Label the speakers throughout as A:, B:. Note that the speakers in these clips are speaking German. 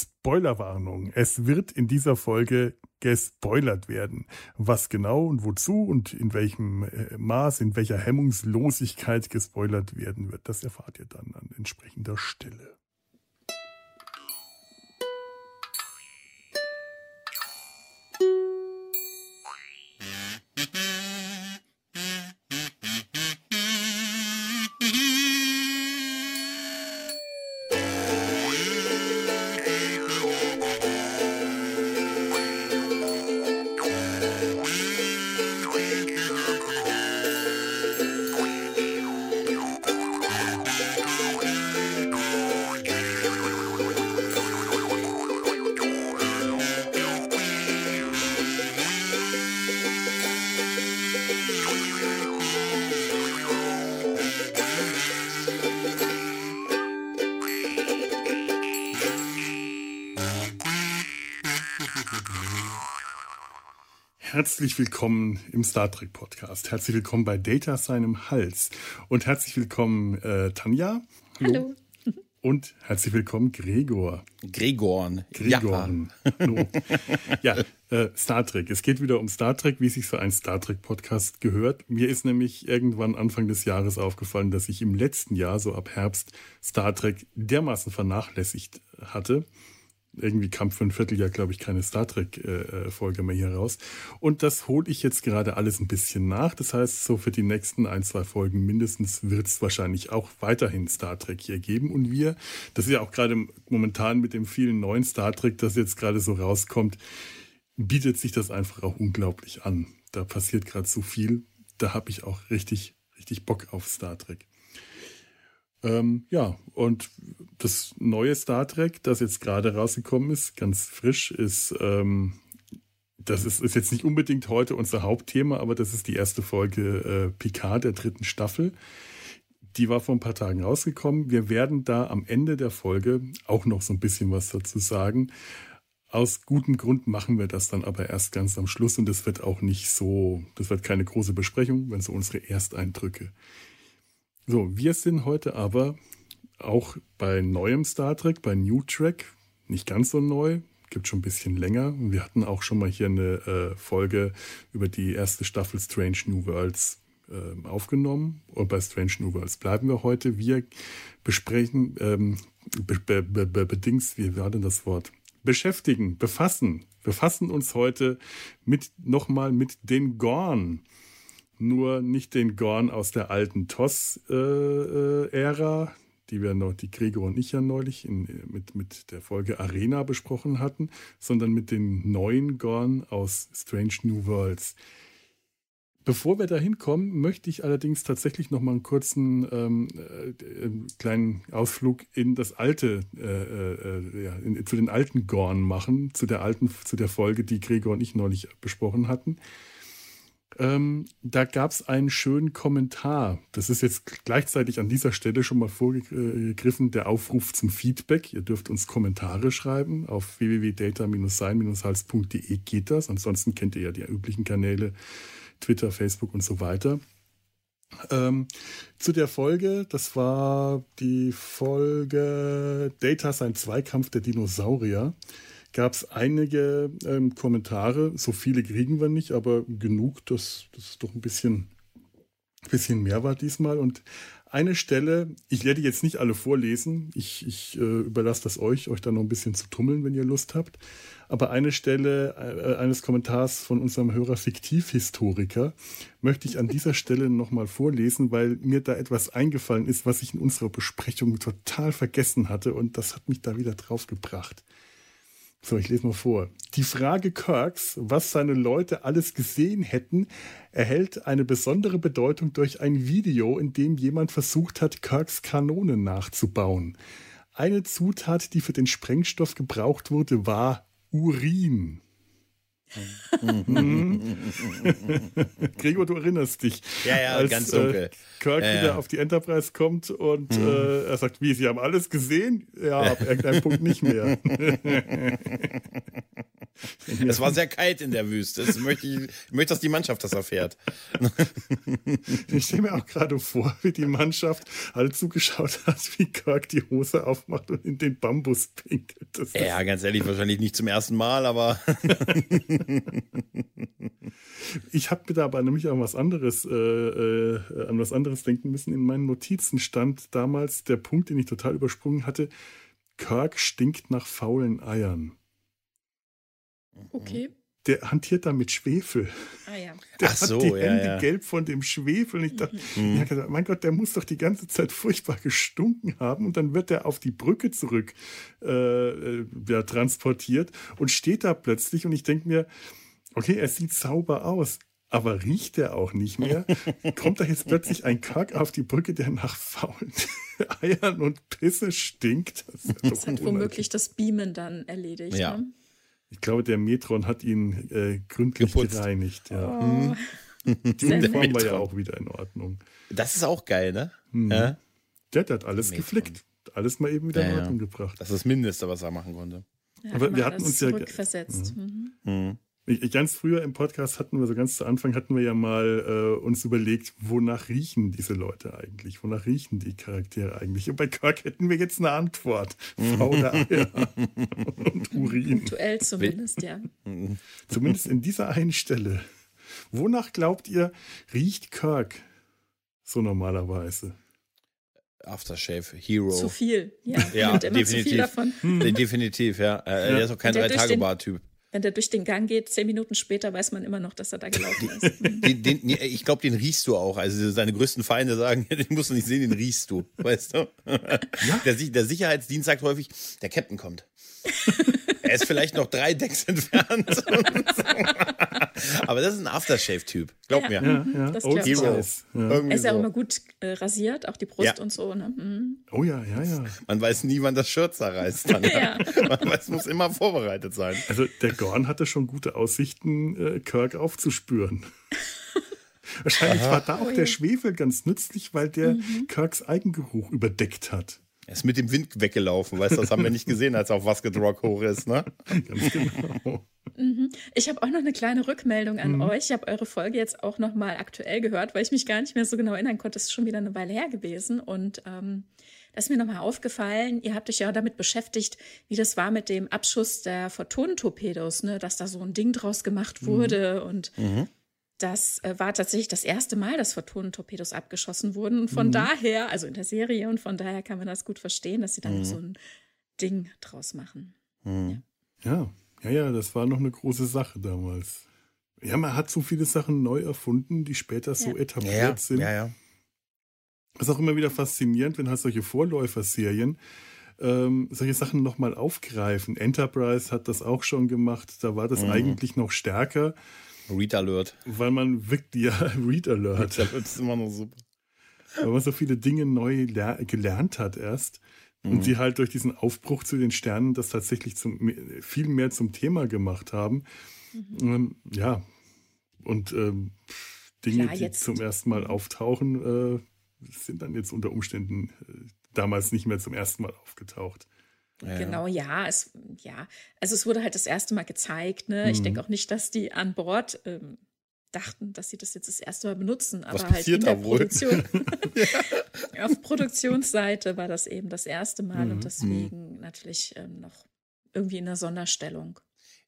A: Spoilerwarnung. Es wird in dieser Folge gespoilert werden. Was genau und wozu und in welchem äh, Maß, in welcher Hemmungslosigkeit gespoilert werden wird, das erfahrt ihr dann an entsprechender Stelle. Herzlich willkommen im Star Trek Podcast. Herzlich willkommen bei Data seinem Hals. Und herzlich willkommen äh, Tanja.
B: Hallo. Hallo.
A: Und herzlich willkommen Gregor.
C: Gregorn.
A: Gregorn. Ja, ja äh, Star Trek. Es geht wieder um Star Trek, wie sich so ein Star Trek Podcast gehört. Mir ist nämlich irgendwann Anfang des Jahres aufgefallen, dass ich im letzten Jahr, so ab Herbst, Star Trek dermaßen vernachlässigt hatte irgendwie kam für ein Vierteljahr, glaube ich, keine Star Trek-Folge mehr hier raus. Und das hole ich jetzt gerade alles ein bisschen nach. Das heißt, so für die nächsten ein, zwei Folgen mindestens wird es wahrscheinlich auch weiterhin Star Trek hier geben. Und wir, das ist ja auch gerade momentan mit dem vielen neuen Star Trek, das jetzt gerade so rauskommt, bietet sich das einfach auch unglaublich an. Da passiert gerade so viel. Da habe ich auch richtig, richtig Bock auf Star Trek. Ähm, ja, und das neue Star Trek, das jetzt gerade rausgekommen ist, ganz frisch, ist, ähm, das ist, ist, jetzt nicht unbedingt heute unser Hauptthema, aber das ist die erste Folge äh, Picard der dritten Staffel. Die war vor ein paar Tagen rausgekommen. Wir werden da am Ende der Folge auch noch so ein bisschen was dazu sagen. Aus gutem Grund machen wir das dann aber erst ganz am Schluss und das wird auch nicht so, das wird keine große Besprechung, wenn so unsere Ersteindrücke. So, wir sind heute aber auch bei neuem Star Trek, bei New Trek, nicht ganz so neu, gibt schon ein bisschen länger. Wir hatten auch schon mal hier eine äh, Folge über die erste Staffel Strange New Worlds äh, aufgenommen. Und bei Strange New Worlds bleiben wir heute. Wir besprechen, ähm, be be be bedings, wie war denn das Wort? Beschäftigen, befassen. Befassen uns heute mit nochmal mit den Gorn nur nicht den Gorn aus der alten TOS-Ära, äh, die wir noch, die Gregor und ich ja neulich in, mit, mit der Folge Arena besprochen hatten, sondern mit den neuen Gorn aus Strange New Worlds. Bevor wir da hinkommen, möchte ich allerdings tatsächlich noch mal einen kurzen ähm, äh, kleinen Ausflug in das alte, äh, äh, ja, in, zu den alten Gorn machen, zu der alten, zu der Folge, die Gregor und ich neulich besprochen hatten. Ähm, da gab es einen schönen Kommentar. Das ist jetzt gleichzeitig an dieser Stelle schon mal vorgegriffen, der Aufruf zum Feedback. Ihr dürft uns Kommentare schreiben. Auf www.data-sein-hals.de geht das. Ansonsten kennt ihr ja die üblichen Kanäle, Twitter, Facebook und so weiter. Ähm, zu der Folge, das war die Folge Data sein Zweikampf der Dinosaurier gab es einige ähm, Kommentare. So viele kriegen wir nicht, aber genug, dass das doch ein bisschen, bisschen mehr war diesmal. Und eine Stelle, ich werde jetzt nicht alle vorlesen, ich, ich äh, überlasse das euch, euch da noch ein bisschen zu tummeln, wenn ihr Lust habt. Aber eine Stelle äh, eines Kommentars von unserem Hörer Fiktivhistoriker möchte ich an dieser Stelle nochmal vorlesen, weil mir da etwas eingefallen ist, was ich in unserer Besprechung total vergessen hatte und das hat mich da wieder drauf gebracht. So, ich lese mal vor. Die Frage Kirks, was seine Leute alles gesehen hätten, erhält eine besondere Bedeutung durch ein Video, in dem jemand versucht hat, Kirks Kanone nachzubauen. Eine Zutat, die für den Sprengstoff gebraucht wurde, war Urin. Mhm. Gregor, du erinnerst dich.
C: Ja, ja, als, ganz dunkel. Äh,
A: Kirk ja, wieder auf die Enterprise kommt und mhm. äh, er sagt, wie, Sie haben alles gesehen? Ja, ab irgendeinem Punkt nicht mehr.
C: Es war sehr kalt in der Wüste. Das möchte ich, ich möchte, dass die Mannschaft das erfährt.
A: Ich stelle mir auch gerade vor, wie die Mannschaft alle zugeschaut hat, wie Kirk die Hose aufmacht und in den Bambus pinkelt. Das
C: Ja, ganz ehrlich, wahrscheinlich nicht zum ersten Mal, aber
A: Ich habe mir da aber nämlich an was anderes, äh, äh, an was anderes denken müssen. In meinen Notizen stand damals der Punkt, den ich total übersprungen hatte. Kirk stinkt nach faulen Eiern.
B: Okay.
A: Der hantiert da mit Schwefel.
B: Ah ja.
A: Der
C: Ach so,
A: hat die
C: ja,
A: Hände
C: ja.
A: gelb von dem Schwefel. Und ich dachte,
C: Mhm.
A: gedacht, mein Gott, der muss doch die ganze Zeit furchtbar gestunken haben. Und dann wird er auf die Brücke zurück äh, ja, transportiert und steht da plötzlich. Und ich denke mir, okay, er sieht sauber aus. Aber riecht er auch nicht mehr? Kommt da jetzt plötzlich ein Kack auf die Brücke, der nach faulen Eiern und Pisse stinkt? Das, ist ja
B: Das hat womöglich das Beamen dann erledigt.
C: Ja.
B: Ne?
A: Ich glaube, der Metron hat ihn äh, gründlich
C: Geputzt.
A: gereinigt. Ja.
B: Oh.
A: Die
B: Sehr
A: Uniform war ja auch wieder in Ordnung.
C: das ist auch geil, ne?
A: Mhm.
C: Ja,
A: Der hat alles
C: Metron.
A: geflickt. Alles mal eben wieder
C: Ja,
A: in
C: ja.
A: Ordnung gebracht.
C: das ist das Mindeste, was er machen konnte.
B: Ja,
A: Aber wir hatten uns ja
B: zurückversetzt. Mhm.
C: Mhm.
A: Ganz früher im Podcast hatten wir, so ganz zu Anfang hatten wir ja mal äh, uns überlegt, wonach riechen diese Leute eigentlich? Wonach riechen die Charaktere eigentlich? Und bei Kirk hätten wir jetzt eine Antwort. Faule Eier und Urin.
B: Aktuell zumindest, ja.
A: Zumindest in dieser einen Stelle. Wonach glaubt ihr, riecht Kirk so normalerweise?
C: Aftershave, Hero.
B: Zu viel. Ja,
C: Ja,
B: viel
C: definitiv.
B: davon.
C: Nee, Definitiv, ja. Äh, Der ist auch kein Drei-Tage-Bar-Typ.
B: Wenn der durch den Gang geht, zehn Minuten später weiß man immer noch, dass er da gelaufen ist.
C: Den, den, ich glaube, den riechst du auch. Also seine größten Feinde sagen, den musst du nicht sehen, den riechst du. Weißt du? Der, Si- der Sicherheitsdienst sagt häufig, der Captain kommt. er ist vielleicht noch drei Decks entfernt. Aber das ist ein Aftershave-Typ. Glaub
B: Ja.
C: mir.
A: Ja, ja.
B: Das.
C: Irgendwie
B: Er ist ja auch
C: so.
B: immer gut äh, rasiert, auch die Brust
C: Ja.
B: und so. Ne? Mhm.
A: Oh ja, ja, ja.
C: Man weiß nie, wann das Shirt zerreißt. Dann,
B: Ja.
C: Man weiß, muss immer vorbereitet sein.
A: Also der Gorn hatte schon gute Aussichten, äh, Kirk aufzuspüren. Wahrscheinlich war da auch
B: Oh
A: der. Schwefel ganz nützlich, weil der Kirks Eigengeruch überdeckt hat.
C: Er ist mit dem Wind weggelaufen, weißt du, das haben wir nicht gesehen, als er auf Basket Rock hoch ist, ne?
A: Ganz genau.
B: Ich habe auch noch eine kleine Rückmeldung
C: Mhm.
B: an euch. Ich habe eure Folge jetzt auch noch mal aktuell gehört, weil ich mich gar nicht mehr so genau erinnern konnte. Es ist schon wieder eine Weile her gewesen. Und ähm, da ist mir noch mal aufgefallen, ihr habt euch ja damit beschäftigt, wie das war mit dem Abschuss der Photonentorpedos, ne? dass da so ein Ding draus gemacht wurde. Und das äh, war tatsächlich das erste Mal, dass Photonentorpedos abgeschossen wurden. Und von daher, also in der Serie, und von daher kann man das gut verstehen, dass sie dann noch so ein Ding draus machen.
A: Ja, ja, ja, das war noch eine große Sache damals. Ja, man hat so viele Sachen neu erfunden, die später so
B: Ja.
A: etabliert
C: Ja,
A: sind.
C: ja, ja.
A: Das ist auch immer wieder faszinierend, wenn halt solche Vorläuferserien ähm, solche Sachen nochmal aufgreifen. Enterprise hat das auch schon gemacht. Da war das
C: Mhm.
A: eigentlich noch stärker,
C: Read Alert.
A: weil man wirklich, ja, Read Alert,
C: Das ist immer noch super.
A: weil man so viele Dinge neu ler gelernt hat erst. Und die halt durch diesen Aufbruch zu den Sternen das tatsächlich zum, viel mehr zum Thema gemacht haben. Ähm, ja, und ähm, Dinge,
B: Ja,
A: die
B: jetzt-
A: zum ersten Mal auftauchen, äh, sind dann jetzt unter Umständen äh, damals nicht mehr zum ersten Mal aufgetaucht.
C: Ja,
B: Genau, ja, es, ja. Also es wurde halt das erste Mal gezeigt, ne? Ich
C: Mhm.
B: denke auch nicht, dass die an Bord ähm, dachten, dass sie das jetzt das erste Mal benutzen, aber halt in der
C: wohl?
B: Produktion. Auf Produktionsseite war das eben das erste Mal
A: Mhm.
B: und deswegen natürlich ähm, noch irgendwie in einer Sonderstellung.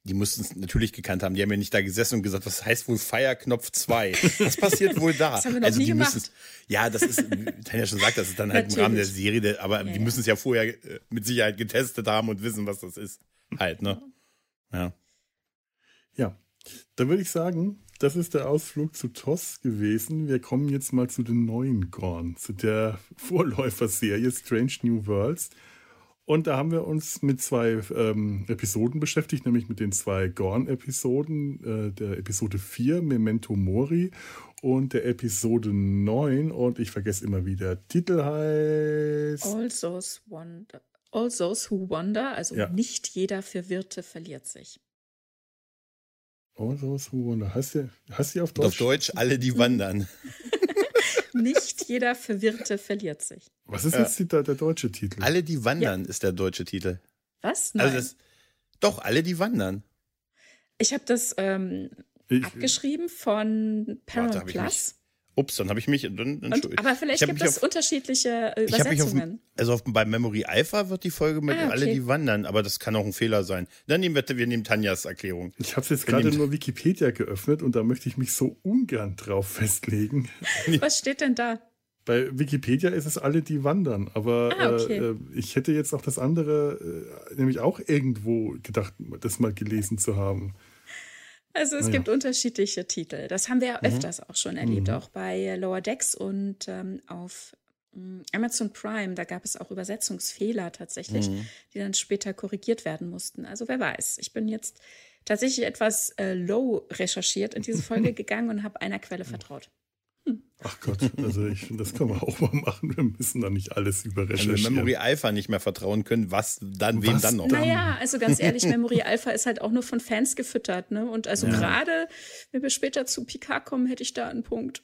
C: Die mussten es natürlich gekannt haben. Die haben ja nicht da gesessen und gesagt, was heißt wohl Feierknopf 2? Was passiert wohl da?
B: Das haben wir noch nie
C: die müssen's- Ja, das ist, Tanja schon sagt, das ist dann halt im Rahmen der. Serie, aber
B: Ja,
C: die
B: ja.
C: müssen es ja vorher äh, mit Sicherheit getestet haben und wissen, was das ist. Halt, ne? Ja.
A: Ja, dann würde ich sagen, das ist der Ausflug zu TOS gewesen. Wir kommen jetzt mal zu den neuen Gorn, zu der Vorläuferserie Strange New Worlds. Und da haben wir uns mit zwei ähm, Episoden beschäftigt, nämlich mit den zwei Gorn-Episoden, äh, der Episode 4, Memento Mori, und der Episode 9. Und ich vergesse immer, wie der Titel heißt.
B: All those, wonder, all those who wonder, also
A: Ja.
B: nicht jeder Verwirrte verliert sich.
A: All those who wonder. Heißt heißt die auf
C: Und auf
A: Deutsch?
C: Deutsch, alle, die wandern.
B: Nicht jeder Verwirrte verliert sich.
A: Was ist jetzt die, der, der deutsche Titel?
C: Alle, die wandern, ist der deutsche Titel.
B: Was? Nein.
C: Also das, doch, alle, die wandern.
B: Ich habe das ähm, ich, abgeschrieben von Paramount Plus.
C: Ups, dann habe ich mich. Dann,
B: dann Und, aber vielleicht gibt es unterschiedliche Übersetzungen.
C: Auf, also auf, bei Memory Alpha wird die Folge mit ah, okay. alle, die wandern, aber das kann auch ein Fehler sein. Dann nehmen wir, wir nehmen Tanjas Erklärung.
A: Ich habe jetzt gerade nur Wikipedia geöffnet und da möchte ich mich so ungern drauf festlegen.
B: Was steht denn da?
A: Bei Wikipedia ist es alle, die wandern, aber ah, okay. äh, ich hätte jetzt auch das andere, äh, nämlich auch irgendwo gedacht, das mal gelesen zu haben.
B: Also es ja. gibt unterschiedliche Titel. Das haben wir ja mhm. öfters auch schon erlebt, mhm. auch bei Lower Decks und ähm, auf ähm, Amazon Prime. Da gab es auch Übersetzungsfehler tatsächlich, mhm. die dann später korrigiert werden mussten. Also wer weiß. Ich bin jetzt tatsächlich etwas äh, low recherchiert in diese Folge gegangen und habe einer Quelle vertraut.
A: Ach Gott, also ich finde, das kann man auch mal machen. Wir müssen da nicht alles überrecherchieren. Wenn
C: wir Memory Alpha nicht mehr vertrauen können, was dann, wem was dann noch?
B: Naja, also ganz ehrlich, Memory Alpha ist halt auch nur von Fans gefüttert, ne? Und also ja. gerade, wenn wir später zu Picard kommen, hätte ich da einen Punkt.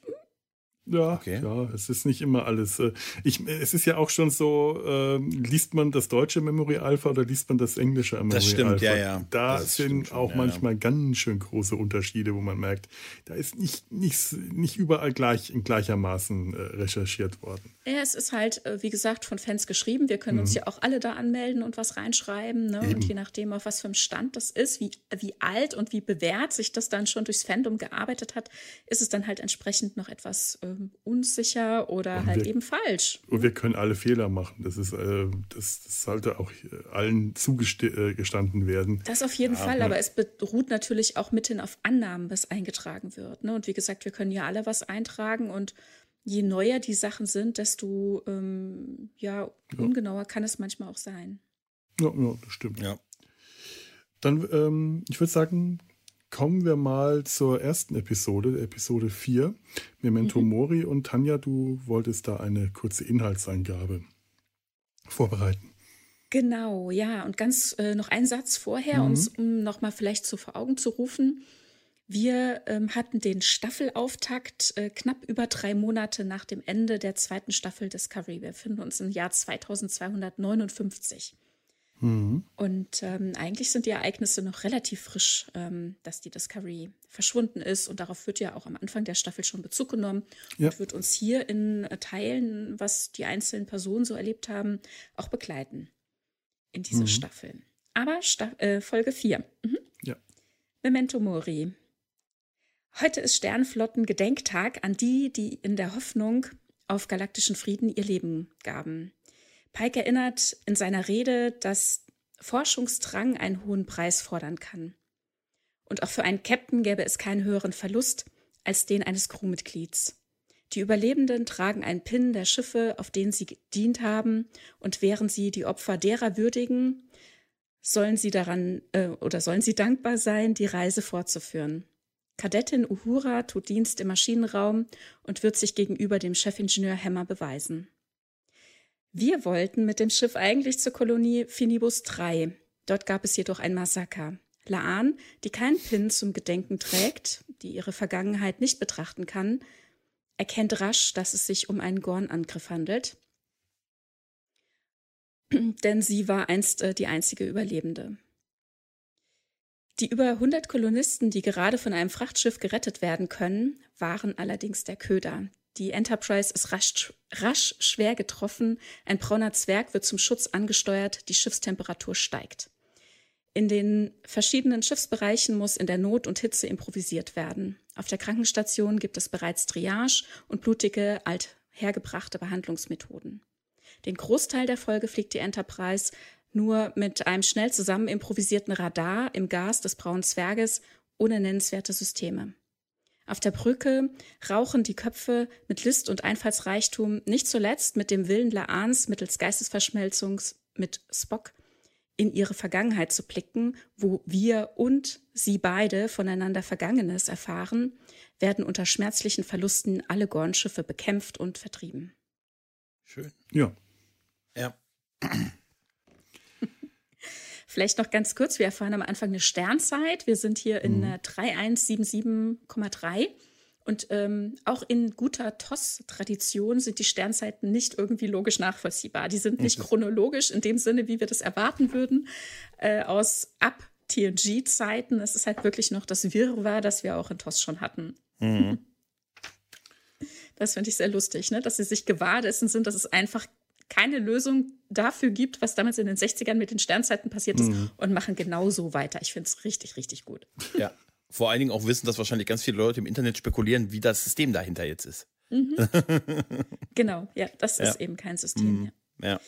A: Ja, okay. ja, es ist nicht immer alles. Äh, ich, es ist ja auch schon so, äh, liest man das deutsche Memory Alpha oder liest man das englische Memory
C: das stimmt,
A: Alpha?
C: Ja, ja.
A: Da das sind auch ja, manchmal ja. ganz schön große Unterschiede, wo man merkt, da ist nicht, nicht, nicht überall gleich in gleichermaßen äh, recherchiert worden.
B: Ja, es ist halt, äh, wie gesagt, von Fans geschrieben. Wir können mhm. uns ja auch alle da anmelden und was reinschreiben. Ne? Und je nachdem, auf was für einem Stand das ist, wie, wie alt und wie bewährt sich das dann schon durchs Fandom gearbeitet hat, ist es dann halt entsprechend noch etwas äh, ähm, unsicher oder und halt wir, eben falsch.
A: Und wir können alle Fehler machen. Das ist, äh, das, das, sollte auch allen zugestanden äh, werden.
B: Das auf jeden aber, Fall, aber es beruht natürlich auch mithin auf Annahmen, was eingetragen wird. Ne? Und wie gesagt, wir können ja alle was eintragen und je neuer die Sachen sind, desto ähm, ja, ungenauer ja. kann es manchmal auch sein.
A: Ja, ja das stimmt. Ja. Dann, ähm, ich würde sagen, kommen wir mal zur ersten Episode, Episode 4, Memento mhm. Mori. Und Tanja, du wolltest da eine kurze Inhaltsangabe vorbereiten.
B: Genau, ja. Und ganz äh, noch ein Satz vorher, mhm. um nochmal vielleicht so vor Augen zu rufen. Wir ähm, hatten den Staffelauftakt äh, knapp über drei Monate nach dem Ende der zweiten Staffel Discovery. Wir befinden uns im Jahr 2259. Mhm. Und ähm, eigentlich sind die Ereignisse noch relativ frisch, ähm, dass die Discovery verschwunden ist. Und darauf wird ja auch am Anfang der Staffel schon Bezug genommen ja. und wird uns hier in äh, Teilen, was die einzelnen Personen so erlebt haben, auch begleiten in dieser mhm. Staffel. Aber Sta äh, Folge 4. Mhm. Ja. Memento Mori. Heute ist Sternflotten-Gedenktag an die, die in der Hoffnung auf galaktischen Frieden ihr Leben gaben. Pike erinnert in seiner Rede, dass Forschungsdrang einen hohen Preis fordern kann. Und auch für einen Captain gäbe es keinen höheren Verlust als den eines Crewmitglieds. Die Überlebenden tragen einen Pin der Schiffe, auf denen sie gedient haben, und während sie die Opfer derer würdigen, sollen sie daran äh, oder sollen sie dankbar sein, die Reise fortzuführen. Kadettin Uhura tut Dienst im Maschinenraum und wird sich gegenüber dem Chefingenieur Hammer beweisen. Wir wollten mit dem Schiff eigentlich zur Kolonie Finibus 3. Dort gab es jedoch ein Massaker. Laan, die keinen Pin zum Gedenken trägt, die ihre Vergangenheit nicht betrachten kann, erkennt rasch, dass es sich um einen Gornangriff handelt. Denn sie war einst äh, die einzige Überlebende. Die über 100 Kolonisten, die gerade von einem Frachtschiff gerettet werden können, waren allerdings der Köder, die Enterprise ist rasch, rasch schwer getroffen, ein brauner Zwerg wird zum Schutz angesteuert, die Schiffstemperatur steigt. In den verschiedenen Schiffsbereichen muss in der Not und Hitze improvisiert werden. Auf der Krankenstation gibt es bereits Triage und blutige, althergebrachte Behandlungsmethoden. Den Großteil der Folge fliegt die Enterprise nur mit einem schnell zusammen improvisierten Radar im Gas des braunen Zwerges ohne nennenswerte Systeme. Auf der Brücke rauchen die Köpfe mit List und Einfallsreichtum, nicht zuletzt mit dem Willen Laans mittels Geistesverschmelzungs mit Spock in ihre Vergangenheit zu blicken, wo wir und sie beide voneinander Vergangenes erfahren, werden unter schmerzlichen Verlusten alle Gornschiffe bekämpft und vertrieben.
C: Schön.
A: Ja.
C: Ja.
B: Vielleicht noch ganz kurz, wir erfahren am Anfang eine Sternzeit. Wir sind hier in mhm. 3177,3. Und ähm, auch in guter TOS-Tradition sind die Sternzeiten nicht irgendwie logisch nachvollziehbar. Die sind nicht chronologisch in dem Sinne, wie wir das erwarten würden, äh, aus ab TNG-Zeiten. Es ist halt wirklich noch das Wirrwarr, das wir auch in TOS schon hatten. Mhm. Das finde ich sehr lustig, ne? dass sie sich gewahr dessen sind, dass es einfach keine Lösung dafür gibt, was damals in den 60ern mit den Sternzeiten passiert ist mhm. und machen genauso weiter. Ich finde es richtig, richtig gut.
C: Ja, vor allen Dingen auch wissen, dass wahrscheinlich ganz viele Leute im Internet spekulieren, wie das System dahinter jetzt ist.
B: Mhm. genau, ja, das ja. ist eben kein System. Mhm.
C: Ja. ja.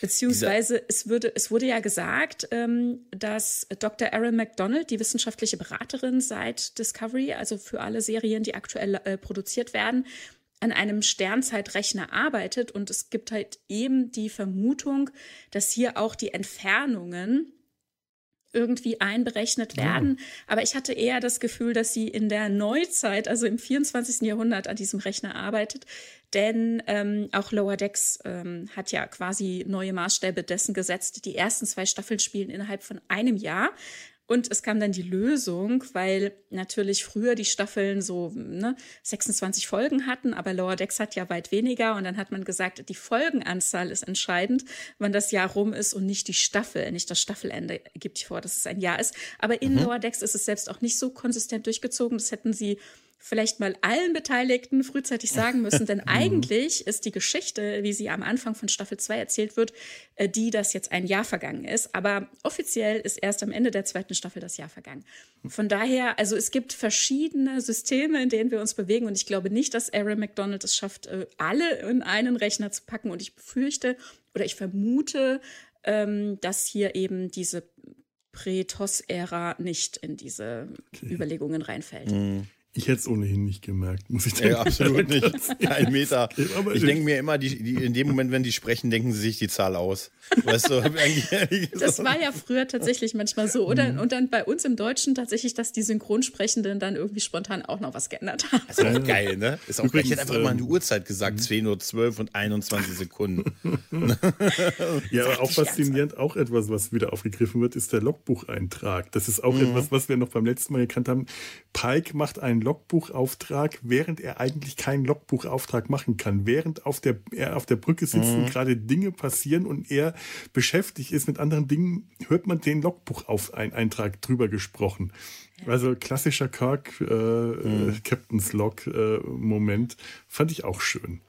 B: Beziehungsweise es, würde, es wurde ja gesagt, ähm, dass Dr. Erin McDonald, die wissenschaftliche Beraterin seit Discovery, also für alle Serien, die aktuell äh, produziert werden, an einem Sternzeitrechner arbeitet. Und es gibt halt eben die Vermutung, dass hier auch die Entfernungen irgendwie einberechnet werden. Oh. Aber ich hatte eher das Gefühl, dass sie in der Neuzeit, also im 24. Jahrhundert, an diesem Rechner arbeitet. Denn ähm, auch Lower Decks ähm, hat ja quasi neue Maßstäbe dessen gesetzt. Die ersten zwei Staffeln spielen innerhalb von einem Jahr. Und es kam dann die Lösung, weil natürlich früher die Staffeln so ne, 26 Folgen hatten, aber Lower Decks hat ja weit weniger. Und dann hat man gesagt, die Folgenanzahl ist entscheidend, wann das Jahr rum ist und nicht die Staffel, nicht das Staffelende gibt vor, dass es ein Jahr ist. Aber in mhm. Lower Decks ist es selbst auch nicht so konsistent durchgezogen. Das hätten sie vielleicht mal allen Beteiligten frühzeitig sagen müssen, denn mhm. eigentlich ist die Geschichte, wie sie am Anfang von Staffel 2 erzählt wird, äh, die, dass jetzt ein Jahr vergangen ist. Aber offiziell ist erst am Ende der zweiten Staffel das Jahr vergangen. Von daher, also es gibt verschiedene Systeme, in denen wir uns bewegen und ich glaube nicht, dass Aaron McDonald es schafft, äh, alle in einen Rechner zu packen und ich befürchte oder ich vermute, ähm, dass hier eben diese Prä-TOS-Ära nicht in diese okay. Überlegungen reinfällt. Mhm.
A: Ich hätte es ohnehin nicht gemerkt, muss ich
C: sagen. Ja, absolut nicht. Kein Meter. ich denke mir immer, die, die, in dem Moment, wenn die sprechen, denken sie sich die Zahl aus. Weißt du,
B: das war ja früher tatsächlich manchmal so. Oder, mhm. Und dann bei uns im Deutschen tatsächlich, dass die Synchronsprechenden dann irgendwie spontan auch noch was geändert haben.
C: Das ist auch geil, ne? Ist auch Übrigens, ich hätte einfach ähm, mal eine Uhrzeit gesagt, 10 Uhr 12 und 21 Sekunden.
A: ja, aber auch faszinierend, auch etwas, was wieder aufgegriffen wird, ist der Logbucheintrag. Das ist auch mhm. etwas, was wir noch beim letzten Mal gekannt haben. Pike macht einen Logbuchauftrag, während er eigentlich keinen Logbuchauftrag machen kann. Während auf der, er auf der Brücke sitzt mhm. und gerade Dinge passieren und er beschäftigt ist mit anderen Dingen, hört man den Logbucheintrag drüber gesprochen. Also klassischer Kirk, äh, mhm. Äh, Captain's Log äh, Moment, fand ich auch schön.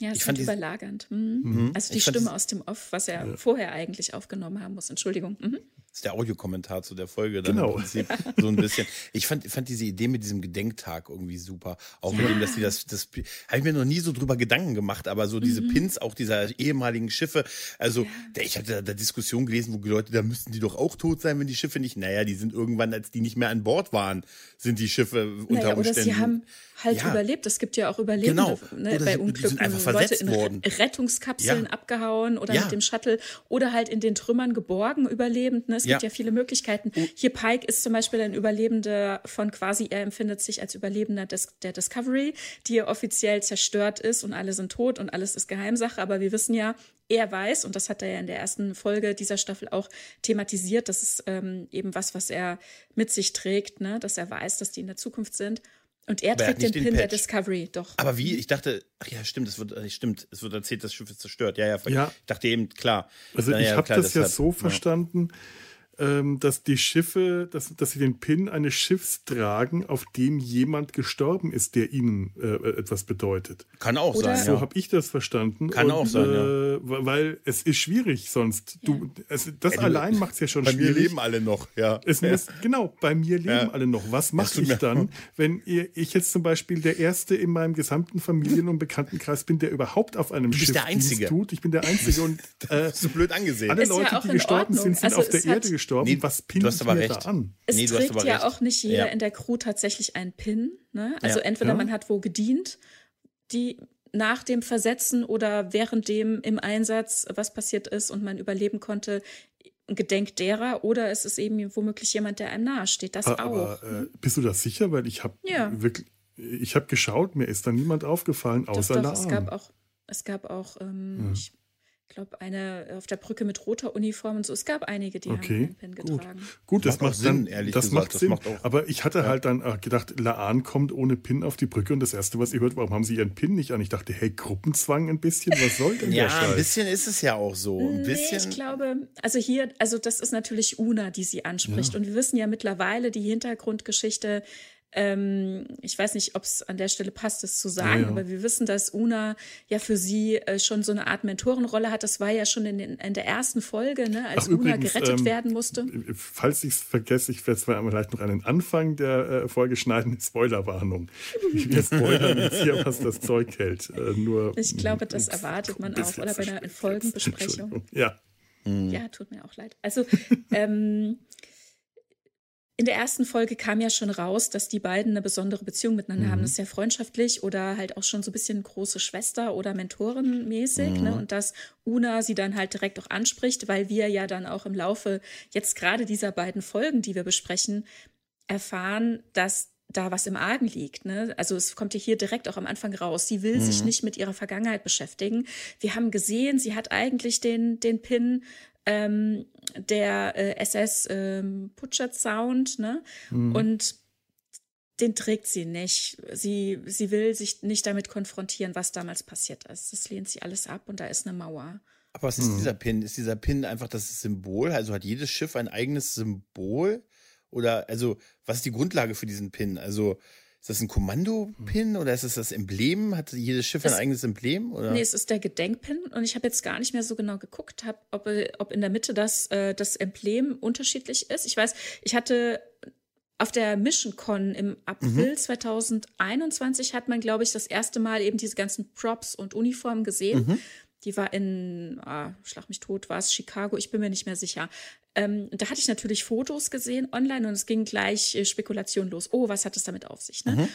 B: Ja, es ist überlagernd. Mhm. Mhm. Also die Stimme aus dem Off, was er ja. vorher eigentlich aufgenommen haben muss. Entschuldigung. Mhm.
C: Das ist der Audiokommentar zu der Folge dann genau. im Prinzip so ein bisschen. Ich fand, fand diese Idee mit diesem Gedenktag irgendwie super. Auch ja. mit dem, dass die das, das habe ich mir noch nie so drüber Gedanken gemacht, aber so diese mhm. Pins auch dieser ehemaligen Schiffe. Also ja. der, ich hatte da, da Diskussion gelesen, wo die Leute, da müssten die doch auch tot sein, wenn die Schiffe nicht. Naja, die sind irgendwann, als die nicht mehr an Bord waren, sind die Schiffe unter naja,
B: Umständen. Oder sie haben halt ja. überlebt. Es gibt ja auch Überlebende
C: genau. ne, bei Unglücken. Leute in worden.
B: Rettungskapseln abgehauen oder mit dem Shuttle oder halt in den Trümmern geborgen überlebend. Ne? Es gibt ja viele Möglichkeiten. Oh. Hier Pike ist zum Beispiel ein Überlebender von quasi, er empfindet sich als Überlebender des, der Discovery, die offiziell zerstört ist und alle sind tot und alles ist Geheimsache. Aber wir wissen ja, er weiß, und das hat er ja in der ersten Folge dieser Staffel auch thematisiert, das ist ähm, eben was, was er mit sich trägt, ne? dass er weiß, dass die in der Zukunft sind. Und er trägt den, den Pin Patch. der Discovery, doch.
C: Aber wie? Ich dachte, ach ja, stimmt, es wird, äh, stimmt, es wird erzählt, das Schiff ist zerstört. Ja, ja, ja. ich dachte eben, klar.
A: Also ich ja, habe das ja so verstanden, ja ähm, dass die Schiffe, dass, dass sie den Pin eines Schiffs tragen, auf dem jemand gestorben ist, der ihnen äh, etwas bedeutet.
C: Kann auch Oder sein.
A: So ja. habe ich das verstanden.
C: Kann Und, auch sein, äh,
A: ja. Weil es ist schwierig sonst. Du, es, das ja, allein macht es ja schon
C: bei
A: schwierig.
C: Bei mir leben alle noch, ja.
A: Es muss, genau, bei mir leben alle noch. Was mache ich dann, wenn ihr, ich jetzt zum Beispiel der Erste in meinem gesamten Familien- und Bekanntenkreis bin, der überhaupt auf einem
C: du bist
A: Schiff
C: der Einzige.
A: tut? Ich bin der Einzige. Und
C: äh, so blöd angesehen.
A: Alle Leute, die gestorben sind, sind also auf der Erde gestorben gestorben. Nee, was pinnt mir recht. da an?
B: Es nee, trägt ja recht. auch nicht jeder ja. in der Crew tatsächlich einen Pin. Ne? Also ja. entweder ja. man hat wo gedient, die nach dem Versetzen oder während dem im Einsatz was passiert ist und man überleben konnte, gedenkt derer oder es ist eben womöglich jemand, der einem nahe steht. Das aber,
A: auch. äh, bist du da sicher? Weil ich habe wirklich, ich habe geschaut, mir ist da niemand aufgefallen, außer
B: doch, doch, Es gab auch, es gab auch, ähm, ich glaube, eine auf der Brücke mit roter Uniform und so. Es gab einige, die
A: okay,
B: haben einen Pin
A: gut.
B: getragen.
A: Gut, das,
C: Macht auch
A: macht
C: Sinn,
A: dann,
C: ehrlich
A: das
C: gesagt.
A: macht
C: Das
A: Sinn.
C: macht auch-
A: Aber ich hatte
C: Ja.
A: halt dann äh, gedacht, Laan kommt ohne Pin auf die Brücke und das erste, was ihr hört, warum haben sie ihren Pin nicht an? Ich dachte, hey, Gruppenzwang ein bisschen, was soll denn der
C: Ja, ein bisschen ist es ja auch so. Ein
B: Nee,
C: bisschen.
B: ich glaube, also hier, also das ist natürlich Una, die sie anspricht. Und wir wissen ja mittlerweile die Hintergrundgeschichte. Ähm, ich weiß nicht, ob es an der Stelle passt, das zu sagen,
A: Ja, ja.
B: aber wir wissen, dass Una ja für sie äh, schon so eine Art Mentorenrolle hat. Das war ja schon in, den, in der ersten Folge, ne, als
A: Ach,
B: Una
A: übrigens,
B: gerettet
A: ähm,
B: werden musste.
A: Falls ich es vergesse, ich werde vielleicht noch einen Anfang der äh, Folge schneiden. Spoilerwarnung. Wir spoilern jetzt hier, was das Zeug hält. Äh, nur,
B: Ich glaube, das erwartet man auch, oder bei einer. Folgenbesprechung.
A: Ja.
B: Ja, tut mir auch leid. Also ähm, in der ersten Folge kam ja schon raus, dass die beiden eine besondere Beziehung miteinander haben. Das ist sehr freundschaftlich oder halt auch schon so ein bisschen große Schwester oder Mentorenmäßig. Ne? Und dass Una sie dann halt direkt auch anspricht, weil wir ja dann auch im Laufe jetzt gerade dieser beiden Folgen, die wir besprechen, erfahren, dass da was im Argen liegt. Ne? Also es kommt ja hier direkt auch am Anfang raus. Sie will sich nicht mit ihrer Vergangenheit beschäftigen. Wir haben gesehen, sie hat eigentlich den, den Pin ähm, der äh, SS ähm, Putschert Sound, ne? Und den trägt sie nicht. Sie, sie will sich nicht damit konfrontieren, was damals passiert ist. Das lehnt sie alles ab und da ist eine Mauer.
C: Aber was ist dieser Pin? Ist dieser Pin einfach das Symbol? Also hat jedes Schiff ein eigenes Symbol? Oder, also, was ist die Grundlage für diesen Pin? Also, ist das ein Kommando-Pin oder ist es das Emblem? Hat jedes Schiff ein
B: Es-
C: eigenes Emblem? Oder?
B: Nee, es ist der Gedenkpin und ich habe jetzt gar nicht mehr so genau geguckt, hab, ob, ob in der Mitte das, äh, das Emblem unterschiedlich ist. Ich weiß, ich hatte auf der Mission Con im April 2021 hat man, glaube ich, das erste Mal eben diese ganzen Props und Uniformen gesehen. Die war in, ah, schlag mich tot, war es Chicago, ich bin mir nicht mehr sicher. Ähm, da hatte ich natürlich Fotos gesehen online und es ging gleich äh, Spekulation los. Oh, was hat es damit auf sich? Ne?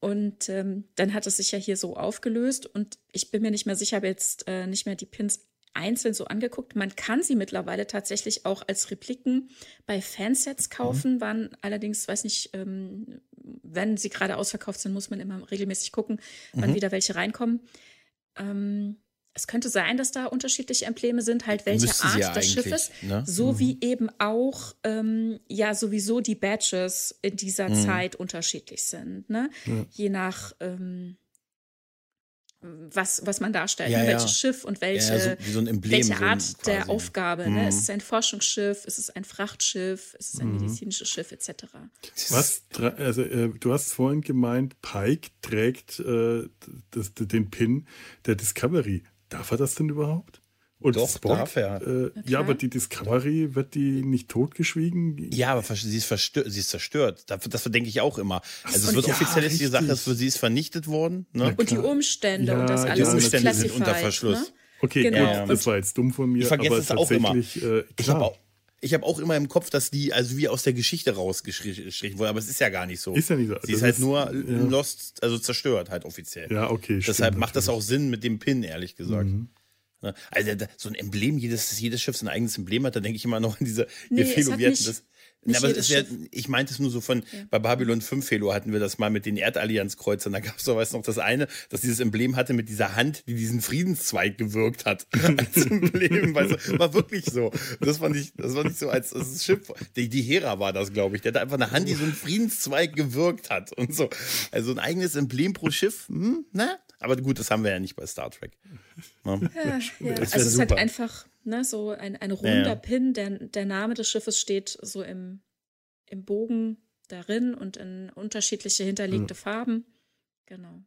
B: Und ähm, dann hat es sich ja hier so aufgelöst und ich bin mir nicht mehr sicher, habe jetzt äh, nicht mehr die Pins einzeln so angeguckt. Man kann sie mittlerweile tatsächlich auch als Repliken bei Fansets kaufen, waren allerdings, weiß nicht, ähm, wenn sie gerade ausverkauft sind, muss man immer regelmäßig gucken, wann wieder welche reinkommen. Ähm, es könnte sein, dass da unterschiedliche Embleme sind, halt welche
C: Müssten
B: Art
C: ja
B: des Schiffes,
C: ne?
B: so wie eben auch ähm, ja sowieso die Badges in dieser
C: Mhm.
B: Zeit unterschiedlich sind, ne? Je nach ähm, was, was man darstellt,
C: Ja,
B: ne?
C: ja.
B: welches Schiff und welche,
C: Ja, so so ein Emblem,
B: welche
C: so ein
B: Art der
C: quasi.
B: Aufgabe.
C: Mhm.
B: Ne? Ist es ein Forschungsschiff, ist es ein Frachtschiff, ist es ein medizinisches Schiff etc.
A: Was, also äh, du hast vorhin gemeint, Pike trägt äh, das, den Pin der Discovery. Darf er das denn überhaupt? Und
C: Doch, darf er.
A: Äh, ja, aber die Discovery, wird die nicht totgeschwiegen?
C: Ja, aber sie ist, verstört, sie ist zerstört. Das, das denke ich auch immer. Also es wird
A: ja,
C: offiziell ist die. Sache, es- sie ist vernichtet worden. Ne?
B: Und die Umstände
A: Ja,
B: und das
A: die
B: alles ist
C: Umstände sind unter Verschluss.
B: Ne?
A: Okay,
B: Genau.
A: gut, das war jetzt dumm von mir.
C: Ich vergesse
A: aber
C: es auch immer.
A: tatsächlich, Äh,
C: Ich
A: klar,
C: habe auch, ich hab auch immer im Kopf, dass die also wie aus der Geschichte rausgestrichen wurde, aber es ist ja gar nicht so.
A: Ist ja nicht so.
C: Sie ist halt
A: ist-
C: nur
A: ja.
C: lost, also zerstört halt offiziell.
A: Ja, okay.
C: Deshalb
A: stimmt
C: macht das auch
A: natürlich.
C: Sinn mit dem Pin, ehrlich gesagt.
A: Mhm.
C: Ne? Also so ein Emblem, jedes, jedes Schiff ein eigenes Emblem hat, da denke ich immer noch an diese
B: Nee,
C: Felo, wir hatten das. Na, aber wär, ich meinte es nur so von, bei Babylon 5 Felo hatten wir das mal mit den Erdallianzkreuzern. Da gab es doch, weißt du noch, das eine, dass dieses Emblem hatte mit dieser Hand, die diesen Friedenszweig gewirkt hat. als Emblem, weißt du, war wirklich so. Das fand ich, das fand ich so als, als Schiff. Die, die Hera war das, glaube ich. Der hatte einfach eine Hand, die so einen Friedenszweig gewirkt hat und so. Also ein eigenes Emblem pro Schiff, hm, ne? Aber gut, das haben wir ja nicht bei Star Trek. Ne?
B: Ja, ja.
C: Das
B: Also es ist halt einfach ne, so ein, ein runder
C: Ja.
B: Pin. Der, der Name des Schiffes steht so im, im Bogen darin und in unterschiedliche hinterlegte Farben. Genau.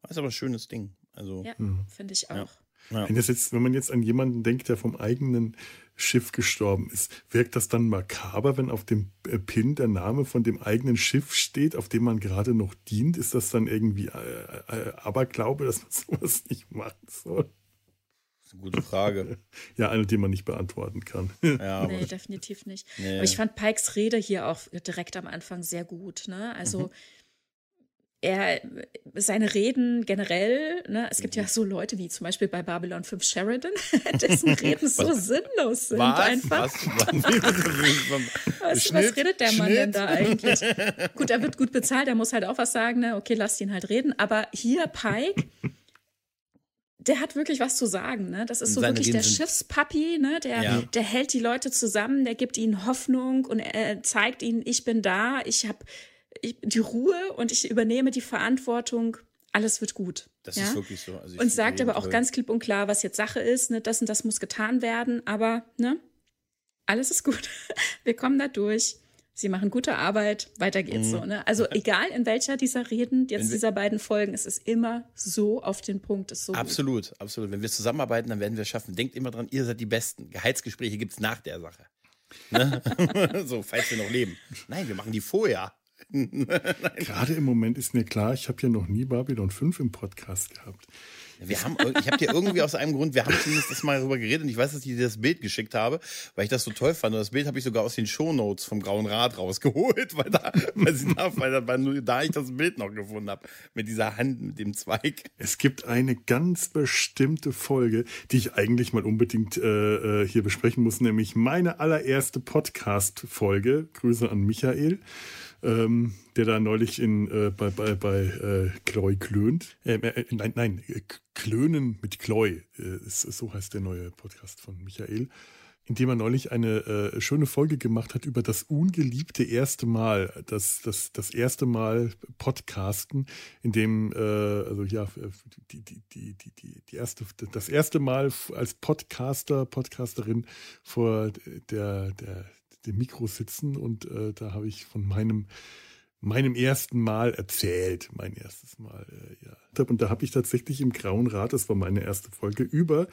C: Das ist aber ein schönes Ding. Also,
B: Ja,
A: Mhm.
B: finde ich auch.
C: Ja.
A: Wenn, das jetzt, wenn man jetzt an jemanden denkt, der vom eigenen Schiff gestorben ist, wirkt das dann makaber, wenn auf dem äh, Pin der Name von dem eigenen Schiff steht, auf dem man gerade noch dient? Ist das dann irgendwie äh, äh, Aberglaube, dass man sowas nicht machen soll?
C: Das ist eine gute Frage.
A: Ja, eine, die man nicht beantworten kann.
C: Ja, aber
B: Nee, definitiv nicht.
C: Nee.
B: Aber ich fand Pikes Rede hier auch direkt am Anfang sehr gut. Ne? Also
C: Mhm.
B: Er, seine Reden generell, ne? es gibt ja so Leute wie zum Beispiel bei Babylon 5 Sheridan, dessen Reden so sinnlos sind
C: was?
B: einfach.
C: Was? was?
B: Was,
C: Schnitt,
B: was redet der Mann denn
C: Schnitt.
B: da eigentlich? Gut, er wird gut bezahlt, er muss halt auch was sagen, ne? Okay, lasst ihn halt reden. Aber hier Pike, der hat wirklich was zu sagen. Ne? Das ist so wirklich Reden der Schiffspapi, ne? der, ja. der hält die Leute zusammen, der gibt ihnen Hoffnung und er zeigt ihnen, ich bin da, ich habe die Ruhe und ich übernehme die Verantwortung. Alles wird gut.
C: Das ja? ist wirklich so. Also
B: und sagt aber auch ganz klipp und klar, was jetzt Sache ist. Ne? Das und das muss getan werden. Aber ne? alles ist gut. Wir kommen da durch. Sie machen gute Arbeit, weiter geht's mhm. so. Ne? Also egal in welcher dieser Reden, jetzt dieser beiden Folgen, es ist immer so auf den Punkt, ist so
C: Absolut, gut. absolut. Wenn wir zusammenarbeiten, dann werden wir es schaffen. Denkt immer dran, ihr seid die Besten. Gehaltsgespräche gibt es nach der Sache. Ne? so, falls wir noch leben. Nein, wir machen die vorher.
A: Gerade im Moment ist mir klar, ich habe ja noch nie Babylon 5 im Podcast gehabt.
C: Wir haben, ich habe dir irgendwie aus einem Grund, wir haben zumindest das mal darüber geredet und ich weiß, dass ich dir das Bild geschickt habe, weil ich das so toll fand. Und das Bild habe ich sogar aus den Shownotes vom Grauen Rad rausgeholt, weil da, weil, sie da, weil, weil nur da ich das Bild noch gefunden habe, mit dieser Hand, mit dem Zweig.
A: Es gibt eine ganz bestimmte Folge, die ich eigentlich mal unbedingt äh, äh hier besprechen muss, nämlich meine allererste Podcast-Folge. Grüße an Michael ähm, der da neulich in, äh, bei, bei, bei äh, Kloy klönt. Äh, äh, nein, nein, äh, Klönen mit Kloy, äh, so heißt der neue Podcast von Michael in dem er neulich eine äh, schöne Folge gemacht hat über das ungeliebte erste Mal, das, das, das erste Mal Podcasten, in dem, äh, also ja, die, die, die, die, die erste, das erste Mal als Podcaster, Podcasterin vor der, der, dem Mikro sitzen und äh, da habe ich von meinem meinem ersten Mal erzählt, mein erstes Mal, äh, ja. Und da habe ich tatsächlich im Grauen Rat, das war meine erste Folge, über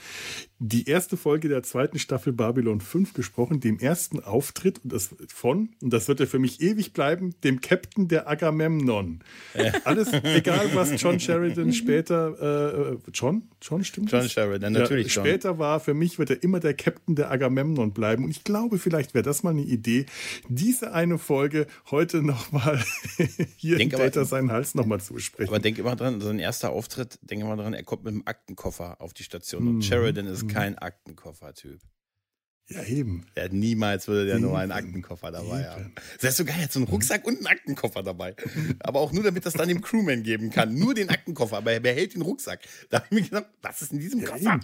A: die erste Folge der zweiten Staffel Babylon 5 gesprochen, dem ersten Auftritt und das von, und das wird ja für mich ewig bleiben, dem Captain der Agamemnon. Ja. Alles, egal was John Sheridan später, äh, John? John stimmt
C: John das? Sheridan, natürlich
A: ja, Später war, für mich wird er immer der Captain der Agamemnon bleiben und ich glaube, vielleicht wäre das mal eine Idee, diese eine Folge heute nochmal hier denk in Data seinen Hals nochmal zu besprechen.
C: Aber denk immer dran, so ein erster Auftritt, denk immer dran, er kommt mit einem Aktenkoffer auf die Station. Und mhm. Sheridan ist mhm. kein Aktenkoffer-Typ.
A: Ja, eben.
C: Ja, niemals würde der eben. nur einen Aktenkoffer dabei eben. haben. Das ist so geil, er hat so einen Rucksack und einen Aktenkoffer dabei. Aber auch nur, damit das dann dem Crewman geben kann. Nur den Aktenkoffer, aber er behält den Rucksack. Da habe ich mir gedacht, was ist in diesem ja, Koffer? Eben.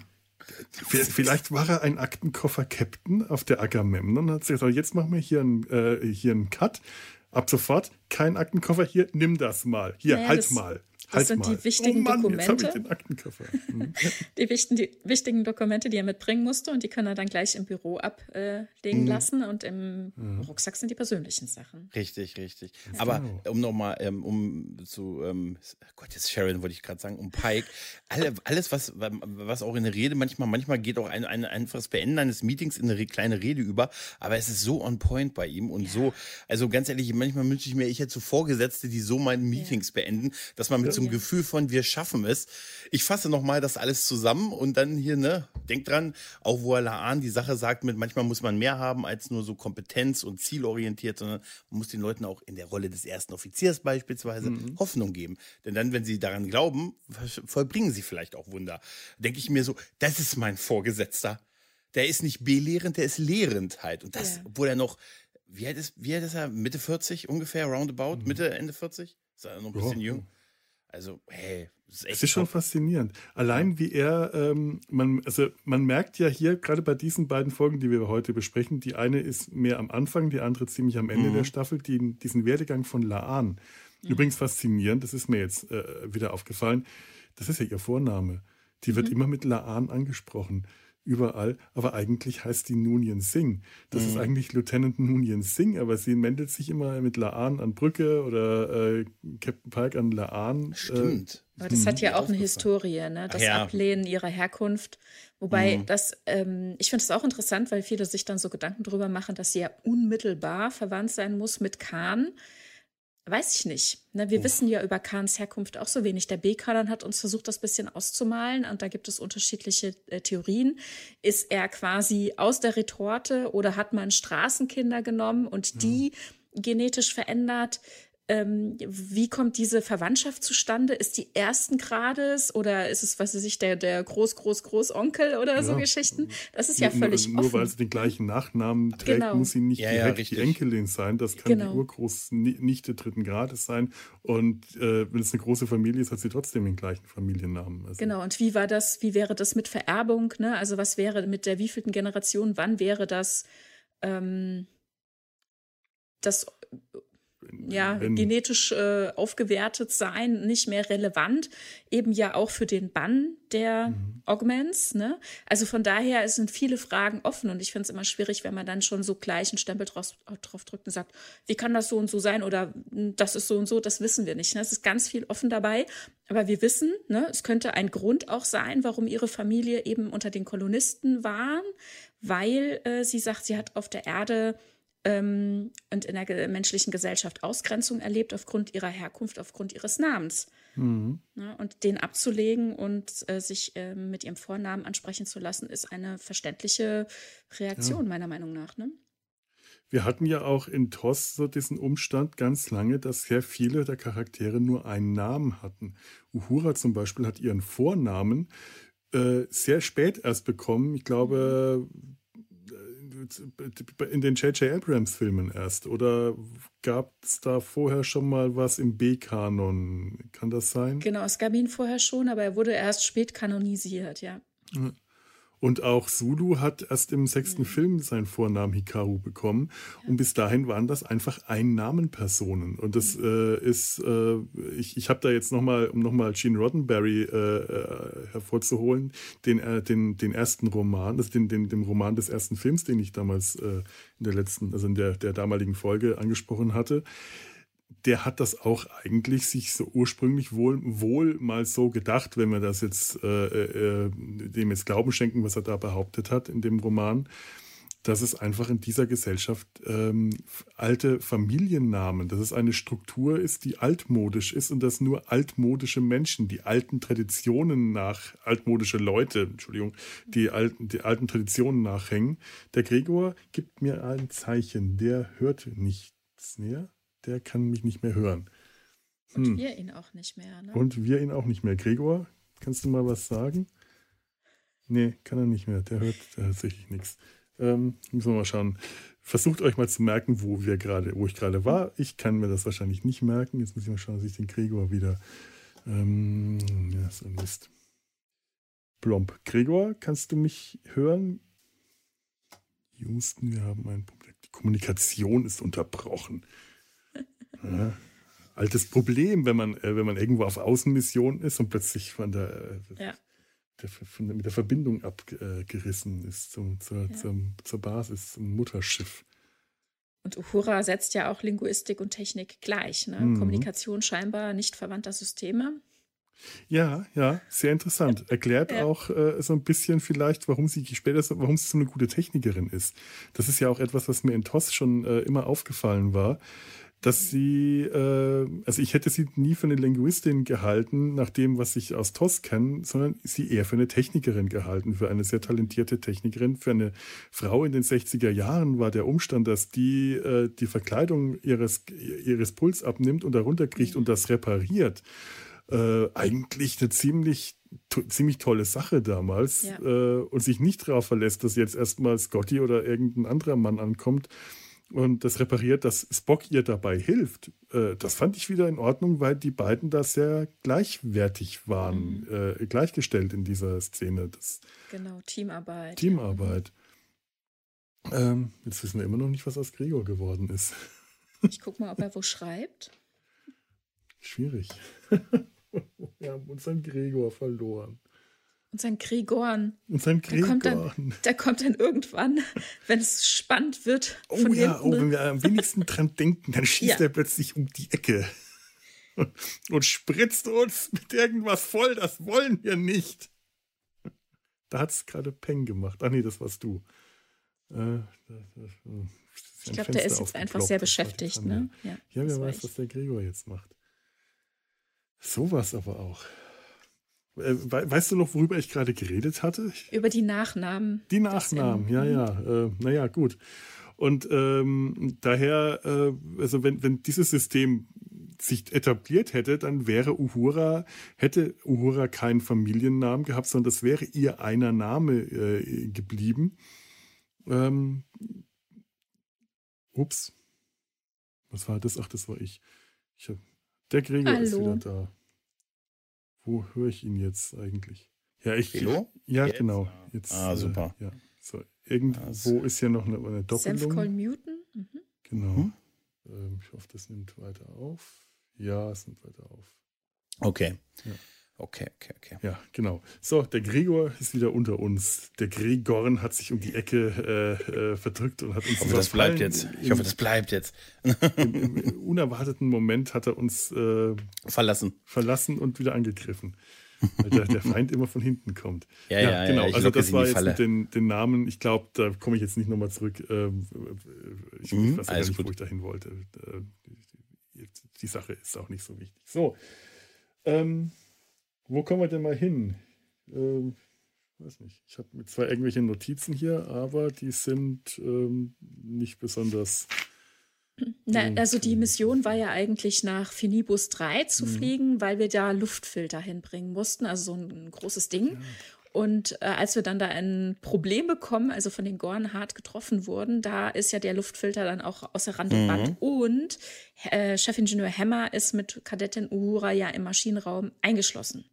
A: Vielleicht war er ein Aktenkoffer-Captain auf der Agamemnon und hat gesagt, jetzt machen wir hier einen, äh, hier einen Cut ab sofort kein Aktenkoffer hier, nimm das mal. Hier, naja, halt das, mal. Das halt
B: sind
A: mal.
B: die wichtigen oh Mann, Dokumente.
A: Jetzt ich den Aktenkoffer.
B: Mhm. die, wichtigen, die wichtigen Dokumente, die er mitbringen musste und die kann er dann gleich im Büro ablegen mhm. lassen und im mhm. Rucksack sind die persönlichen Sachen.
C: Richtig, richtig. Ja. Aber genau. um nochmal, ähm, um zu, ähm, Gott, jetzt Sharon wollte ich gerade sagen, um Pike, alle, alles, was, was auch in der Rede manchmal, manchmal geht auch ein, ein einfaches Beenden eines Meetings in eine kleine Rede über, aber es ist so on point bei ihm und ja. so, also ganz ehrlich, manchmal wünsche ich mir, ich hätte so Vorgesetzte, die so meine Meetings ja. beenden, dass man mit einem Gefühl von, wir schaffen es. Ich fasse nochmal das alles zusammen und dann hier, ne, denkt dran, auch wo Laan die Sache sagt mit, manchmal muss man mehr haben als nur so Kompetenz und zielorientiert, sondern man muss den Leuten auch in der Rolle des ersten Offiziers beispielsweise mhm. Hoffnung geben. Denn dann, wenn sie daran glauben, vollbringen sie vielleicht auch Wunder. Denke ich mir so, das ist mein Vorgesetzter. Der ist nicht belehrend, der ist lehrend halt. Und das, ja. obwohl er noch, wie alt ist, wie alt ist er? Mitte 40 ungefähr, roundabout? Mhm. Mitte, Ende 40? Ist er noch ein bisschen ja. jung? Also, hey,
A: das ist echt. Es ist schon faszinierend. Allein wie er, ähm, man, also man merkt ja hier, gerade bei diesen beiden Folgen, die wir heute besprechen, die eine ist mehr am Anfang, die andere ziemlich am Ende mhm. der Staffel, die, diesen Werdegang von Laan. Mhm. Übrigens faszinierend, das ist mir jetzt äh, wieder aufgefallen. Das ist ja ihr Vorname. Die wird mhm. immer mit Laan angesprochen überall, aber eigentlich heißt die Nunien Singh. Das mhm. ist eigentlich Lieutenant Nunien Singh, aber sie meldet sich immer mit Laan an Brücke oder äh, Captain Pike an Laan.
C: Äh, Stimmt.
B: Äh, aber das hat ja auch eine Historie, ne? das ja. Ablehnen ihrer Herkunft. Wobei mhm. das, ähm, ich finde es auch interessant, weil viele sich dann so Gedanken darüber machen, dass sie ja unmittelbar verwandt sein muss mit Khan. Weiß ich nicht. Ne, wir oh. wissen ja über Kahns Herkunft auch so wenig. Der B-Kanon hat uns versucht, das bisschen auszumalen und da gibt es unterschiedliche äh, Theorien. Ist er quasi aus der Retorte oder hat man Straßenkinder genommen und die genetisch verändert? Ähm, wie kommt diese Verwandtschaft zustande? Ist die ersten Grades oder ist es, was weiß ich, der, der Groß, Groß, Großonkel oder ja. so Geschichten? Das ist ja völlig
A: nur,
B: offen.
A: Nur weil sie den gleichen Nachnamen trägt, genau. muss sie nicht ja, direkt ja, die Enkelin sein. Das kann genau. die Urgroßnichte dritten Grades sein. Und äh, wenn es eine große Familie ist, hat sie trotzdem den gleichen Familiennamen.
B: Also genau. Und wie war das, wie wäre das mit Vererbung? Ne? Also was wäre mit der wievielten Generation? Wann wäre das, ähm, das ja, Wenn, genetisch äh, aufgewertet sein, nicht mehr relevant, eben ja auch für den Bann der mhm. Augments. Ne? Also von daher sind viele Fragen offen und ich finde es immer schwierig, wenn man dann schon so gleich einen Stempel drauf, drauf drückt und sagt, wie kann das so und so sein oder hm, das ist so und so, das wissen wir nicht. Ne? Es ist ganz viel offen dabei, aber wir wissen, ne, es könnte ein Grund auch sein, warum ihre Familie eben unter den Kolonisten waren, weil äh, sie sagt, sie hat auf der Erde ähm, und in der menschlichen Gesellschaft Ausgrenzung erlebt aufgrund ihrer Herkunft, aufgrund ihres Namens. Mhm. Ja, und den abzulegen und äh, sich äh, mit ihrem Vornamen ansprechen zu lassen, ist eine verständliche Reaktion, ja. meiner Meinung nach. Ne?
A: Wir hatten ja auch in TOS so diesen Umstand ganz lange, dass sehr viele der Charaktere nur einen Namen hatten. Uhura zum Beispiel hat ihren Vornamen äh, sehr spät erst bekommen. Ich glaube, in den J.J. Abrams-Filmen erst? Oder gab es da vorher schon mal was im B-Kanon? Kann das sein?
B: Genau, es gab ihn vorher schon, aber er wurde erst spät kanonisiert, ja.
A: Und auch Zulu hat erst im sechsten mhm. Film seinen Vornamen Hikaru bekommen. Ja. Und bis dahin waren das einfach Ein-Namen-Personen. Und das mhm. äh, ist, äh, ich, ich habe da jetzt nochmal, um nochmal Gene Roddenberry äh, äh, hervorzuholen, den, äh, den, den ersten Roman, also den, den, den Roman des ersten Films, den ich damals äh, in der letzten, also in der, der damaligen Folge angesprochen hatte der hat das auch eigentlich sich so ursprünglich wohl, wohl mal so gedacht, wenn wir das jetzt äh, äh, dem jetzt Glauben schenken, was er da behauptet hat in dem Roman, dass es einfach in dieser Gesellschaft ähm, alte Familiennamen, dass es eine Struktur ist, die altmodisch ist und dass nur altmodische Menschen, die alten Traditionen nach, altmodische Leute, Entschuldigung, die alten, die alten Traditionen nachhängen. Der Gregor gibt mir ein Zeichen, der hört nichts mehr der kann mich nicht mehr hören.
B: Hm. Und wir ihn auch nicht mehr. Ne?
A: Und wir ihn auch nicht mehr. Gregor, kannst du mal was sagen? Nee, kann er nicht mehr. Der hört tatsächlich nichts. Ähm, müssen wir mal schauen. Versucht euch mal zu merken, wo wir gerade, wo ich gerade war. Ich kann mir das wahrscheinlich nicht merken. Jetzt muss ich mal schauen, dass ich den Gregor wieder. Ähm, ja, so ein Mist. Plomp. Gregor, kannst du mich hören? Houston, wir haben ein Problem. Die Kommunikation ist unterbrochen. Ja. Altes Problem, wenn man, äh, wenn man irgendwo auf Außenmission ist und plötzlich von der, äh, ja. der, von der mit der Verbindung abgerissen ist zum, zur, ja. zum, zur Basis, zum Mutterschiff.
B: Und Uhura setzt ja auch Linguistik und Technik gleich. Ne? Mhm. Kommunikation scheinbar nicht verwandter Systeme.
A: Ja, ja, sehr interessant. Erklärt ja. auch äh, so ein bisschen vielleicht, warum sie später so, warum sie so eine gute Technikerin ist. Das ist ja auch etwas, was mir in TOS schon äh, immer aufgefallen war dass sie, äh, also ich hätte sie nie für eine Linguistin gehalten, nach dem, was ich aus TOS kenne, sondern sie eher für eine Technikerin gehalten, für eine sehr talentierte Technikerin. Für eine Frau in den 60er Jahren war der Umstand, dass die äh, die Verkleidung ihres, ihres Puls abnimmt und darunter kriegt und das repariert, äh, eigentlich eine ziemlich ziemlich tolle Sache damals ja. äh, und sich nicht darauf verlässt, dass jetzt erstmal Scotty oder irgendein anderer Mann ankommt und das repariert, dass Spock ihr dabei hilft. Äh, das fand ich wieder in Ordnung, weil die beiden da sehr gleichwertig waren, mhm. äh, gleichgestellt in dieser Szene. Das
B: genau, Teamarbeit.
A: Teamarbeit. Ähm, jetzt wissen wir immer noch nicht, was aus Gregor geworden ist.
B: Ich guck mal, ob er wo schreibt.
A: Schwierig. wir haben unseren Gregor verloren.
B: Und sein Gregorn.
A: Und sein Gregorn.
B: Der kommt, dann, der kommt dann irgendwann, wenn es spannend wird.
A: Oh ja, oh, wenn wir am wenigsten dran denken, dann schießt ja. er plötzlich um die Ecke. Und spritzt uns mit irgendwas voll. Das wollen wir nicht. Da hat es gerade Peng gemacht. Ach nee, das warst du. Äh, das, das,
B: ich glaube, der ist jetzt einfach sehr beschäftigt. Ne?
A: Ja, ja wer weiß, was der Gregor jetzt macht. Sowas aber auch. Äh, weißt du noch, worüber ich gerade geredet hatte?
B: Über die Nachnamen.
A: Die Nachnamen, ja, ja. Äh, naja, gut. Und ähm, daher, äh, also wenn, wenn dieses System sich etabliert hätte, dann wäre Uhura, hätte Uhura keinen Familiennamen gehabt, sondern das wäre ihr einer Name äh, geblieben. Ähm, ups. Was war das? Ach, das war ich. ich hab, der Gregor Hallo. ist wieder da. Wo höre ich ihn jetzt eigentlich? Ja, ich.
C: Hallo?
A: Ja, jetzt? genau.
C: Jetzt, ah, super.
A: Äh, ja. So, irgendwo ist ja noch eine, eine Doppelung.
B: Senf Muten? Mhm.
A: Genau. Mhm. Ähm, ich hoffe, das nimmt weiter auf. Ja, es nimmt weiter auf.
C: Okay. Ja. Okay, okay, okay.
A: Ja, genau. So, der Gregor ist wieder unter uns. Der Gregorn hat sich um die Ecke äh, äh, verdrückt und hat uns. Ich
C: hoffe, das bleibt jetzt. Ich hoffe, das bleibt jetzt.
A: Im, im, unerwarteten Moment hat er uns äh,
C: verlassen.
A: Verlassen und wieder angegriffen. Weil der, der Feind immer von hinten kommt.
C: Ja, ja, ja
A: genau.
C: Ja,
A: also das war jetzt mit den, den Namen. Ich glaube, da komme ich jetzt nicht nochmal zurück. Ähm, ich mhm, weiß nicht, gut. wo ich dahin wollte. Äh, die Sache ist auch nicht so wichtig. So. Ähm, wo kommen wir denn mal hin? Ähm, weiß nicht. Ich habe mit zwei irgendwelche Notizen hier, aber die sind ähm, nicht besonders.
B: Na, also die Mission war ja eigentlich nach Finibus 3 zu mhm. fliegen, weil wir da Luftfilter hinbringen mussten, also so ein, ein großes Ding. Ja. Und äh, als wir dann da ein Problem bekommen, also von den Gorn hart getroffen wurden, da ist ja der Luftfilter dann auch außer Rand und mhm. Band. Und äh, Chefingenieur Hammer ist mit Kadettin Uhura ja im Maschinenraum eingeschlossen.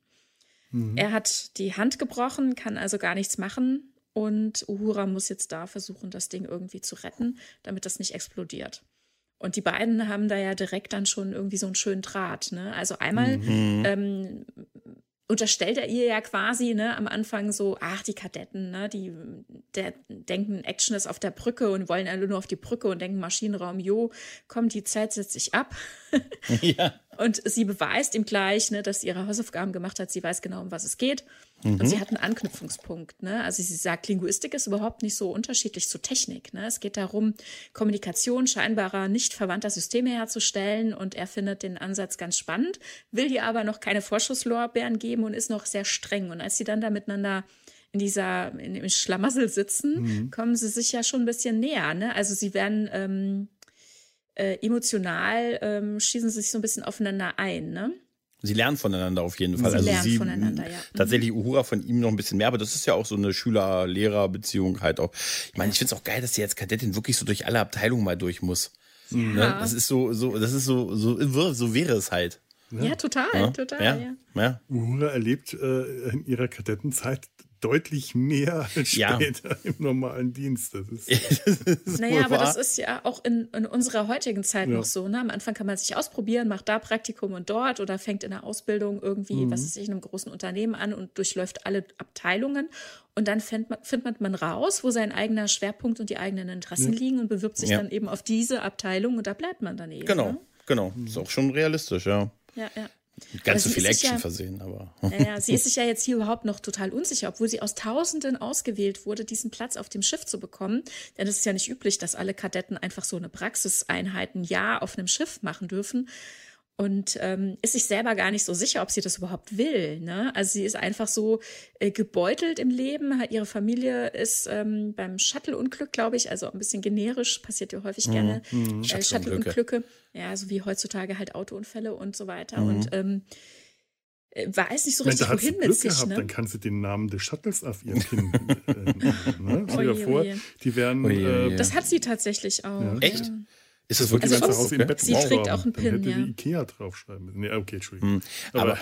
B: Mhm. Er hat die Hand gebrochen, kann also gar nichts machen. Und Uhura muss jetzt da versuchen, das Ding irgendwie zu retten, damit das nicht explodiert. Und die beiden haben da ja direkt dann schon irgendwie so einen schönen Draht. Ne? Also einmal mhm. ähm, unterstellt er ihr ja quasi ne, am Anfang so, ach, die Kadetten, ne, die der, denken, Action ist auf der Brücke und wollen alle nur auf die Brücke und denken, Maschinenraum, jo, komm, die Zeit setzt sich ab. ja. Und sie beweist ihm gleich, ne, dass sie ihre Hausaufgaben gemacht hat. Sie weiß genau, um was es geht. Mhm. Und sie hat einen Anknüpfungspunkt. Ne? Also sie sagt, Linguistik ist überhaupt nicht so unterschiedlich zu Technik. Ne? Es geht darum, Kommunikation scheinbarer nicht verwandter Systeme herzustellen. Und er findet den Ansatz ganz spannend, will ihr aber noch keine Vorschusslorbeeren geben und ist noch sehr streng. Und als sie dann da miteinander in dieser in dem Schlamassel sitzen, mhm. kommen sie sich ja schon ein bisschen näher. Ne? Also sie werden ähm, äh, emotional ähm, schießen sie sich so ein bisschen aufeinander ein, ne?
C: Sie lernen voneinander auf jeden Fall.
B: Sie
C: also
B: lernen
C: sie,
B: voneinander, ja.
C: Mhm. Tatsächlich Uhura von ihm noch ein bisschen mehr, aber das ist ja auch so eine Schüler-Lehrer-Beziehung halt auch. Ich meine, ich finde es auch geil, dass sie jetzt Kadettin wirklich so durch alle Abteilungen mal durch muss. Ja. Ne? Das ist so, so, das ist so, so, so wäre es halt.
B: Ja, ja total, ja. total. Ja.
C: Ja.
A: Uhura erlebt äh, in ihrer Kadettenzeit deutlich mehr ja. später im normalen Dienst. Das ist,
B: das ist naja, aber das ist ja auch in, in unserer heutigen Zeit ja. noch so. Ne? Am Anfang kann man sich ausprobieren, macht da Praktikum und dort oder fängt in der Ausbildung irgendwie, mhm. was ist ich, in einem großen Unternehmen an und durchläuft alle Abteilungen. Und dann findet man, findet man raus, wo sein eigener Schwerpunkt und die eigenen Interessen ja. liegen und bewirbt sich dann eben auf diese Abteilung und da bleibt man dann eben.
C: Genau,
B: ne?
C: genau. Ist auch schon realistisch, ja.
B: Ja, ja.
C: Ganz so viel Action ja, versehen, aber.
B: Ja, sie ist sich ja jetzt hier überhaupt noch total unsicher, obwohl sie aus Tausenden ausgewählt wurde, diesen Platz auf dem Schiff zu bekommen. Denn es ist ja nicht üblich, dass alle Kadetten einfach so eine Praxiseinheit ein Jahr auf einem Schiff machen dürfen und ähm, ist sich selber gar nicht so sicher, ob sie das überhaupt will. Ne? Also sie ist einfach so äh, gebeutelt im Leben. Ihre Familie ist ähm, beim Shuttle-Unglück, glaube ich, also ein bisschen generisch, passiert ja häufig mhm. gerne. Mhm. Äh, Shuttle-Unglücke, ja, so wie heutzutage halt Autounfälle und so weiter. Mhm. Und ähm, äh, weiß nicht so richtig,
A: Wenn,
B: wohin
A: Glück
B: mit sich.
A: Gehabt,
B: ne?
A: Dann kannst du den Namen des Shuttles auf ihren Kind äh, ne? Stell dir vor, die werden. Oje,
B: äh, das hat sie tatsächlich auch. Ja.
C: Echt?
B: Ja.
A: Ist das wirklich also zu Hause im Bett
B: Sie trägt auch einen Pin,
A: Dann hätte
B: ja.
A: die Ikea draufschreiben müssen. Nee, okay, Entschuldigung.
C: Hm. Aber, aber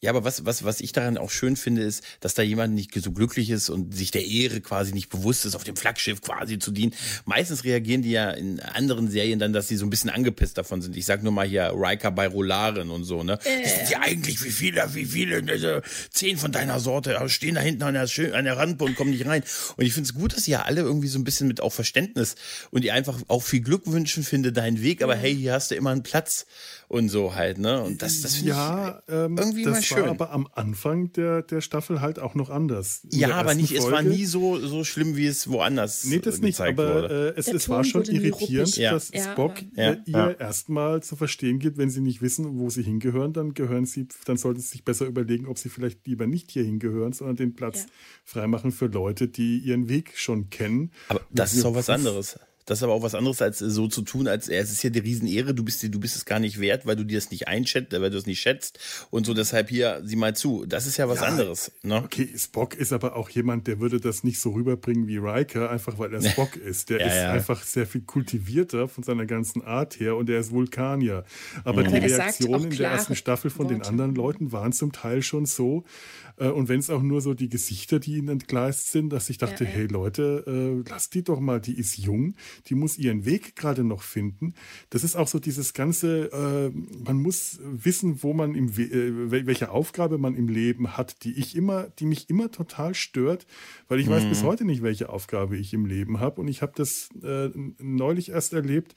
C: ja, aber was, was, was ich daran auch schön finde, ist, dass da jemand nicht so glücklich ist und sich der Ehre quasi nicht bewusst ist, auf dem Flaggschiff quasi zu dienen. Meistens reagieren die ja in anderen Serien dann, dass sie so ein bisschen angepisst davon sind. Ich sag nur mal hier Riker bei Rolaren und so, ne? Äh. Wissen Sie eigentlich, wie viele, wie viele, also zehn von deiner Sorte stehen da hinten an der, an der Rampe und kommen nicht rein. Und ich finde es gut, dass sie ja alle irgendwie so ein bisschen mit auch Verständnis und die einfach auch viel Glück wünschen, finde deinen Weg, aber hey, hier hast du immer einen Platz und so halt, ne? Und das, das finde
A: ja,
C: ich
A: ähm,
C: irgendwie
A: das
C: mal schön.
A: war aber am Anfang der, der Staffel halt auch noch anders. In
C: ja, aber nicht, es war
A: Folge-
C: nie so, so schlimm, wie es woanders
A: Nee, das
C: äh,
A: nicht, aber
C: wurde.
A: äh, es, es war schon irritierend.
C: Ja.
A: dass
B: Ja,
A: Spock
C: aber-
A: äh, ihr
C: Ja.
A: erstmal zu verstehen gibt, wenn sie nicht wissen, wo sie hingehören, dann gehören sie, dann sollten sie sich besser überlegen, ob sie vielleicht lieber nicht hier hingehören, sondern den Platz
B: Ja.
A: freimachen für Leute, die ihren Weg schon kennen.
C: Aber das ist doch was anderes. Das ist aber auch was anderes, als so zu tun, als es ist ja die Riesenehre, du bist, du bist es gar nicht wert, weil du dir das nicht einschätzt, weil du es nicht schätzt. Und so deshalb hier, sieh mal zu. Das ist ja was ja, anderes. Ne?
A: Okay, Spock ist aber auch jemand, der würde das nicht so rüberbringen wie Riker, einfach weil er Spock ist. Der ja, ist ja. einfach sehr viel kultivierter von seiner ganzen Art her und er ist Vulkanier. Aber mhm. die Reaktionen in der ersten Staffel von Worte. den anderen Leuten waren zum Teil schon so, äh, und wenn es auch nur so die Gesichter, die ihnen entgleist sind, dass ich dachte, ja, hey Leute, äh, lasst die doch mal, die ist jung, die muss ihren Weg gerade noch finden. Das ist auch so dieses ganze, äh, man muss wissen, wo man im, äh, welche Aufgabe man im Leben hat, die ich immer, die mich immer total stört, weil ich mhm. weiß bis heute nicht, welche Aufgabe ich im Leben habe. Und ich habe das äh, neulich erst erlebt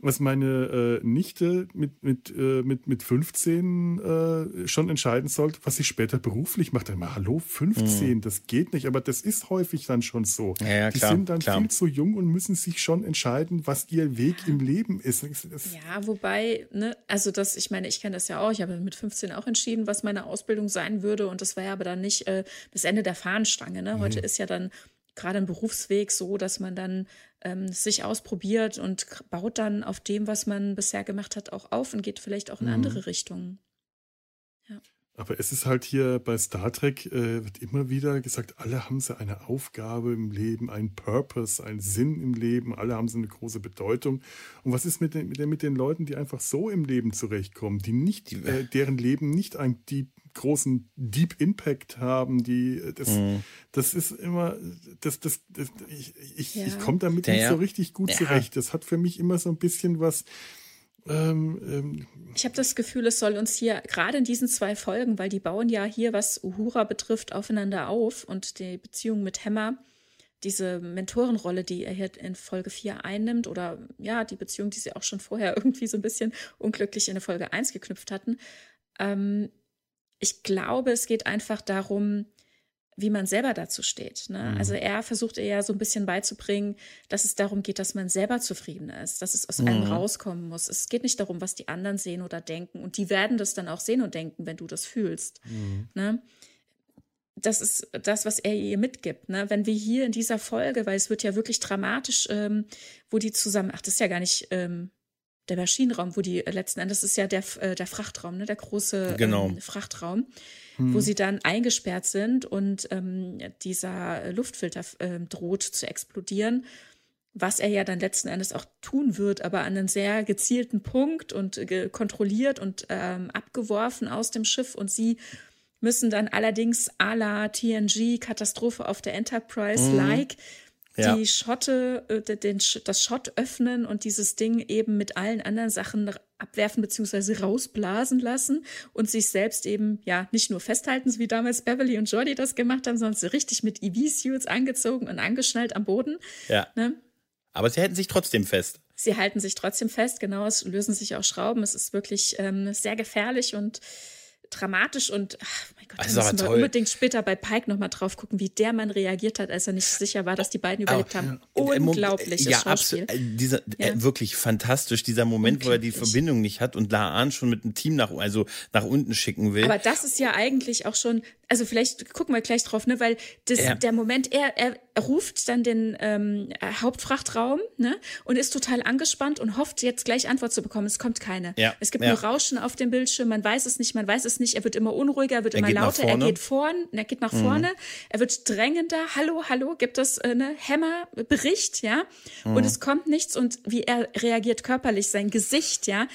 A: was meine äh, Nichte mit, mit, äh, mit, mit 15 äh, schon entscheiden sollte, was sie später beruflich macht. Dann mal, hallo, 15, mhm. das geht nicht, aber das ist häufig dann schon so.
C: Ja, ja,
A: Die
C: klar,
A: sind dann
C: klar.
A: viel zu jung und müssen sich schon entscheiden, was ihr Weg im Leben ist.
B: Das ja, wobei, ne, also das, ich meine, ich kenne das ja auch, ich habe mit 15 auch entschieden, was meine Ausbildung sein würde und das war ja aber dann nicht äh, das Ende der Fahnenstange. Ne? Heute mhm. ist ja dann gerade ein Berufsweg so, dass man dann ähm, sich ausprobiert und baut dann auf dem, was man bisher gemacht hat, auch auf und geht vielleicht auch in mhm. andere Richtungen.
A: Ja. Aber es ist halt hier bei Star Trek, äh, wird immer wieder gesagt, alle haben sie eine Aufgabe im Leben, einen Purpose, einen Sinn im Leben, alle haben sie eine große Bedeutung. Und was ist mit den, mit den, mit den Leuten, die einfach so im Leben zurechtkommen, die nicht, äh, deren Leben nicht ein Deep großen Deep Impact haben, die das, mhm. das ist immer, das, das, das ich, ich, ja. ich komme damit ja, nicht so richtig gut ja. zurecht. Das hat für mich immer so ein bisschen was. Ähm,
B: ähm, ich habe das Gefühl, es soll uns hier gerade in diesen zwei Folgen, weil die bauen ja hier, was Uhura betrifft, aufeinander auf und die Beziehung mit Hammer, diese Mentorenrolle, die er hier in Folge 4 einnimmt, oder ja, die Beziehung, die sie auch schon vorher irgendwie so ein bisschen unglücklich in der Folge 1 geknüpft hatten, ähm, ich glaube, es geht einfach darum, wie man selber dazu steht. Ne? Mhm. Also er versucht eher so ein bisschen beizubringen, dass es darum geht, dass man selber zufrieden ist, dass es aus mhm. einem rauskommen muss. Es geht nicht darum, was die anderen sehen oder denken. Und die werden das dann auch sehen und denken, wenn du das fühlst. Mhm. Ne? Das ist das, was er ihr mitgibt. Ne? Wenn wir hier in dieser Folge, weil es wird ja wirklich dramatisch, ähm, wo die zusammen, ach, das ist ja gar nicht ähm, der Maschinenraum, wo die äh, letzten Endes ist ja der, äh, der Frachtraum, ne, der große
C: genau.
B: ähm, Frachtraum, hm. wo sie dann eingesperrt sind und ähm, dieser Luftfilter äh, droht zu explodieren, was er ja dann letzten Endes auch tun wird, aber an einem sehr gezielten Punkt und äh, kontrolliert und ähm, abgeworfen aus dem Schiff und sie müssen dann allerdings à la TNG Katastrophe auf der Enterprise like hm ja. die Schotte, äh, den, das Schott öffnen und dieses Ding eben mit allen anderen Sachen abwerfen bzw. rausblasen lassen und sich selbst eben ja nicht nur festhalten, so wie damals Beverly und Jordi das gemacht haben, sondern so richtig mit EV-Suits angezogen und angeschnallt am Boden.
C: Ja. Ne? Aber sie halten sich trotzdem fest.
B: Sie halten sich trotzdem fest, genau. Es lösen sich auch Schrauben. Es ist wirklich ähm, sehr gefährlich und dramatisch und ach mein Gott, da müssen wir toll. unbedingt später bei Pike nochmal drauf gucken, wie der Mann reagiert hat, als er nicht sicher war, dass die beiden überlebt haben. Unglaublich.
C: Ja, absolut. Äh, dieser, ja. Äh, wirklich fantastisch, dieser Moment, wo er die Verbindung nicht hat und Laan schon mit einem Team nach, also nach unten schicken will.
B: Aber das ist ja eigentlich auch schon, also vielleicht gucken wir gleich drauf, ne, weil das, ja. der Moment, er, er ruft dann den ähm, Hauptfrachtraum ne, und ist total angespannt und hofft jetzt gleich Antwort zu bekommen. Es kommt keine.
C: Ja.
B: Es gibt
C: ja.
B: nur Rauschen auf dem Bildschirm, man weiß es nicht, man weiß es nicht. Er wird immer unruhiger, er wird er immer lauter, er geht vorn, er geht nach mhm. vorne, er wird drängender. Hallo, hallo, gibt es äh, ne Hämmerbericht, ja? Mhm. Und es kommt nichts und wie er reagiert körperlich, sein Gesicht, ja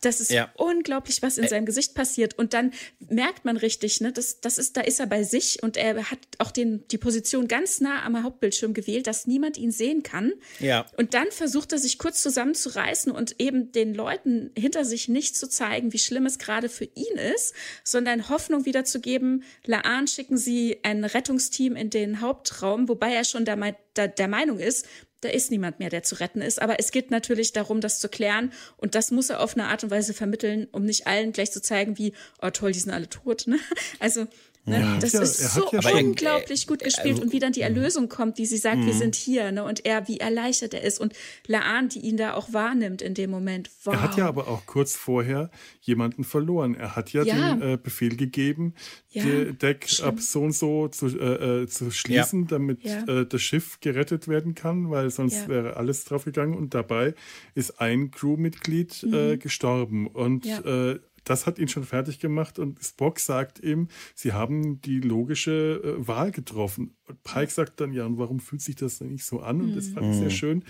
B: das ist ja. unglaublich, was in seinem Gesicht passiert. Und dann merkt man richtig, ne, das, das ist, da ist er bei sich und er hat auch den, die Position ganz nah am Hauptbildschirm gewählt, dass niemand ihn sehen kann.
C: Ja.
B: Und dann versucht er sich kurz zusammenzureißen und eben den Leuten hinter sich nicht zu zeigen, wie schlimm es gerade für ihn ist, sondern Hoffnung wiederzugeben. Laan schicken sie ein Rettungsteam in den Hauptraum, wobei er schon der, der, der Meinung ist, da ist niemand mehr, der zu retten ist. Aber es geht natürlich darum, das zu klären. Und das muss er auf eine Art und Weise vermitteln, um nicht allen gleich zu zeigen, wie, oh toll, die sind alle tot. Ne? Also Ne? Ja. Das ja, ist so unglaublich gut gespielt also, und wie dann die Erlösung kommt, die sie sagt, wir mhm. sind hier, ne? Und er, wie erleichtert er ist und Laan, die ihn da auch wahrnimmt in dem Moment.
A: Wow. Er hat ja aber auch kurz vorher jemanden verloren. Er hat ja, ja. den äh, Befehl gegeben, ja, die Deck stimmt. ab so und so zu, äh, äh zu schließen, damit äh, das Schiff gerettet werden kann, weil sonst wäre alles drauf gegangen. Und dabei ist ein Crewmitglied äh, mhm. gestorben. Und äh, das hat ihn schon fertig gemacht und Spock sagt ihm, sie haben die logische äh, Wahl getroffen. Und Pike sagt dann, ja, und warum fühlt sich das denn nicht so an? Und das fand ich sehr mhm. schön.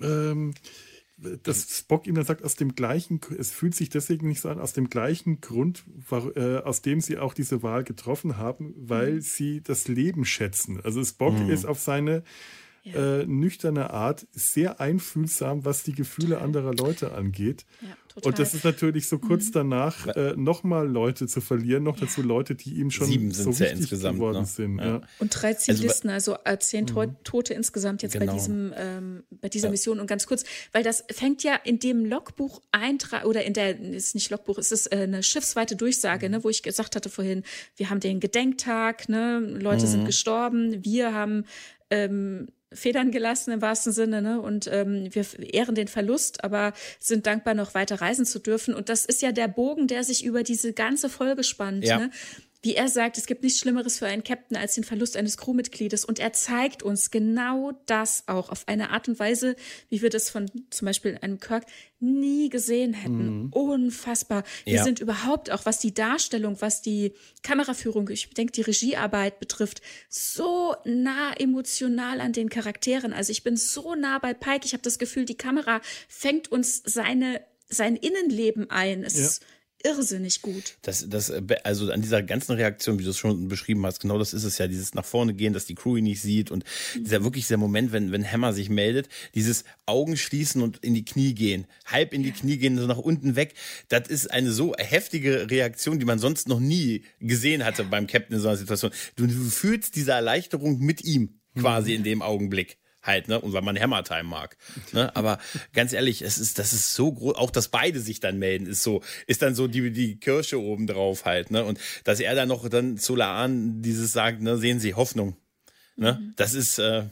A: Ähm, dass Spock ihm dann sagt, aus dem gleichen, es fühlt sich deswegen nicht so an, aus dem gleichen Grund, äh, aus dem sie auch diese Wahl getroffen haben, weil mhm. sie das Leben schätzen. Also Spock mhm. ist auf seine ja. äh, nüchterne Art sehr einfühlsam, was die Gefühle anderer Leute angeht. Ja. Total. Und das ist natürlich so kurz mhm. danach äh, nochmal Leute zu verlieren, noch dazu Leute, die ihm schon Sieben so wichtig ja insgesamt, geworden ne? sind. Ja.
B: Und drei Zivilisten, also, also zehn mhm. Tote insgesamt jetzt genau. bei, diesem, ähm, bei dieser Mission. Und ganz kurz, weil das fängt ja in dem Logbuch Eintrag oder in der, ist nicht Logbuch, es ist äh, eine schiffsweite Durchsage, ne, wo ich gesagt hatte vorhin, wir haben den Gedenktag, ne, Leute mhm. sind gestorben, wir haben ähm, Federn gelassen im wahrsten Sinne, ne? Und ähm, wir ehren den Verlust, aber sind dankbar, noch weiter reisen zu dürfen. Und das ist ja der Bogen, der sich über diese ganze Folge spannt. Ja. Ne? Wie er sagt, es gibt nichts Schlimmeres für einen Captain als den Verlust eines Crewmitgliedes. Und er zeigt uns genau das auch auf eine Art und Weise, wie wir das von zum Beispiel einem Kirk nie gesehen hätten. Mhm. Unfassbar. Wir ja. sind überhaupt auch, was die Darstellung, was die Kameraführung, ich denke, die Regiearbeit betrifft, so nah emotional an den Charakteren. Also ich bin so nah bei Pike. Ich habe das Gefühl, die Kamera fängt uns seine, sein Innenleben ein. Es ja irrsinnig gut.
C: Das, das, äh, also an dieser ganzen Reaktion, wie du es schon beschrieben hast, genau das ist es ja, dieses nach vorne gehen, dass die Crew ihn nicht sieht und mhm. dieser wirklich dieser Moment, wenn, wenn Hammer sich meldet, dieses Augen schließen und in die Knie gehen, halb in die Knie gehen, so nach unten weg, das ist eine so heftige Reaktion, die man sonst noch nie gesehen hatte beim Captain in so einer Situation. Du, du fühlst diese Erleichterung mit ihm quasi mhm. in dem Augenblick halt, ne? Und weil man Hammer Time mag. Ne? Aber ganz ehrlich, es ist, das ist so groß, auch dass beide sich dann melden, ist so, ist dann so die, die Kirsche oben drauf halt, ne? Und dass er dann noch dann zu Laan dieses sagt, ne, sehen Sie, Hoffnung. Ne? Mhm. Das ist äh,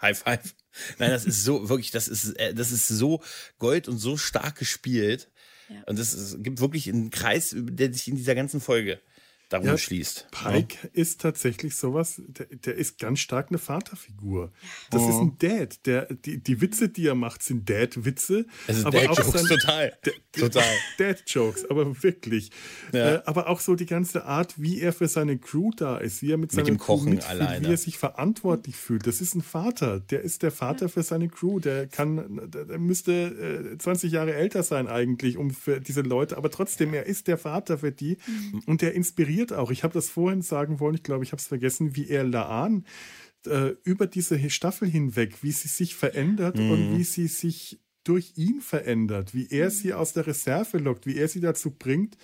C: High Five. Nein, das ist so, wirklich, das ist, äh, das ist so Gold und so stark gespielt. Ja. Und es gibt wirklich einen Kreis, der sich in dieser ganzen Folge darum ja, schließt.
A: Pike ja. ist tatsächlich sowas, der, der, ist ganz stark eine Vaterfigur. Das oh. ist ein Dad. Der, die, die Witze, die er macht, sind Dad-Witze.
C: Es ist Dad-Jokes, total. total.
A: Dad-Jokes, aber wirklich. Ja. Äh, aber auch so die ganze Art, wie er für seine Crew da ist, wie er mit, mit dem
C: Kochen alleine.
A: wie er sich verantwortlich fühlt. Das ist ein Vater. Der ist der Vater für seine Crew. Der kann, der müsste äh, 20 Jahre älter sein eigentlich, um für diese Leute, aber trotzdem, er ist der Vater für die mhm. und der inspiriert inspiriert auch. Ich habe das vorhin sagen wollen, ich glaube, ich habe es vergessen, wie er Laan äh, über diese Staffel hinweg, wie sie sich verändert mhm. und wie sie sich durch ihn verändert, wie er sie aus der Reserve lockt, wie er sie dazu bringt,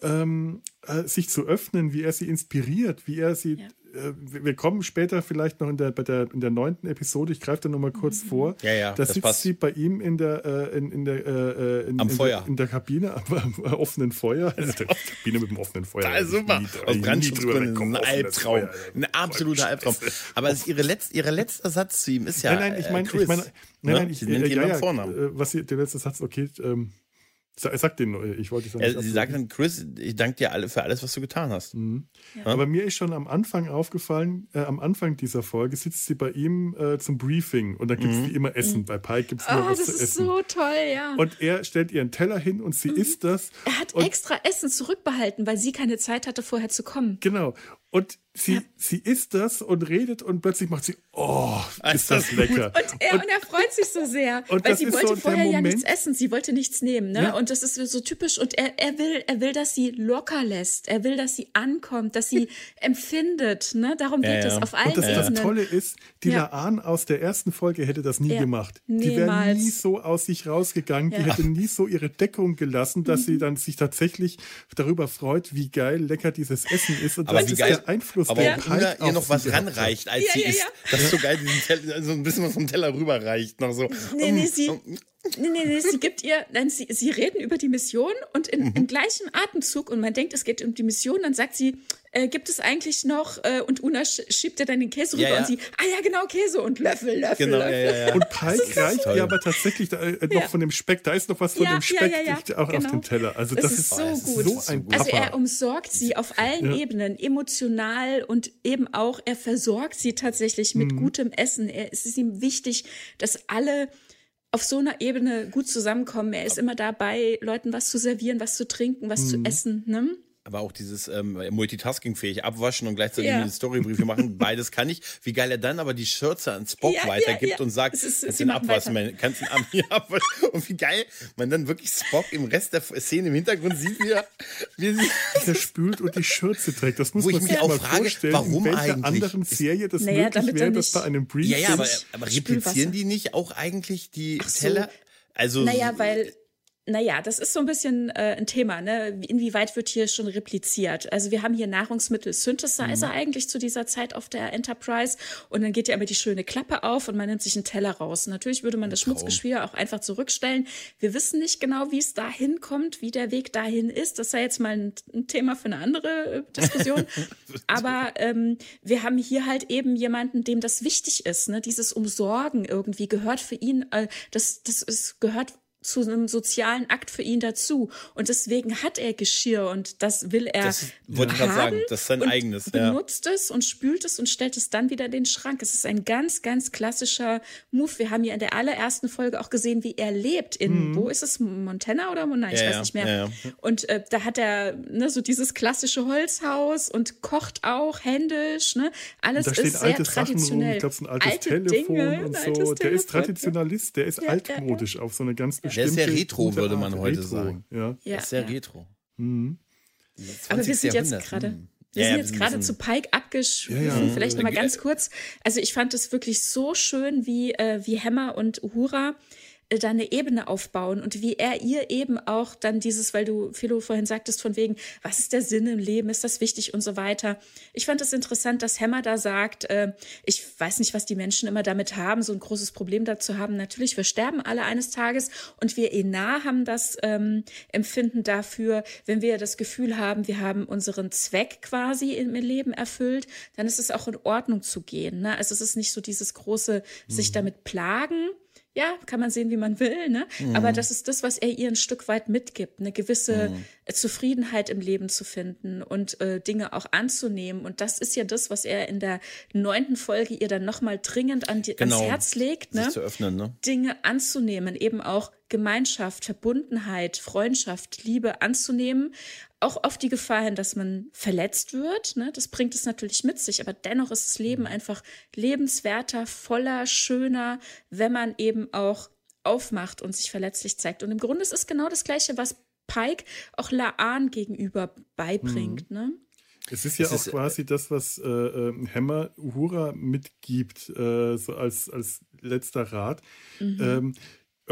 A: ähm, äh, sich zu öffnen, wie er sie inspiriert, wie er sie ja. Äh, wir kommen später vielleicht noch in der, bei der, in der neunten Episode, ich greife da nochmal kurz mhm. vor.
C: Ja, ja,
A: da sitzt passt. sie bei ihm in der, äh, in, in der, äh, in,
C: am
A: in
C: Feuer.
A: Der, in der Kabine, am, am offenen Feuer.
C: Also der Kabine mit dem offenen Feuer. Da ist super.
A: Aus Brandschutzgründen
C: ein Albtraum. ein absoluter Albtraum. Aber ist ihre letzte, ihre letzter Satz zu ihm ist ja.
A: Nein, nein, ich meine, ich meine, nein, nein, ich, äh, ja, ja, was sie, der letzte Satz, okay, ähm, Sag den, ich wollte es
C: nicht. Sie sagt dann, Chris, ich danke dir alle für alles, was du getan hast. Mhm.
A: Ja. Aber mir ist schon am Anfang aufgefallen, äh, am Anfang dieser Folge sitzt sie bei ihm äh, zum Briefing und da gibt es mhm. wie immer Essen. Mhm. Bei Pike gibt es immer oh, was zu essen. Das ist so
B: toll, ja.
A: Und er stellt ihren Teller hin und sie mhm. isst das.
B: Er hat extra Essen zurückbehalten, weil sie keine Zeit hatte, vorher zu kommen.
A: Genau. Und sie, ja. sie isst das und redet und plötzlich macht sie, oh, ist das lecker.
B: Und er, und, und, er freut sich so sehr, weil sie wollte so vorher ja nichts essen, sie wollte nichts nehmen. Ne? Ja. Und das ist so typisch. Und er, er, will, er will, dass sie locker lässt. Er will, dass sie ankommt, dass sie empfindet. Ne? Darum geht es auf allen
A: Und das, das Tolle ist, die ja. Laan aus der ersten Folge hätte das nie gemacht.
B: Niemals.
A: Die wäre nie so aus sich rausgegangen. Die hätte nie so ihre Deckung gelassen, dass mhm. sie dann sich tatsächlich darüber freut, wie geil lecker dieses Essen ist. Und
C: Aber das wie geil Einfluss, aber der Brüder ihr noch was ranreicht, als ja, sie ja, isst. Das ist so geil, diesen Teller, so ein bisschen was vom Teller rüberreicht. Noch so.
B: Nee, nee, sie, nee, nee, nee, sie gibt ihr, nein, sie, sie reden über die Mission und in, mhm. im gleichen Atemzug und man denkt, es geht um die Mission, dann sagt sie, äh, gibt es eigentlich noch, äh, und Una schiebt ihr dann den Käse rüber ja, ja. und sie, ah ja, genau, Käse und Löffel, Löffel,
C: genau,
B: Löffel.
C: Ja,
A: und Pike reicht ihr aber tatsächlich da, äh, noch von dem Speck, da ist noch was von dem Speck auch genau. auf dem Teller. Also das, das ist, so gut. So ein
B: also er umsorgt sie auf allen Ebenen, emotional und eben auch, er versorgt sie tatsächlich mit mhm. gutem Essen. Er, es ist ihm wichtig, dass alle auf so einer Ebene gut zusammenkommen. Er ist immer dabei, Leuten was zu servieren, was zu trinken, was mhm. zu essen. Ne?
C: Aber auch dieses ähm, Multitasking-fähig abwaschen und gleichzeitig ja. Storybriefe machen, beides kann ich. Wie geil er dann aber die Schürze an Spock ja, weitergibt ja, und sagt, ist, kannst du ihn abwaschen, mein, kannst ihn an mir abwaschen. Und wie geil man dann wirklich Spock im Rest der Szene im Hintergrund sieht, wie er, wie
A: er spült und die Schürze trägt. Das muss
C: Wo
A: man
C: ich mich auch frage, vorstellen, warum in welcher
A: eigentlich? anderen Serie das naja, möglich wäre, dass bei einem Brief
C: Ja, ja, aber, aber replizieren die nicht auch eigentlich die so. Teller?
B: Also, naja, weil naja, das ist so ein bisschen äh, ein Thema, ne? Inwieweit wird hier schon repliziert? Also wir haben hier Nahrungsmittel-Synthesizer mhm. eigentlich zu dieser Zeit auf der Enterprise und dann geht ja immer die schöne Klappe auf und man nimmt sich einen Teller raus. Natürlich würde man das Schmutzgeschwür auch einfach zurückstellen. Wir wissen nicht genau, wie es dahin kommt, wie der Weg dahin ist. Das sei jetzt mal ein, ein Thema für eine andere äh, Diskussion. Aber ähm, wir haben hier halt eben jemanden, dem das wichtig ist. Ne? Dieses Umsorgen irgendwie gehört für ihn, äh, das, das ist, gehört zu einem sozialen Akt für ihn dazu. Und deswegen hat er Geschirr und das will er. Das wollte ich gerade sagen,
C: das ist sein eigenes.
B: Benutzt ja. es und spült es und stellt es dann wieder in den Schrank. Es ist ein ganz, ganz klassischer Move. Wir haben ja in der allerersten Folge auch gesehen, wie er lebt. In, mhm. wo ist es? Montana oder Nein, ich ja, weiß nicht mehr. Ja, und äh, da hat er ne, so dieses klassische Holzhaus und kocht auch händisch. Ne? Alles ist sehr traditionell.
A: Ich glaube, es ist ein altes Alte Telefon Dinge, und so. Der ist Traditionalist, der ist altmodisch auf so eine ganz bestimmte
C: der ist sehr retro, würde man heute retro. sagen. Ja. ja. ist sehr retro. Mhm.
B: Aber wir sind jetzt gerade. Hm. Wir ja, sind jetzt gerade zu Pike abgeschwiffen. Ja, ja. Vielleicht nochmal ganz kurz. Also ich fand es wirklich so schön, wie, äh, wie Hammer und Uhura äh, da eine Ebene aufbauen und wie er ihr eben auch dann dieses, weil du, Philo, vorhin sagtest, von wegen, was ist der Sinn im Leben, ist das wichtig und so weiter. Ich fand es interessant, dass Hammer da sagt, äh, ich weiß nicht, was die Menschen immer damit haben, so ein großes Problem dazu haben. Natürlich, wir sterben alle eines Tages und wir Enar haben das ähm, Empfinden dafür, wenn wir das Gefühl haben, wir haben unseren Zweck quasi im Leben erfüllt, dann ist es auch in Ordnung zu gehen. Ne? Also es ist nicht so dieses große sich mhm. damit plagen, ja, kann man sehen, wie man will, ne? Mhm. Aber das ist das, was er ihr ein Stück weit mitgibt, eine gewisse mhm. Zufriedenheit im Leben zu finden und äh, Dinge auch anzunehmen. Und das ist ja das, was er in der neunten Folge ihr dann nochmal dringend an die, genau. ans Herz legt, ne?
C: Öffnen, ne?
B: Dinge anzunehmen, eben auch Gemeinschaft, Verbundenheit, Freundschaft, Liebe anzunehmen, auch auf die Gefahr hin, dass man verletzt wird. Ne? Das bringt es natürlich mit sich, aber dennoch ist das Leben mhm. einfach lebenswerter, voller, schöner, wenn man eben auch aufmacht und sich verletzlich zeigt. Und im Grunde ist es genau das Gleiche, was Pike auch Laan gegenüber beibringt. Mhm. Ne?
A: Es ist ja es auch ist, äh, quasi das, was äh, äh, Hammer Uhura mitgibt, äh, so als, als letzter Rat. Mhm. Ähm,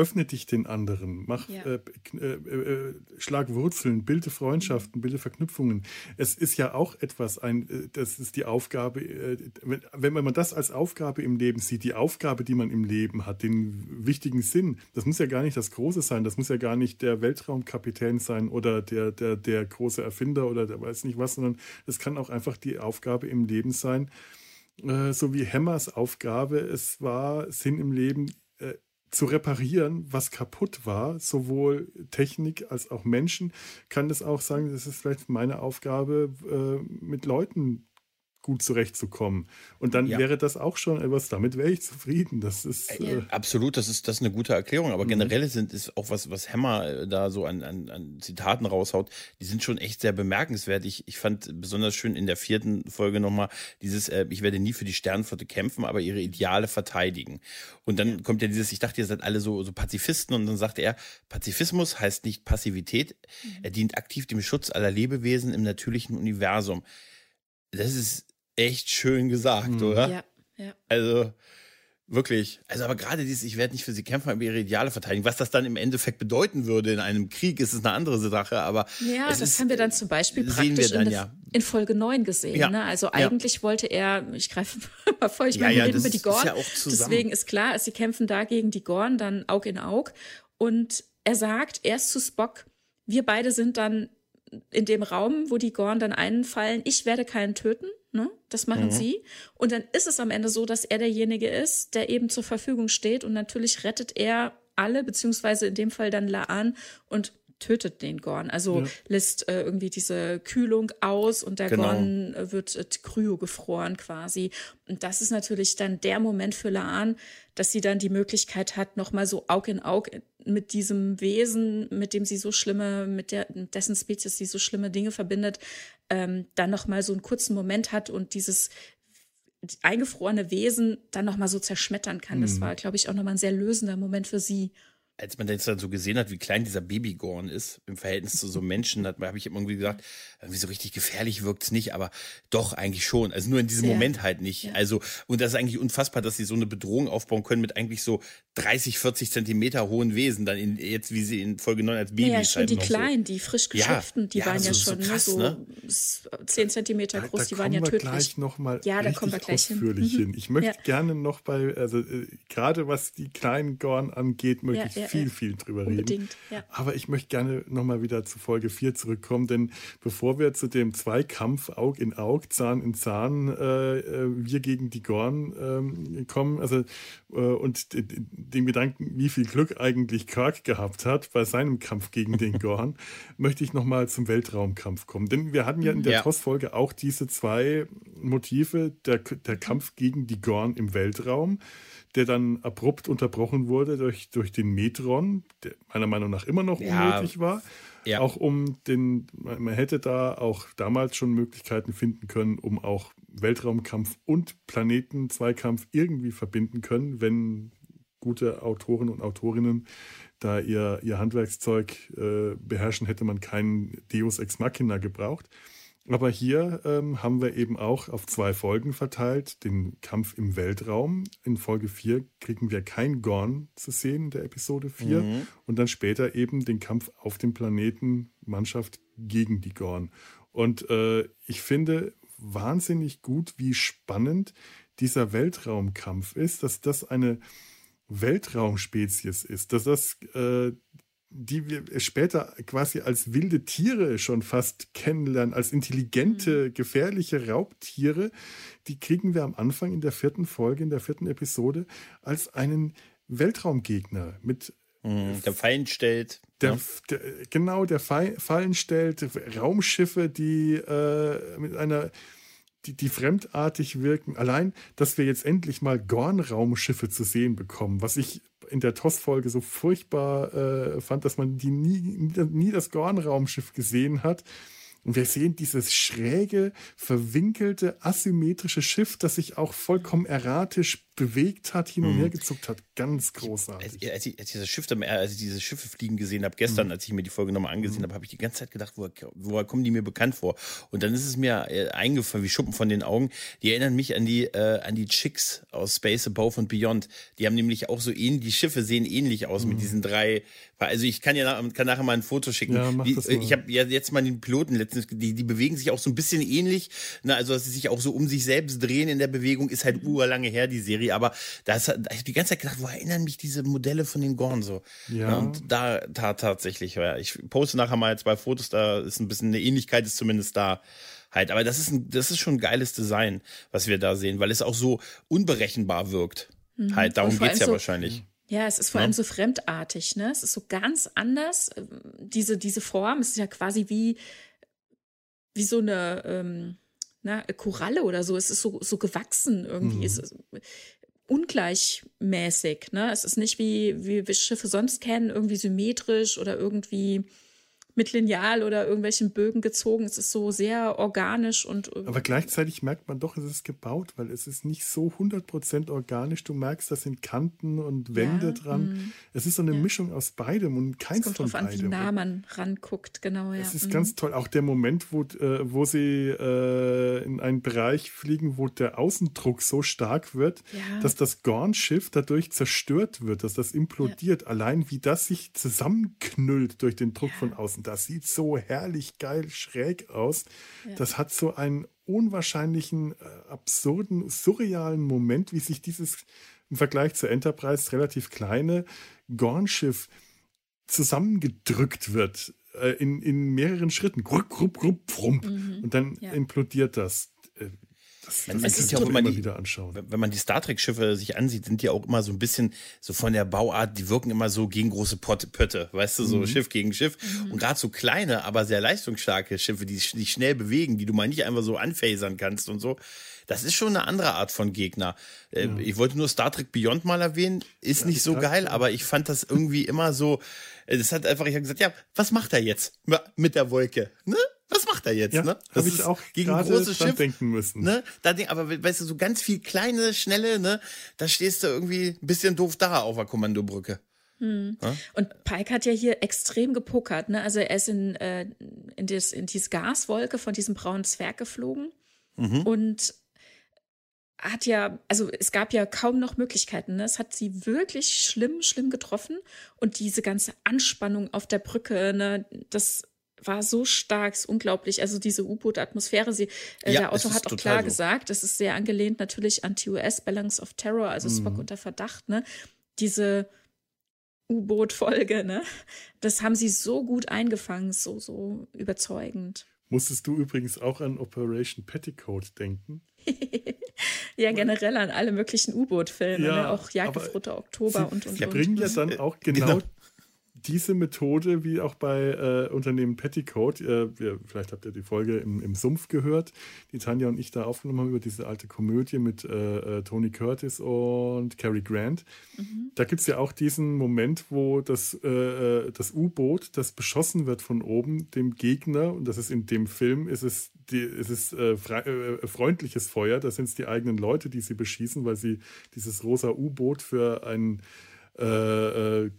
A: öffne dich den anderen, mach, ja. äh, äh, äh, schlag Wurzeln, bilde Freundschaften, bilde Verknüpfungen. Es ist ja auch etwas, ein, äh, das ist die Aufgabe, äh, wenn, wenn man das als Aufgabe im Leben sieht, die Aufgabe, die man im Leben hat, den wichtigen Sinn, das muss ja gar nicht das Große sein, das muss ja gar nicht der Weltraumkapitän sein oder der, der, der große Erfinder oder der weiß nicht was, sondern es kann auch einfach die Aufgabe im Leben sein, äh, so wie Hammers Aufgabe es war, Sinn im Leben zu reparieren, was kaputt war, sowohl Technik als auch Menschen, kann es auch sagen, das ist vielleicht meine Aufgabe, äh, mit Leuten gut zurechtzukommen. Und dann ja. wäre das auch schon etwas, damit wäre ich zufrieden. Das ist
C: äh, absolut, das ist das ist eine gute Erklärung. Aber mhm. generell sind ist auch was, was Hammer äh, da so an, an, an Zitaten raushaut, die sind schon echt sehr bemerkenswert. Ich, ich fand besonders schön in der vierten Folge nochmal dieses, äh, ich werde nie für die Sternenflotte kämpfen, aber ihre Ideale verteidigen. Und dann kommt ja dieses, ich dachte, ihr seid alle so, so Pazifisten und dann sagte er, Pazifismus heißt nicht Passivität, mhm. er dient aktiv dem Schutz aller Lebewesen im natürlichen Universum. Das ist echt schön gesagt, mhm. oder?
B: Ja, ja.
C: Also wirklich. Also aber gerade dieses, ich werde nicht für sie kämpfen, aber ihre Ideale verteidigen. Was das dann im Endeffekt bedeuten würde in einem Krieg, ist es eine andere Sache. Aber
B: ja, das
C: ist,
B: haben wir dann zum Beispiel praktisch dann, in, ja. in, Folge 9 gesehen. Ja. Ne? Also eigentlich ja. wollte er, ich greife mal vor, ich meine, wir reden über die Gorn. Ist Deswegen ist klar, sie kämpfen da gegen die Gorn, dann Aug in Aug. Und er sagt erst zu Spock, wir beide sind dann in dem Raum, wo die Gorn dann einfallen, ich werde keinen töten, ne? Das machen mhm. sie. Und dann ist es am Ende so, dass er derjenige ist, der eben zur Verfügung steht. Und natürlich rettet er alle, beziehungsweise in dem Fall dann Laan und tötet den Gorn. Also ja. lässt äh, irgendwie diese Kühlung aus und der genau. Gorn äh, wird äh, kryo gefroren quasi. Und das ist natürlich dann der Moment für Laan, dass sie dann die Möglichkeit hat, nochmal so Aug in Aug mit diesem Wesen, mit dem sie so schlimme, mit der, dessen Spezies sie so schlimme Dinge verbindet, ähm, dann nochmal so einen kurzen Moment hat und dieses eingefrorene Wesen dann nochmal so zerschmettern kann. Mhm. Das war, glaube ich, auch nochmal ein sehr lösender Moment für sie
C: als man das dann so gesehen hat, wie klein dieser Babygorn ist im Verhältnis zu so Menschen, da habe ich irgendwie gesagt, irgendwie so richtig gefährlich wirkt es nicht, aber doch eigentlich schon. Also nur in diesem Sehr. Moment halt nicht. Ja. Also, und das ist eigentlich unfassbar, dass sie so eine Bedrohung aufbauen können mit eigentlich so 30, 40 Zentimeter hohen Wesen, dann in, jetzt wie sie in Folge 9 als Babys
B: ja, ja schon die kleinen, so. die frisch geschöpften, ja, die waren ja schon so, krass, so ne? 10 Zentimeter groß, da, da die waren ja tödlich. Da
A: gleich noch mal ja, da kommen wir gleich hin. Mhm. hin. Ich möchte gerne noch bei, also äh, gerade was die kleinen Gorn angeht, möchte ich viel, viel drüber Unbedingt, reden. Aber ich möchte gerne noch mal wieder zu Folge 4 zurückkommen, denn bevor wir zu dem Zweikampf Aug in Aug, Zahn in Zahn, äh, äh wir gegen die Gorn äh, kommen, also äh, und den Gedanken, wie viel Glück eigentlich Kirk gehabt hat bei seinem Kampf gegen den Gorn, möchte ich noch mal zum Weltraumkampf kommen. Denn wir hatten ja in der ja. TOS-Folge auch diese zwei Motive, der, der Kampf gegen die Gorn im Weltraum der dann abrupt unterbrochen wurde durch, durch den Metron, der meiner Meinung nach immer noch ja. unnötig war. Ja. Auch um den, man hätte da auch damals schon Möglichkeiten finden können, um auch Weltraumkampf und Planetenzweikampf irgendwie verbinden können, wenn gute Autoren und Autorinnen da ihr, ihr Handwerkszeug äh, beherrschen, hätte man keinen Deus Ex Machina gebraucht. Aber hier ähm, haben wir eben auch auf zwei Folgen verteilt den Kampf im Weltraum. In Folge 4 kriegen wir kein Gorn zu sehen in der Episode 4 mhm. und dann später eben den Kampf auf dem Planeten Mannschaft gegen die Gorn. Und äh, ich finde wahnsinnig gut, wie spannend dieser Weltraumkampf ist, dass das eine Weltraumspezies ist, dass das äh, die wir später quasi als wilde Tiere schon fast kennenlernen, als intelligente, mhm. gefährliche Raubtiere, die kriegen wir am Anfang in der vierten Folge, in der vierten Episode, als einen Weltraumgegner mit
C: mhm, der Fallen stellt.
A: Der, ja. der, genau, der Fallen stellt, Raumschiffe, die äh, mit einer die, die fremdartig wirken. Allein, dass wir jetzt endlich mal Gorn-Raumschiffe zu sehen bekommen, was ich in der TOS-Folge so furchtbar äh, fand, dass man die nie, nie das Gorn-Raumschiff gesehen hat. Und wir sehen dieses schräge, verwinkelte, asymmetrische Schiff, das sich auch vollkommen erratisch bewegt hat, hin und mhm. her gezuckt hat. Ganz großartig.
C: Als, ich, als ich das Schiff, als ich diese Schiffe fliegen gesehen habe, gestern, mhm. als ich mir die Folge nochmal angesehen mhm. habe, habe ich die ganze Zeit gedacht, woher, woher, kommen die mir bekannt vor? Und dann ist es mir äh, eingefallen, wie Schuppen von den Augen. Die erinnern mich an die, äh, an die Chicks aus Space Above und Beyond. Die haben nämlich auch so ähnlich, die Schiffe sehen ähnlich aus mit mhm. diesen drei. Also ich kann ja nach, kann nachher mal ein Foto schicken. Ja, mach die, das mal. Ich habe ja jetzt mal den Piloten letztens, die, die bewegen sich auch so ein bisschen ähnlich. Ne? Also dass sie sich auch so um sich selbst drehen in der Bewegung, ist halt mhm. urlange her, die Serie. Aber da ist ich habe die ganze Zeit gedacht, wo erinnern mich diese Modelle von den Gorn so? Ja. Und da, da tatsächlich, ja, ich poste nachher mal zwei Fotos, da ist ein bisschen eine Ähnlichkeit, ist zumindest da halt. Aber das ist, ein, das ist schon ein geiles Design, was wir da sehen, weil es auch so unberechenbar wirkt. Mhm. Halt, darum geht es ja so, wahrscheinlich.
B: Ja, es ist vor ja. allem so fremdartig, ne? Es ist so ganz anders. Diese, diese Form, es ist ja quasi wie, wie so eine, ähm, na, Koralle oder so. Es ist so, so gewachsen irgendwie. Mhm. Es ist, ungleichmäßig. Ne? Es ist nicht wie, wie wir Schiffe sonst kennen, irgendwie symmetrisch oder irgendwie mit Lineal oder irgendwelchen Bögen gezogen. Es ist so sehr organisch und.
A: Aber gleichzeitig merkt man doch, es ist gebaut, weil es ist nicht so 100% organisch. Du merkst, da sind Kanten und Wände ja, dran. Mh. Es ist so eine ja. Mischung aus beidem und keins von beidem.
B: An, wie nah man ranguckt, genau. Ja.
A: Es ist mhm. ganz toll. Auch der Moment, wo, äh, wo sie äh, in einen Bereich fliegen, wo der Außendruck so stark wird, dass das Gorn-Schiff dadurch zerstört wird, dass das implodiert. Allein wie das sich zusammenknüllt durch den Druck von außen das sieht so herrlich geil schräg aus. Ja. Das hat so einen unwahrscheinlichen, äh, absurden, surrealen Moment, wie sich dieses im Vergleich zur Enterprise relativ kleine Gornschiff zusammengedrückt wird äh, in, in mehreren Schritten. Grupp, grupp, grupp, frump. Mhm. Und dann ja. implodiert das.
C: Das, man, man sieht ja auch immer die, wieder anschauen. Wenn man die Star Trek-Schiffe sich ansieht, sind die auch immer so ein bisschen so von der Bauart, die wirken immer so gegen große Pötte, weißt du, so mhm. Schiff gegen Schiff. Mhm. Und gerade so kleine, aber sehr leistungsstarke Schiffe, die sich schnell bewegen, die du mal nicht einfach so anfasern kannst und so. Das ist schon eine andere Art von Gegner. Äh, ja. Ich wollte nur Star Trek Beyond mal erwähnen. Ist ja, nicht so geil, aber ich fand das irgendwie immer so. Äh, das hat einfach, ich habe gesagt, ja, was macht er jetzt mit der Wolke? Ne? Was macht er jetzt? Ja, ne?
A: Das habe ich auch gegen ein großes Schiff denken müssen.
C: Ne? Da, aber weißt du, so ganz viel kleine, schnelle, ne? Da stehst du irgendwie ein bisschen doof da auf der Kommandobrücke.
B: Hm. Und Pike hat ja hier extrem gepokert. Ne? Also er ist in, äh, in, das, in diese Gaswolke von diesem braunen Zwerg geflogen mhm. und hat ja, also es gab ja kaum noch Möglichkeiten. Ne? Es hat sie wirklich schlimm, schlimm getroffen. Und diese ganze Anspannung auf der Brücke, ne, das war so stark, ist unglaublich. Also diese U-Boot-Atmosphäre, sie, äh, ja, der Autor hat auch klar so. gesagt, das ist sehr angelehnt natürlich an TOS, Balance of Terror, also mhm. Spock unter Verdacht, ne? Diese U-Boot-Folge, ne? Das haben sie so gut eingefangen, so, so überzeugend.
A: Musstest du übrigens auch an Operation Petticoat denken?
B: ja, generell an alle möglichen U-Boot-Filme, ja, ne? auch Jagdgefrotter Oktober
A: sie,
B: und und.
A: Sie bringen ja dann auch genau, genau diese Methode, wie auch bei äh, Unternehmen Petticoat, äh, wir, vielleicht habt ihr die Folge im, im Sumpf gehört, die Tanja und ich da aufgenommen haben über diese alte Komödie mit äh, äh Tony Curtis und Cary Grant. Mhm. Da gibt es ja auch diesen Moment, wo das, äh, äh, das U-Boot, das beschossen wird von oben, dem Gegner, und das ist in dem Film, ist es, die, ist es freundliches Feuer, das sind es die eigenen Leute, die sie beschießen, weil sie dieses rosa U-Boot für einen für,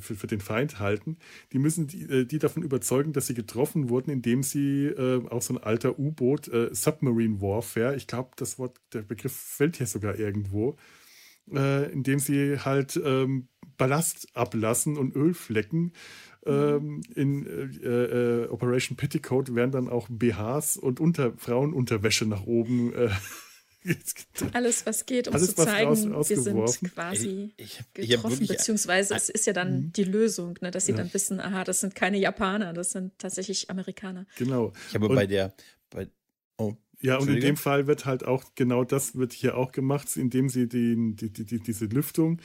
A: für, für, den Feind halten, die müssen die, äh, die, davon überzeugen, dass sie getroffen wurden, indem sie äh, auch so ein alter U-Boot, äh, Submarine Warfare, ich glaube, das Wort, der Begriff fällt hier sogar irgendwo, äh, indem sie halt ähm, Ballast ablassen und Ölflecken. Ähm, in Operation Petticoat werden dann auch BHs und Unter Frauenunterwäsche nach oben
B: alles, was geht, um Alles, zu zeigen, raus, wir sind quasi ich, ich, getroffen, wirklich, beziehungsweise es ist ja dann mhm. die Lösung, ne, dass sie ja. dann wissen, aha, das sind keine Japaner, das sind tatsächlich Amerikaner.
A: Genau.
C: Ich habe und, bei der, bei,
A: oh, ja, und in dem Fall wird halt auch genau das wird hier auch gemacht, indem sie die, die, die, diese Lüftung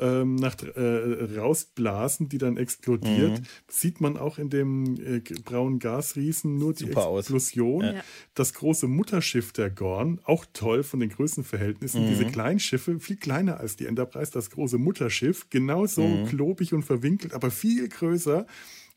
A: ähm, nach, äh, rausblasen, die dann explodiert. Mhm. Sieht man auch in dem äh, braunen Gasriesen nur die Super Explosion. Ja. Das große Mutterschiff der Gorn, auch toll von den Größenverhältnissen. Mhm. Diese kleinen Schiffe, viel kleiner als die Enterprise, das große Mutterschiff, genauso mhm. klobig und verwinkelt, aber viel größer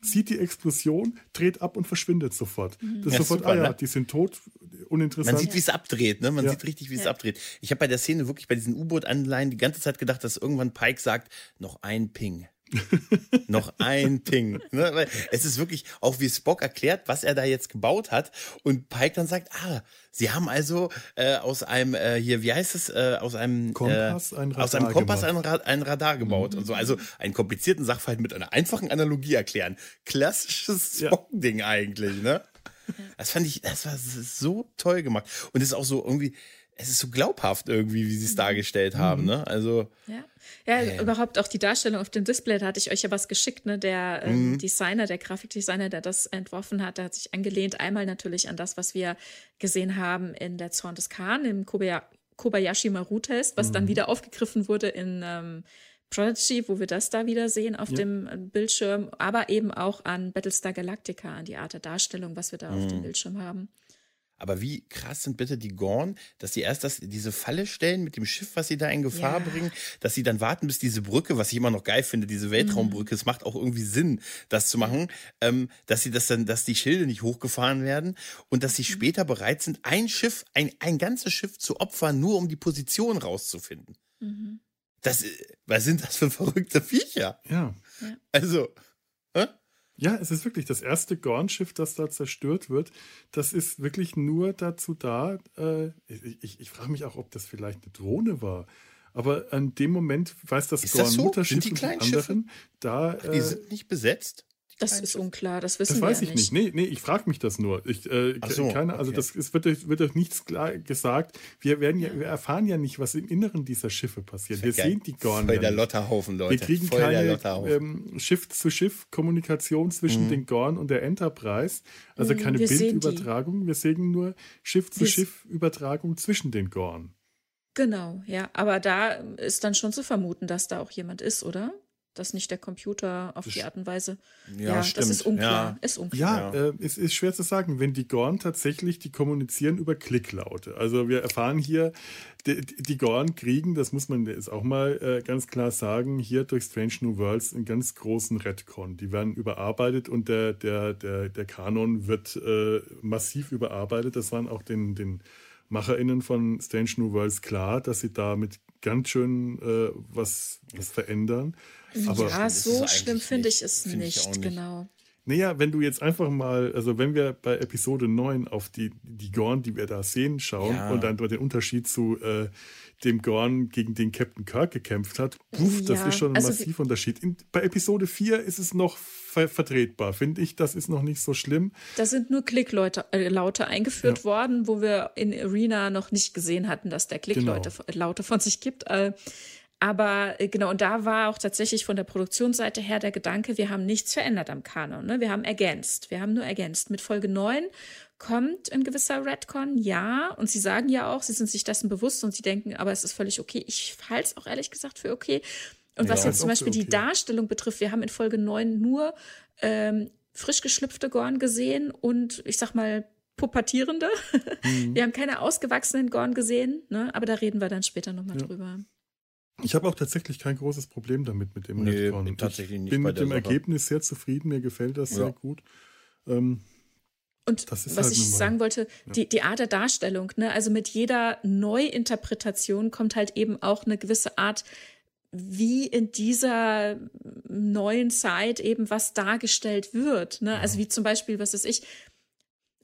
A: sieht die Explosion, dreht ab und verschwindet sofort. Mhm. Das ist ja, sofort, super, ah ja, ne? die sind tot, uninteressant.
C: Man sieht, wie es abdreht, ne? Man ja. sieht richtig, wie es abdreht. Ich habe bei der Szene wirklich bei diesen U-Boot-Anleihen die ganze Zeit gedacht, dass irgendwann Pike sagt, noch ein Ping. noch ein Ping. Ne? Es ist wirklich, auch wie Spock erklärt, was er da jetzt gebaut hat. Und Pike dann sagt, ah, sie haben also äh, aus einem, äh, hier, wie heißt es, äh, aus einem
A: äh, Kompass ein Radar,
C: aus einem Kompass ein, Ra ein, Radar gebaut. Mhm. Und so. Also einen komplizierten Sachverhalt mit einer einfachen Analogie erklären. Klassisches Spock-Ding ja. eigentlich, ne? Das fand ich, das war so toll gemacht. Und es ist auch so irgendwie, es ist so glaubhaft irgendwie, wie sie es mhm. dargestellt haben, mhm. ne? Also.
B: Ja. Ja, äh. überhaupt auch die Darstellung auf dem Display, da hatte ich euch ja was geschickt, ne? Der ähm, mhm. Designer, der Grafikdesigner, der das entworfen hat, der hat sich angelehnt einmal natürlich an das, was wir gesehen haben in der Zorn des Khan, im Kobayashi Maru-Test, was mhm. dann wieder aufgegriffen wurde in ähm, Prodigy, wo wir das da wieder sehen auf ja. dem äh, Bildschirm, aber eben auch an Battlestar Galactica, an die Art der Darstellung, was wir da auf dem mhm. Bildschirm haben.
C: Aber wie krass sind bitte die Gorn, dass sie erst das, diese Falle stellen mit dem Schiff, was sie da in Gefahr ja. bringen, dass sie dann warten, bis diese Brücke, was ich immer noch geil finde, diese Weltraumbrücke, mhm. es macht auch irgendwie Sinn, das zu machen, ähm, dass sie das dann, dass die Schilde nicht hochgefahren werden und dass sie mhm. später bereit sind, ein Schiff, ein, ein ganzes Schiff zu opfern, nur um die Position rauszufinden. Mhm. Das, äh, was sind das für verrückte Viecher?
A: Ja.
C: ja. Also,
A: äh? Ja, es ist wirklich das erste Gorn-Schiff, das da zerstört wird. Das ist wirklich nur dazu da. Äh, ich ich, ich frage mich auch, ob das vielleicht eine Drohne war. Aber an dem Moment weiß das Gorn-Mutterschiff
C: so? die anderen,
A: da.
C: Ach, die äh, sind nicht besetzt?
B: Das ist unklar, das wissen
A: das
B: wir
A: weiß
B: ja
A: ich nicht. Nee, nee, ich frage mich das nur. Ich, äh,
C: so,
A: keine, Also
C: okay.
A: das es wird, euch- wird euch nichts klar gesagt. Wir, werden ja, wir erfahren ja nicht, was im Inneren dieser Schiffe passiert. Wir
C: Geil.
A: sehen die Gorn
C: Voll
A: ja
C: der
A: nicht.
C: Lotterhaufen, Leute.
A: Wir kriegen
C: Voll
A: keine ähm, Schiff-zu-Schiff-Kommunikation zwischen den Gorn und der Enterprise. Also keine
B: Mm, wir.
A: Bildübertragung. Wir sehen nur Schiff-zu-Schiff-Übertragung zwischen den Gorn.
B: Genau, ja. Aber da ist dann schon zu vermuten, dass da auch jemand ist, oder? Dass nicht der Computer auf die Art und Weise.
C: Ja,
B: das
C: stimmt.
B: ist unklar.
C: Ja.
B: Ist unklar.
A: Ja, Äh, es ist schwer zu sagen, wenn die Gorn tatsächlich, die kommunizieren über Klicklaute. Also wir erfahren hier, die, die Gorn kriegen, das muss man jetzt auch mal äh, ganz klar sagen, hier durch Strange New Worlds einen ganz großen Redcon. Die werden überarbeitet und der, der, der, der Kanon wird äh, massiv überarbeitet. Das waren auch den, den MacherInnen von Strange New Worlds klar, dass sie damit ganz schön äh, was, was verändern. Aber
B: ja, so schlimm finde ich es
C: Finde ich
B: nicht,
C: nicht.
B: genau.
A: Naja, wenn du jetzt einfach mal, also wenn wir bei Episode 9 auf die, die Gorn, die wir da sehen, schauen
C: Ja.
A: und dann den Unterschied zu äh, dem Gorn, gegen den Captain Kirk gekämpft hat, puff, das
B: Ja,
A: ist schon ein
B: also
A: massiver Unterschied. In, bei Episode 4 ist es noch ver vertretbar, finde ich, das ist noch nicht so schlimm.
B: Da sind nur Klicklaute äh, Laute eingeführt worden, wo wir in Arena noch nicht gesehen hatten, dass der Klicklaute
A: Genau.
B: Laute von sich gibt. Äh, aber äh, genau, und da war auch tatsächlich von der Produktionsseite her der Gedanke, wir haben nichts verändert am Kanon. Ne? Wir haben ergänzt. Wir haben nur ergänzt. Mit Folge 9 kommt ein gewisser Redcon, ja. Und sie sagen ja auch, sie sind sich dessen bewusst und sie denken, aber es ist völlig okay. Ich halte es auch ehrlich gesagt für okay. Und was
A: Ja,
B: jetzt zum Beispiel die
A: okay.
B: Darstellung betrifft, wir haben in Folge 9 nur ähm, frisch geschlüpfte Gorn gesehen und ich sag mal pubertierende.
A: Mhm.
B: Wir haben keine ausgewachsenen Gorn gesehen, ne? aber da reden wir dann später nochmal
A: Ja.
B: drüber.
A: Ich habe auch tatsächlich kein großes Problem damit, mit dem
C: Nee,
A: Redcon.
C: tatsächlich
A: ich
C: nicht
A: bin
C: bei
A: mit
C: der
A: dem
C: Sache.
A: Ergebnis sehr zufrieden, mir gefällt das
C: Ja.
A: sehr gut. Ähm,
B: Und
A: Das ist
B: was
A: halt
B: ich
A: nun mal-
B: sagen wollte, die, die Art der Darstellung, ne? also mit jeder Neuinterpretation kommt halt eben auch eine gewisse Art, wie in dieser neuen Zeit eben was dargestellt wird. Ne? Also wie zum Beispiel, was weiß ich,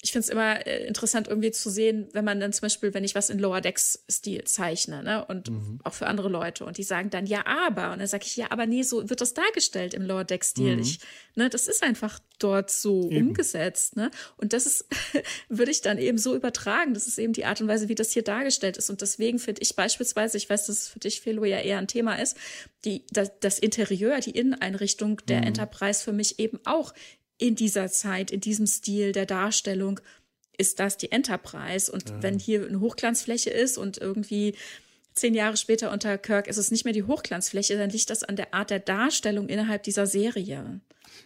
B: ich finde es immer äh, interessant irgendwie zu sehen, wenn man dann zum Beispiel, wenn ich was in Lower Decks Stil zeichne, ne, und auch für andere Leute und die sagen dann ja, aber und dann sage ich ja, aber nee, so wird das dargestellt im Lower Decks Stil. Ich, ne, das ist einfach dort so
A: Eben.
B: umgesetzt, ne, und das ist würde ich dann eben so übertragen. Das ist eben die Art und Weise, wie das hier dargestellt ist und deswegen finde ich beispielsweise, ich weiß, dass es für dich Philo ja eher ein Thema ist, die das, das Interieur, die Inneneinrichtung der Enterprise für mich eben auch in dieser Zeit, in diesem Stil der Darstellung, ist das die Enterprise. Und wenn hier eine Hochglanzfläche ist und irgendwie zehn Jahre später unter Kirk ist es nicht mehr die Hochglanzfläche, dann liegt das an der Art der Darstellung innerhalb dieser Serie.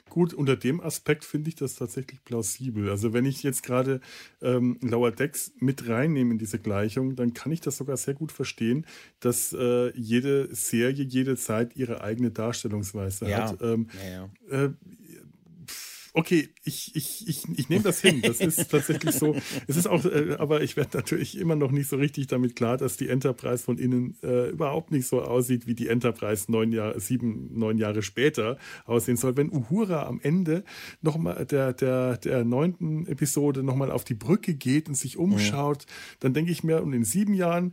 A: Gut, unter dem Aspekt finde ich das tatsächlich plausibel. Also wenn ich jetzt gerade ähm, Lower Decks mit reinnehme in diese Gleichung, dann kann ich das sogar sehr gut verstehen, dass äh, jede Serie, jede Zeit ihre eigene Darstellungsweise
C: Ja.
A: hat. Ähm,
C: Ja, ja.
A: äh, okay, ich, ich, ich, ich nehme das hin. Das ist tatsächlich so. Es ist auch, äh, aber ich werde natürlich immer noch nicht so richtig damit klar, dass die Enterprise von innen äh, überhaupt nicht so aussieht, wie die Enterprise neun Jahre, sieben, neun Jahre später aussehen soll. Wenn Uhura am Ende nochmal der, der, der neunten Episode nochmal auf die Brücke geht und sich umschaut, dann denke ich mir, und in sieben Jahren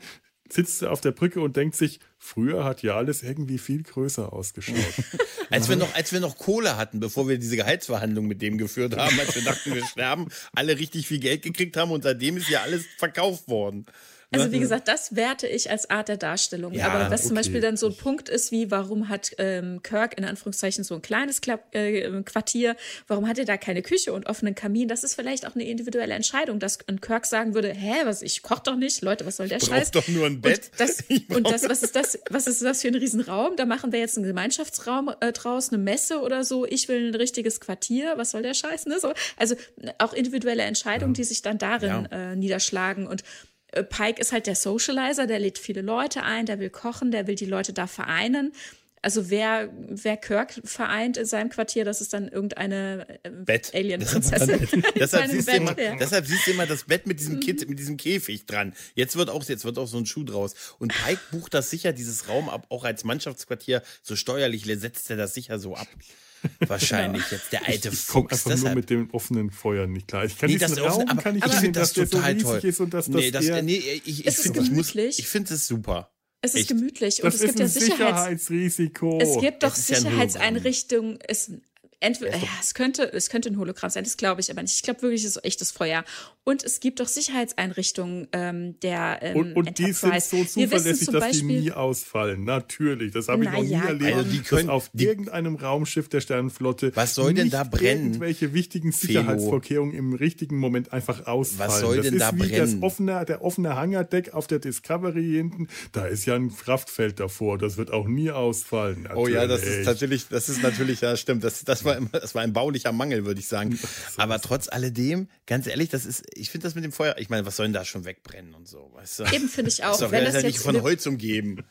A: sitzt er auf der Brücke und denkt sich, früher hat ja alles irgendwie viel größer ausgeschaut.
C: Als wir, noch, als wir noch Kohle hatten, bevor wir diese Gehaltsverhandlung mit dem geführt haben, als wir dachten, wir sterben, alle richtig viel Geld gekriegt haben und seitdem ist ja alles verkauft worden.
B: Also wie gesagt, das werte ich als Art der Darstellung.
C: Ja,
B: Aber was zum
A: okay.
B: Beispiel dann so ein Punkt ist, wie warum hat ähm, Kirk in Anführungszeichen so ein kleines Kla äh, Quartier, warum hat er da keine Küche und offenen Kamin? Das ist vielleicht auch eine individuelle Entscheidung, dass ein Kirk sagen würde, hä, was, ich koch doch nicht, Leute, was soll der
C: Braucht
B: Scheiß?
C: doch nur ein Bett.
B: Und das,
C: Ich
B: und das, was ist das, was ist das für ein Riesenraum? Da machen wir jetzt einen Gemeinschaftsraum äh, draus, eine Messe oder so. Ich will ein richtiges Quartier. Was soll der Scheiß? Ne? So, also auch individuelle Entscheidungen, die sich dann darin äh, niederschlagen. Und Pike ist halt der Socializer, der lädt viele Leute ein, der will kochen, der will die Leute da vereinen. Also wer, wer Kirk vereint in seinem Quartier, das ist dann irgendeine äh,
C: Bett.
B: Alien-Prinzessin. in
C: deshalb, siehst du
B: Bett,
C: immer,
B: ja.
C: deshalb siehst du immer das Bett mit diesem Kit, mit diesem Käfig dran. Jetzt wird auch, jetzt wird auch so ein Schuh draus. Und Pike bucht das sicher, dieses Raum ab, auch als Mannschaftsquartier, so steuerlich setzt er das sicher so ab. Wahrscheinlich jetzt der alte
A: Ich komme
C: Fuchs.
A: einfach nur mit dem offenen Feuer nicht klar. Ich kann
C: Nee,
A: diesen
C: das
A: Raum,
C: offen, aber
A: kann ich
C: ich
A: sehen,
C: finde das
A: dass der
C: total
A: so
C: toll.
A: riesig ist und dass
C: nee,
A: das,
C: das, nee, ich, ich
B: Es ist
C: finde, ich, muss-
B: gemütlich.
C: ich finde es super.
B: Es ist
C: Echt.
B: gemütlich und
A: das
B: es gibt ja Sicherheits
A: Sicherheitsrisiko.
B: Es gibt doch Sicherheitseinrichtungen. Es, Entweder, ja, es könnte, es könnte ein Hologramm sein, das glaube ich aber nicht. Ich glaube wirklich, es ist echtes Feuer. Und es gibt doch Sicherheitseinrichtungen ähm, der ähm,
A: Und, und die sind so zuverlässig, dass Beispiel, die nie ausfallen. Natürlich, das habe ich noch nie ja, erlebt. Also die können, auf die, irgendeinem Raumschiff der Sternenflotte
C: was soll denn da brennen?
A: Irgendwelche wichtigen Sicherheitsvorkehrungen im richtigen Moment einfach ausfallen.
C: Was soll
A: das
C: denn da brennen?
A: Das offene, der offene Hangardeck auf der Discovery hinten, da ist ja ein Kraftfeld davor. Das wird auch nie ausfallen.
C: Natürlich. Oh ja, das ist natürlich, das ist natürlich, ja stimmt. Das, das, war, das war ein baulicher Mangel, würde ich sagen. Aber trotz alledem, ganz ehrlich, das ist, ich finde das mit dem Feuer, ich meine, was soll denn da schon wegbrennen und so, weißt du?
B: Eben finde ich auch.
C: Das ist wenn das ja nicht von Holz umgeben.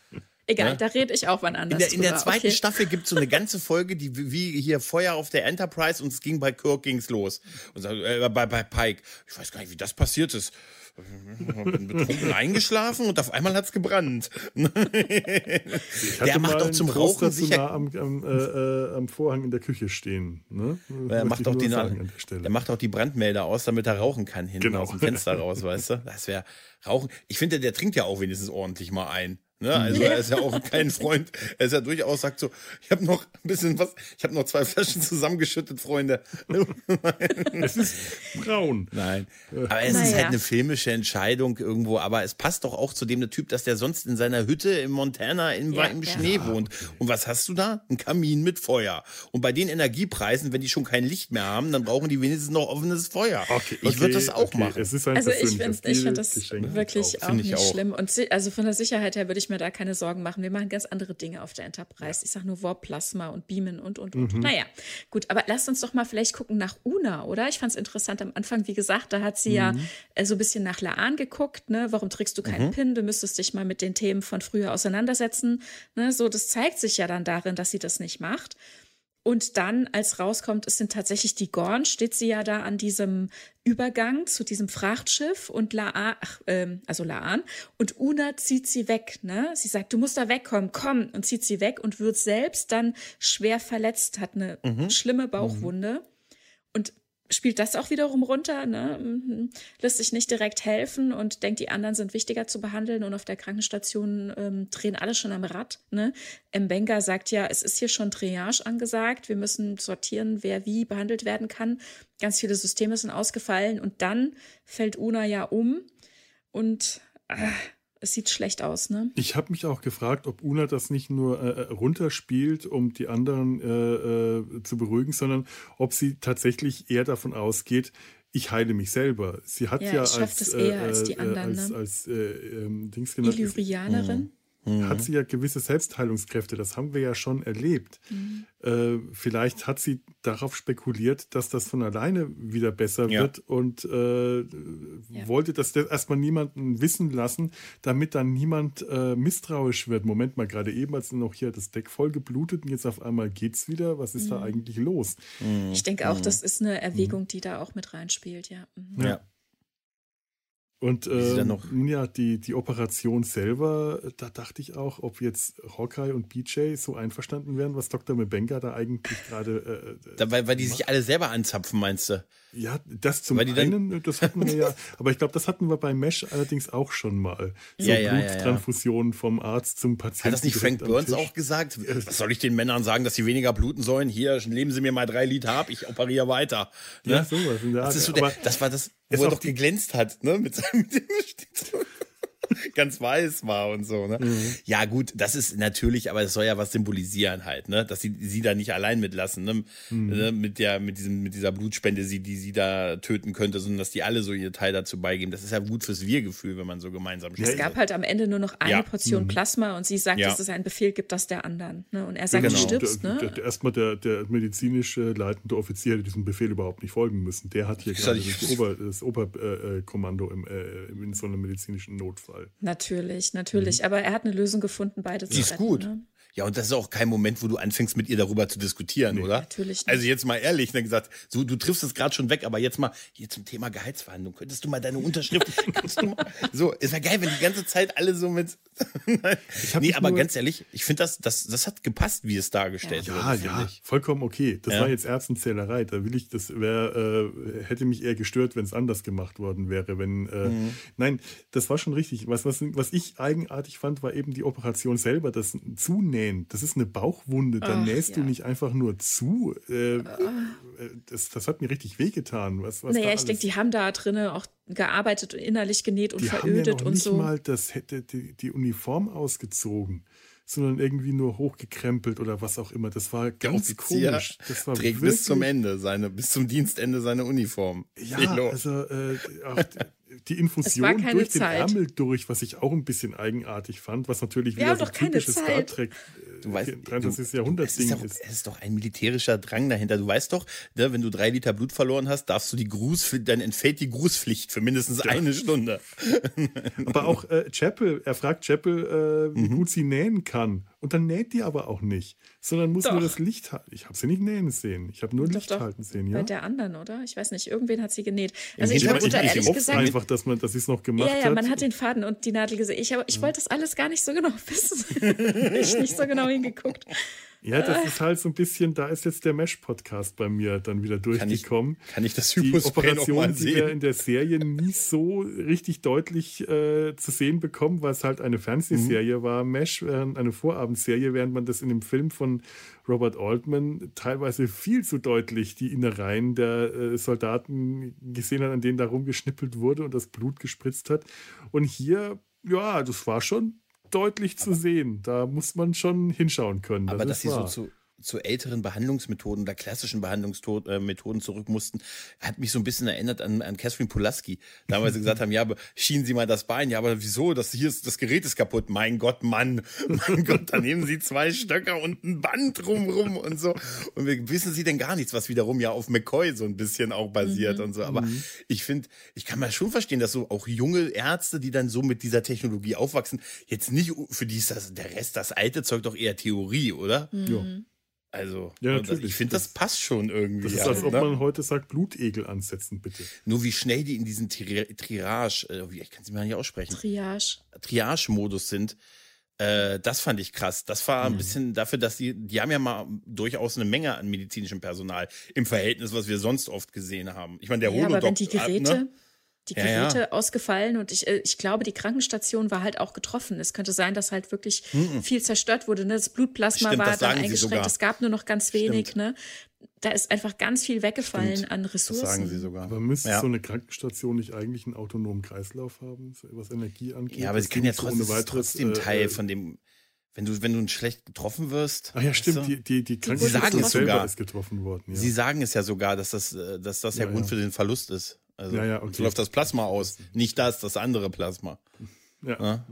B: Egal, ja? da rede ich auch wann anders.
C: In der, in der zweiten okay. Staffel gibt es so eine ganze Folge, die wie hier Feuer auf der Enterprise und es ging bei Kirk ging's los. Und äh, bei, bei Pike. Ich weiß gar nicht, wie das passiert ist. bin betrunken eingeschlafen und auf einmal hat es gebrannt.
A: der macht doch zum Rauchen sicher. Nah am, am, äh, äh, am, Vorhang in der Küche stehen. Ne?
C: Der macht, auch die, der, der macht auch die Brandmelder aus, damit er rauchen kann hinten genau. aus dem Fenster raus, weißt du? Das wäre Rauchen. Ich finde, der trinkt ja auch wenigstens ordentlich mal ein. Ne? Also er ist ja auch kein Freund. Er ist ja durchaus sagt so, ich habe noch ein bisschen was, ich habe noch zwei Flaschen zusammengeschüttet, Freunde.
A: es ist braun.
C: Nein. Aber es naja. ist halt eine filmische Entscheidung irgendwo. Aber es passt doch auch zu dem Typ, dass der sonst in seiner Hütte in Montana im, ja, im Schnee ja. wohnt. Und was hast du da? Ein Kamin mit Feuer. Und bei den Energiepreisen, wenn die schon kein Licht mehr haben, dann brauchen die wenigstens noch offenes Feuer. Okay, ich würde das auch okay. machen.
B: also ich finde find das wirklich auch, auch nicht auch. schlimm. Und also von der Sicherheit her würde ich mir da keine Sorgen machen. Wir machen ganz andere Dinge auf der Enterprise. Ja. Ich sage nur Warp Plasma und Beamen und, und, und. Mhm. Naja, gut, aber lasst uns doch mal vielleicht gucken nach Una, oder? Ich fand es interessant am Anfang, wie gesagt, da hat sie mhm. ja äh, so ein bisschen nach Laan geguckt, ne? Warum trägst du keinen mhm. Pin? Du müsstest dich mal mit den Themen von früher auseinandersetzen. Ne? So, das zeigt sich ja dann darin, dass sie das nicht macht. Und dann, als rauskommt, es sind tatsächlich die Gorn, steht sie ja da an diesem Übergang zu diesem Frachtschiff und Laan, ach, ähm, also Laan, und Una zieht sie weg, ne? Sie sagt, du musst da wegkommen, komm, und zieht sie weg und wird selbst dann schwer verletzt, hat eine mhm. schlimme Bauchwunde. Mhm. Und spielt das auch wiederum runter, ne? Mhm. lässt sich nicht direkt helfen und denkt, die anderen sind wichtiger zu behandeln und auf der Krankenstation ähm, drehen alle schon am Rad. Ne? Mbenga sagt ja, es ist hier schon Triage angesagt, wir müssen sortieren, wer wie behandelt werden kann. Ganz viele Systeme sind ausgefallen und dann fällt Una ja um und äh, es sieht schlecht aus, ne?
A: Ich habe mich auch gefragt, ob Una das nicht nur äh, äh, runterspielt, um die anderen äh, äh, zu beruhigen, sondern ob sie tatsächlich eher davon ausgeht, ich heile mich selber. Sie hat ja, ja als,
B: äh, als, die
A: äh,
B: anderen,
A: als, ne? als ähm, Dings
B: genannt. Illyrianerin.
A: Mhm. hat sie ja gewisse Selbstheilungskräfte. Das haben wir ja schon erlebt. Mhm. Äh, vielleicht hat sie darauf spekuliert, dass das von alleine wieder besser ja. wird und äh, ja. wollte das erstmal niemanden wissen lassen, damit dann niemand äh, misstrauisch wird. Moment mal, gerade eben, als noch hier das Deck voll geblutet und jetzt auf einmal geht's wieder. Was ist mhm. da eigentlich los?
B: Mhm. Ich denke auch, mhm. das ist eine Erwägung, die da auch mit reinspielt, ja.
C: Mhm. Ja.
A: Und ähm, ja, die, die Operation selber, da dachte ich auch, ob jetzt Hawkeye und BJ so einverstanden wären, was Dr. Mebenga da eigentlich gerade.
C: Äh, äh weil, weil die sich alle selber anzapfen, meinst du?
A: Ja, das zum einen, das hatten wir ja, aber ich glaube, das hatten wir bei Mesh allerdings auch schon mal. So ja, ja, Bluttransfusionen ja, vom Arzt zum Patienten.
C: Hat das nicht Frank Burns auch gesagt? Was soll ich den Männern sagen, dass sie weniger bluten sollen? Hier, leben sie mir mal drei Liter ab, ich operiere weiter. Ne? Ja, sowas in der Art. Das, so der, das war das, wo er doch geglänzt hat, ne? Mit seinem ganz weiß war und so. Ne? Mhm. Ja, gut, das ist natürlich, aber es soll ja was symbolisieren halt, ne? Dass sie sie da nicht allein mitlassen, ne? Mhm. ne? Mit der, mit diesem, mit dieser Blutspende, sie, die sie da töten könnte, sondern dass die alle so ihr Teil dazu beigeben. Das ist ja gut fürs Wir-Gefühl, wenn man so gemeinsam
B: steht. Es gab halt am Ende nur noch eine ja. Portion mhm. Plasma und sie sagt, ja. dass es einen Befehl gibt, dass der anderen. Ne? Und er sagt, genau. du stirbst,
A: der, ne? Der, erstmal der, der medizinische leitende Offizier hätte diesem Befehl überhaupt nicht folgen müssen. Der hat hier gerade das, Ober, das Oberkommando im, äh, in so einem medizinischen Notfall.
B: Natürlich natürlich, natürlich. Mhm. Aber er hat eine Lösung gefunden, beide
C: zu Die ist gut. Ne? Ja, und das ist auch kein Moment, wo du anfängst, mit ihr darüber zu diskutieren, nee, oder?
B: Natürlich nicht.
C: Also jetzt mal ehrlich, dann gesagt, so, du triffst es gerade schon weg, aber jetzt mal hier zum Thema Gehaltsverhandlung. Könntest du mal deine Unterschrift, kannst du mal, so, ist ja geil, wenn die ganze Zeit alle so mit, nee, aber ganz ehrlich, ich finde das, das, das hat gepasst, wie es dargestellt
A: ja. wurde. Ja, ja, vollkommen okay. Das ja. war jetzt Erbsenzählerei. Da will ich, das wäre, äh, hätte mich eher gestört, wenn es anders gemacht worden wäre. Wenn, äh, mhm. nein, das war schon richtig. Was, was, was ich eigenartig fand, war eben die Operation selber, das Zunähen nähen. Das ist eine Bauchwunde. Da nähst ja. du nicht einfach nur zu. Äh, das, das hat mir richtig wehgetan. Was, was
B: naja, ich denke, die haben da drinnen auch gearbeitet und innerlich genäht und die verödet haben ja noch und
A: nicht
B: so.
A: mal das hätte die, die Uniform ausgezogen sondern irgendwie nur hochgekrempelt oder was auch immer. Das war ganz komisch. Das war
C: trägt bis zum Ende seine, bis zum Dienstende seine Uniform.
A: Ja, Hello. also äh, auch die Infusion durch Zeit. den Ärmel durch, was ich auch ein bisschen eigenartig fand, was natürlich wieder so typisches Star Trek
C: du weißt,
A: 23. Jahrhunderts-Ding
C: ist. Es ist doch ein militärischer Drang dahinter. Du weißt doch, ne, wenn du drei Liter Blut verloren hast, darfst du die Gruß, dann entfällt die Grußpflicht für mindestens ja. eine Stunde.
A: Aber auch äh, Chapel, er fragt Chapel, äh, wie mhm. gut sie nähen kann. Und dann näht die aber auch nicht, sondern muss doch. nur das Licht halten. Ich habe sie nicht nähen sehen. Ich habe nur doch, Licht doch. halten sehen. Ja?
B: Bei der anderen, oder? Ich weiß nicht, irgendwen hat sie genäht. Also ich, ich habe
A: ehrlich ich gesagt einfach, dass man, dass sie es noch gemacht
B: hat.
A: Ja,
B: ja, man hat den Faden und die Nadel gesehen. Ich, ich wollte das alles gar nicht so genau wissen. ich nicht so genau hingeguckt.
A: Ja, das ist halt so ein bisschen, da ist jetzt der Mesh-Podcast bei mir dann wieder durchgekommen.
C: Kann ich, kann ich das Hypospray
A: Die Operation, die wir in der Serie nie so richtig deutlich äh, zu sehen bekommen, weil es halt eine Fernsehserie mhm. war, Mesh, eine Vorabendserie, während man das in dem Film von Robert Altman teilweise viel zu deutlich die Innereien der äh, Soldaten gesehen hat, an denen da rumgeschnippelt wurde und das Blut gespritzt hat. Und hier, ja, das war schon deutlich zu sehen. Da muss man schon hinschauen können.
C: Das aber dass sie so zu, zu älteren Behandlungsmethoden oder klassischen Behandlungsmethoden zurück mussten, hat mich so ein bisschen erinnert an, an Catherine Pulaski. Damals sie gesagt haben, ja, aber schienen Sie mal das Bein. Ja, aber wieso? Das hier ist, das Gerät ist kaputt. Mein Gott, Mann. Mein Gott, da nehmen Sie zwei Stöcker und ein Band drumrum und so. Und wir wissen Sie denn gar nichts, was wiederum ja auf McCoy so ein bisschen auch basiert mhm. und so. Aber mhm. ich finde, ich kann mal schon verstehen, dass so auch junge Ärzte, die dann so mit dieser Technologie aufwachsen, jetzt nicht, für die ist das, der Rest, das alte Zeug doch eher Theorie, oder?
B: Mhm. Ja.
C: Also, ja, natürlich. ich finde, das passt schon irgendwie.
A: Das ist, als ob ne? man heute sagt, Blutegel ansetzen, bitte.
C: Nur wie schnell die in diesen Tri Triage, äh, ich kann sie mal nicht aussprechen.
B: Triage.
C: Triage-Modus sind. Äh, das fand ich krass. Das war ein mhm. bisschen dafür, dass die, die haben ja mal durchaus eine Menge an medizinischem Personal im Verhältnis, was wir sonst oft gesehen haben. Ich meine, der ja, Holodoc,
B: aber wenn die Geräte, ne? Die Geräte ja, ja. ausgefallen und ich, äh, ich glaube, die Krankenstation war halt auch getroffen. Es könnte sein, dass halt wirklich mhm. viel zerstört wurde. Ne? Das Blutplasma Stimmt, war dann eingeschränkt, es gab nur noch ganz wenig. Ne? Da ist einfach ganz viel weggefallen Stimmt, an Ressourcen. Das
C: sagen sie sogar.
A: Aber müsste ja. so eine Krankenstation nicht eigentlich einen autonomen Kreislauf haben, was Energie angeht?
C: Ja, aber sie können ja trotzdem, so trotzdem Teil äh, von dem wenn du, wenn du schlecht getroffen wirst.
A: Ach ja, stimmt, weißt du? die, die, die
C: Krankenstation selber
A: ist getroffen worden. Ja.
C: Sie sagen es ja sogar, dass das, äh, dass das ja, der Grund für den Verlust ist. Also
A: ja, ja, okay.
C: so läuft das Plasma aus. Nicht das, das andere Plasma. Ja. ja?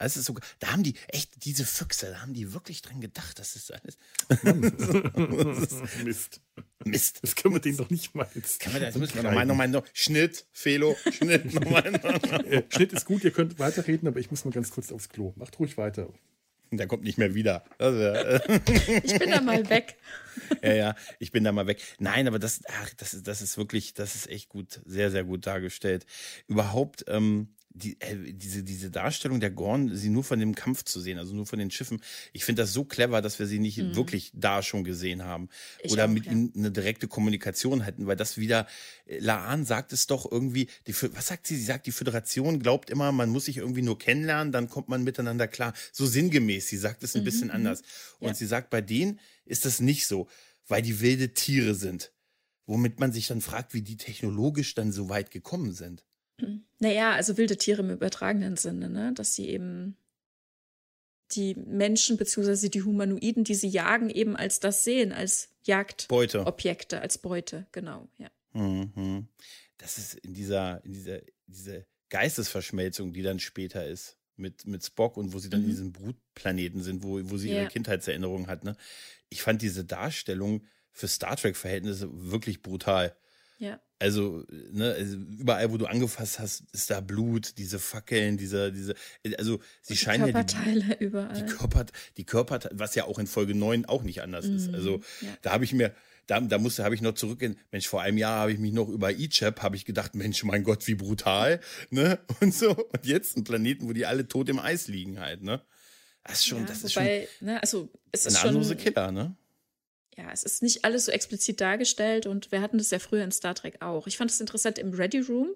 C: Es ist sogar, da haben die echt diese Füchse, da haben die wirklich dran gedacht, das ist alles.
A: Mist.
C: Mist.
A: Das können wir denen doch nicht mal jetzt.
C: Kann man das müssen wir nochmal, nochmal, noch, Schnitt, Felo, Schnitt, nochmal.
A: Schnitt ist gut, ihr könnt weiterreden, aber ich muss mal ganz kurz aufs Klo. Macht ruhig weiter.
C: Der kommt nicht mehr wieder. Also,
B: ich bin da mal weg.
C: ja, ja, ich bin da mal weg. Nein, aber das, ach, das, das ist wirklich, das ist echt gut, sehr, sehr gut dargestellt. Überhaupt, ähm, die, äh, diese, diese Darstellung der Gorn, sie nur von dem Kampf zu sehen, also nur von den Schiffen, ich finde das so clever, dass wir sie nicht mhm. wirklich da schon gesehen haben. Ich oder auch, mit ja. ihnen eine direkte Kommunikation hätten, weil das wieder, äh, Laan sagt es doch irgendwie, die, was sagt sie? Sie sagt, die Föderation glaubt immer, man muss sich irgendwie nur kennenlernen, dann kommt man miteinander klar. So sinngemäß, sie sagt es ein mhm. bisschen mhm. anders. Und ja. sie sagt, bei denen ist das nicht so, weil die wilde Tiere sind. Womit man sich dann fragt, wie die technologisch dann so weit gekommen sind.
B: Naja, also wilde Tiere im übertragenen Sinne, ne? dass sie eben die Menschen bzw. die Humanoiden, die sie jagen, eben als das sehen, als Jagdobjekte, Beute. als Beute, genau, ja.
C: Mhm. Das ist in dieser, in dieser, diese Geistesverschmelzung, die dann später ist mit, mit Spock und wo sie dann mhm. in diesem Brutplaneten sind, wo, wo sie ja. ihre Kindheitserinnerungen hat. Ne? Ich fand diese Darstellung für Star Trek-Verhältnisse wirklich brutal.
B: Ja.
C: Also, ne, also überall, wo du angefasst hast, ist da Blut, diese Fackeln, diese, diese, also sie die scheinen
B: Körperteile
C: ja
B: die, überall.
C: Die Körper, die Körper, was ja auch in Folge 9 auch nicht anders mhm. ist. Also, ja. da habe ich mir, da, da musste, habe ich noch zurückgehen, Mensch, vor einem Jahr habe ich mich noch über Ichab, habe ich gedacht, Mensch, mein Gott, wie brutal, ne, und so. Und jetzt ein Planeten, wo die alle tot im Eis liegen halt, ne. Das ist schon, ja, das wobei,
B: ist schon, ne, also, es
C: ist schon, Killer, ne
B: ja, es ist nicht alles so explizit dargestellt und wir hatten das ja früher in Star Trek auch. Ich fand es interessant, im Ready Room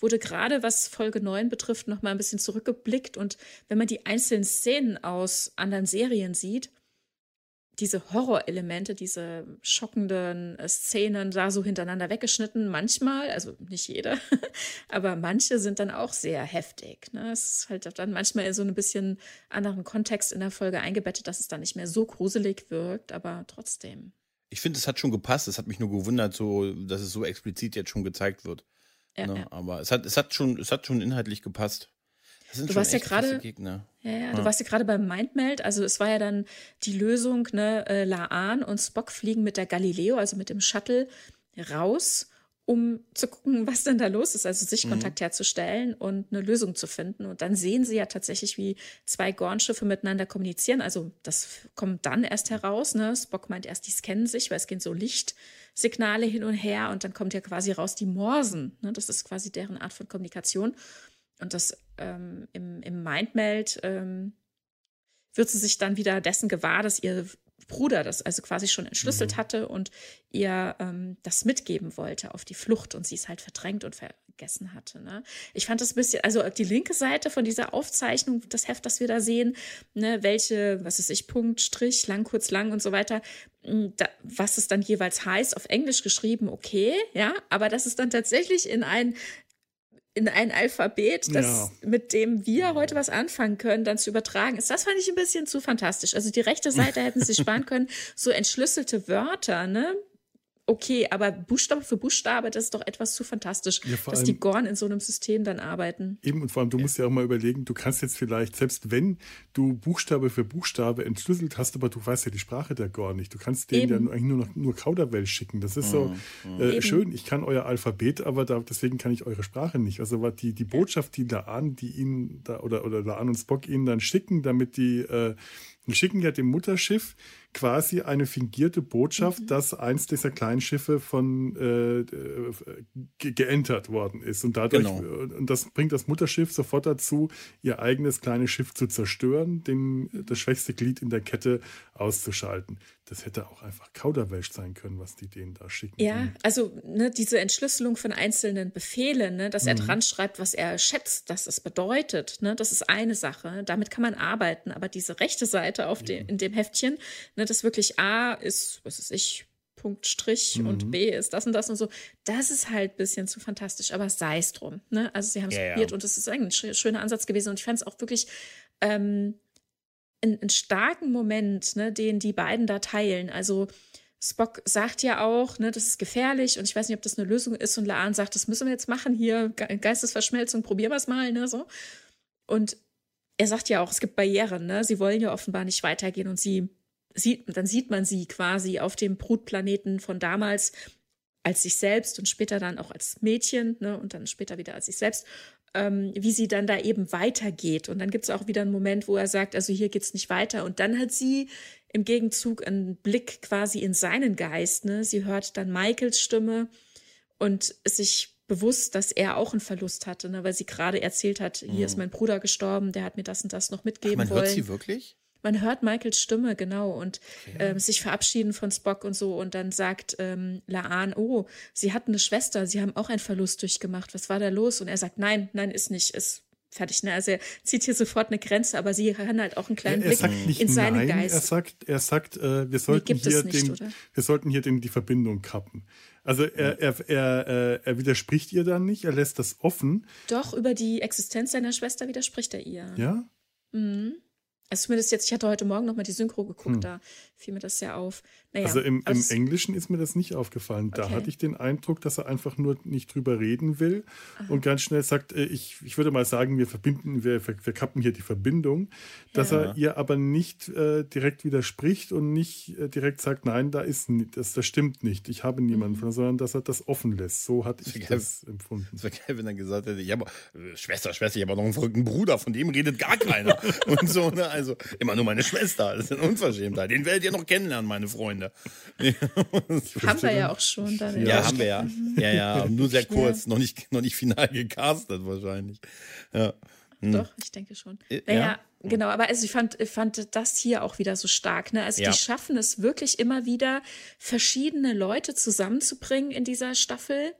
B: wurde gerade, was Folge 9 betrifft, noch mal ein bisschen zurückgeblickt und wenn man die einzelnen Szenen aus anderen Serien sieht, diese Horrorelemente, diese schockenden äh, Szenen da so hintereinander weggeschnitten. Manchmal, also nicht jede, aber manche sind dann auch sehr heftig. Ne? Es ist halt dann manchmal in so ein bisschen anderen Kontext in der Folge eingebettet, dass es dann nicht mehr so gruselig wirkt, aber trotzdem.
C: Ich finde, es hat schon gepasst. Es hat mich nur gewundert, so, dass es so explizit jetzt schon gezeigt wird. Ja, ne? ja. Aber es hat, es hat schon, es hat schon inhaltlich gepasst
B: du warst ja gerade, ja, ja, ja, du warst ja gerade beim Mindmeld. Also es war ja dann die Lösung, ne, äh, Laan und Spock fliegen mit der Galileo, also mit dem Shuttle raus, um zu gucken, was denn da los ist, also Sichtkontakt mhm. herzustellen und eine Lösung zu finden. Und dann sehen sie ja tatsächlich, wie zwei Gorn-Schiffe miteinander kommunizieren. Also das kommt dann erst heraus. Ne? Spock meint erst, die scannen sich, weil es gehen so Lichtsignale hin und her und dann kommt ja quasi raus die Morsen. Ne? Das ist quasi deren Art von Kommunikation. Und das ähm, im, im Mindmeld ähm, wird sie sich dann wieder dessen gewahr, dass ihr Bruder das also quasi schon entschlüsselt mhm. hatte und ihr ähm, das mitgeben wollte auf die Flucht und sie es halt verdrängt und vergessen hatte. Ne? Ich fand das ein bisschen, also die linke Seite von dieser Aufzeichnung, das Heft, das wir da sehen, ne, welche, was ist ich, Punkt, Strich, lang, kurz, lang und so weiter, hm, da, was es dann jeweils heißt, auf Englisch geschrieben, okay, ja, aber das ist dann tatsächlich in ein in ein Alphabet, das, ja. mit dem wir heute was anfangen können, dann zu übertragen ist. Das fand ich ein bisschen zu fantastisch. Also die rechte Seite hätten sie sparen können. So entschlüsselte Wörter, ne? Okay, aber Buchstabe für Buchstabe, das ist doch etwas zu fantastisch, ja, dass die Gorn in so einem System dann arbeiten.
A: Eben, und vor allem, du ja. musst ja auch mal überlegen, du kannst jetzt vielleicht, selbst wenn du Buchstabe für Buchstabe entschlüsselt hast, aber du weißt ja die Sprache der Gorn nicht, du kannst denen Eben. ja eigentlich nur noch nur Kauderwelsch schicken. Das ist mhm. so äh, schön, ich kann euer Alphabet, aber da, deswegen kann ich eure Sprache nicht. Also die, die Botschaft, die Laan, die ihnen da, oder, oder Laan und Spock ihnen dann schicken, damit die äh, schicken ja dem Mutterschiff quasi eine fingierte Botschaft, mhm. dass eins dieser kleinen Schiffe von äh, ge geentert worden ist. Und dadurch, genau. und das bringt das Mutterschiff sofort dazu, ihr eigenes kleines Schiff zu zerstören, den, das schwächste Glied in der Kette auszuschalten. Das hätte auch einfach Kauderwelsch sein können, was die denen da schicken.
B: Ja, also ne, diese Entschlüsselung von einzelnen Befehlen, ne, dass mhm. er dran schreibt, was er schätzt, dass es bedeutet, ne, das ist eine Sache. Damit kann man arbeiten. Aber diese rechte Seite auf ja. in dem Heftchen, ne, das wirklich A ist, was ist ich, Punkt Strich mhm. und B ist das und das und so. Das ist halt ein bisschen zu fantastisch, aber sei es drum. Ne? Also sie haben es ja, probiert ja. und es ist ein schöner Ansatz gewesen und ich fand es auch wirklich ähm, einen starken Moment, ne, den die beiden da teilen. Also Spock sagt ja auch, ne, das ist gefährlich und ich weiß nicht, ob das eine Lösung ist und Laan sagt, das müssen wir jetzt machen hier, Geistesverschmelzung, probieren wir es mal, ne, so. Und er sagt ja auch, es gibt Barrieren, ne, sie wollen ja offenbar nicht weitergehen und sie sieht, dann sieht man sie quasi auf dem Brutplaneten von damals als sich selbst und später dann auch als Mädchen, ne, und dann später wieder als sich selbst ähm, wie sie dann da eben weitergeht. Und dann gibt es auch wieder einen Moment, wo er sagt, also hier geht es nicht weiter. Und dann hat sie im Gegenzug einen Blick quasi in seinen Geist. Ne? Sie hört dann Michaels Stimme und ist sich bewusst, dass er auch einen Verlust hatte, ne? weil sie gerade erzählt hat, hier mhm. ist mein Bruder gestorben, der hat mir das und das noch mitgeben Ach, man wollen. Hört
C: sie wirklich?
B: Man hört Michaels Stimme, genau, und okay. ähm, sich verabschieden von Spock und so. Und dann sagt ähm, Laan, oh, sie hatten eine Schwester, sie haben auch einen Verlust durchgemacht. Was war da los? Und er sagt, nein, nein, ist nicht, ist fertig. Ne? Also er zieht hier sofort eine Grenze, aber sie kann halt auch einen kleinen
A: er, er Blick in seinen nein, Geist. Er sagt, er sagt, äh, wir sollten nee, hier nicht, den, wir sollten hier den, die Verbindung kappen. Also er, er, er, äh, er widerspricht ihr dann nicht, er lässt das offen.
B: Doch, über die Existenz seiner Schwester widerspricht er ihr.
A: Ja?
B: Mhm. Also zumindest jetzt, ich hatte heute Morgen noch mal die Synchro geguckt, hm. da fiel mir das ja auf.
A: Naja, also im, im Englischen ist mir das nicht aufgefallen. Da okay. hatte ich den Eindruck, dass er einfach nur nicht drüber reden will Aha. und ganz schnell sagt, äh, ich, ich würde mal sagen, wir verbinden, wir, wir, kappen hier die Verbindung, dass ja. er ihr aber nicht äh, direkt widerspricht und nicht äh, direkt sagt, nein, da ist das, das stimmt nicht, ich habe niemanden, mhm. sondern dass er das offen lässt. So hatte ich das, das empfunden.
C: Das wäre geil, wenn er gesagt hätte, ich habe, äh, Schwester, Schwester, ich habe noch einen verrückten Bruder, von dem redet gar keiner. und so, ne? Also immer nur meine Schwester, das ist ein Unverschämtheit. Den werdet ihr noch kennenlernen, meine Freunde.
B: Haben wir ja auch schon.
C: Dann ja, haben wir ja. Ja, ja, nur sehr kurz, ja. noch, nicht, noch nicht final gecastet wahrscheinlich. Ja.
B: Hm. Doch, ich denke schon. Naja, ja. genau, aber also ich fand, fand das hier auch wieder so stark. Ne? Also ja. die schaffen es wirklich immer wieder, verschiedene Leute zusammenzubringen in dieser Staffel,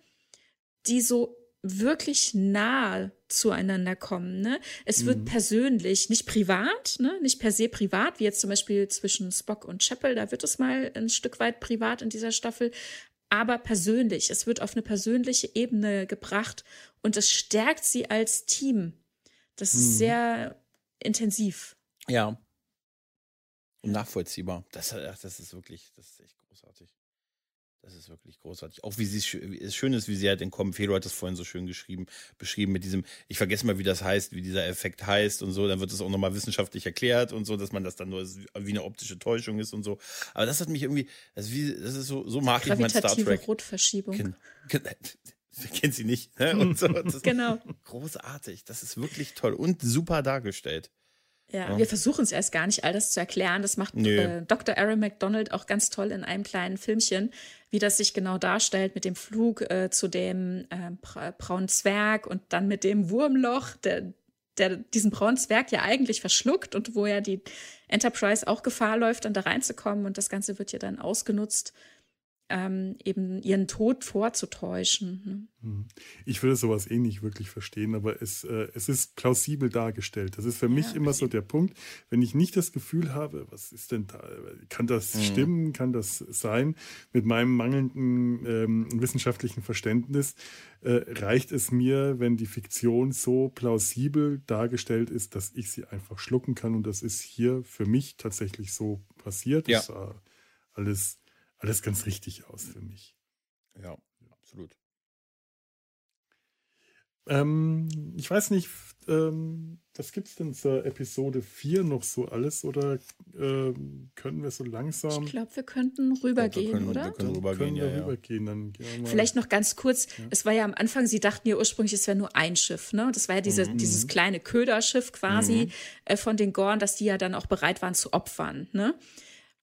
B: die so wirklich nah zueinander kommen. Ne? Es wird mhm. persönlich, nicht privat, ne? nicht per se privat, wie jetzt zum Beispiel zwischen Spock und Chapel, da wird es mal ein Stück weit privat in dieser Staffel, aber persönlich. Es wird auf eine persönliche Ebene gebracht und es stärkt sie als Team. Das ist mhm. sehr intensiv.
C: Ja. Und nachvollziehbar. Das, das ist wirklich, das ist echt großartig. Das ist wirklich großartig. Auch wie sie es schön ist, wie sie halt in Kommen. Felo hat das vorhin so schön geschrieben, beschrieben mit diesem, ich vergesse mal, wie das heißt, wie dieser Effekt heißt und so. Dann wird es auch nochmal wissenschaftlich erklärt und so, dass man das dann nur wie eine optische Täuschung ist und so. Aber das hat mich irgendwie, das ist, wie, das ist so, so mag ich mein Star Trek.
B: Rotverschiebung. Ken,
C: kennt sie nicht. Ne? Und so.
B: Das genau.
C: Großartig. Das ist wirklich toll und super dargestellt.
B: Ja, ja, wir versuchen es erst gar nicht, all das zu erklären. Das macht äh, Dr. Aaron McDonald auch ganz toll in einem kleinen Filmchen, wie das sich genau darstellt mit dem Flug äh, zu dem äh, braunen Zwerg und dann mit dem Wurmloch, der, der diesen braunen Zwerg ja eigentlich verschluckt und wo ja die Enterprise auch Gefahr läuft, dann da reinzukommen. Und das Ganze wird ja dann ausgenutzt ähm, eben ihren Tod vorzutäuschen. Ne?
A: Hm. Ich würde sowas eh nicht wirklich verstehen, aber es, äh, es ist plausibel dargestellt. Das ist für ja, mich immer so der Punkt, wenn ich nicht das Gefühl habe, was ist denn da, kann das mhm. stimmen, kann das sein, mit meinem mangelnden ähm, wissenschaftlichen Verständnis, äh, reicht es mir, wenn die Fiktion so plausibel dargestellt ist, dass ich sie einfach schlucken kann und das ist hier für mich tatsächlich so passiert.
C: Ja.
A: Das sah alles alles ganz richtig aus für mich.
C: Ja, absolut.
A: Ähm, ich weiß nicht, ähm, was gibt es denn zur Episode 4 noch so alles oder ähm, können wir so langsam.
B: Ich glaube, wir könnten rübergehen,
C: können,
B: oder?
C: Wir können rübergehen, können
A: wir
C: ja,
A: rübergehen. Dann
B: Vielleicht noch ganz kurz, ja. es war ja am Anfang, sie dachten ja ursprünglich, es wäre nur ein Schiff, ne? Das war ja diese, mhm. dieses kleine Köderschiff quasi mhm. äh, von den Gorn, dass die ja dann auch bereit waren zu opfern, ne?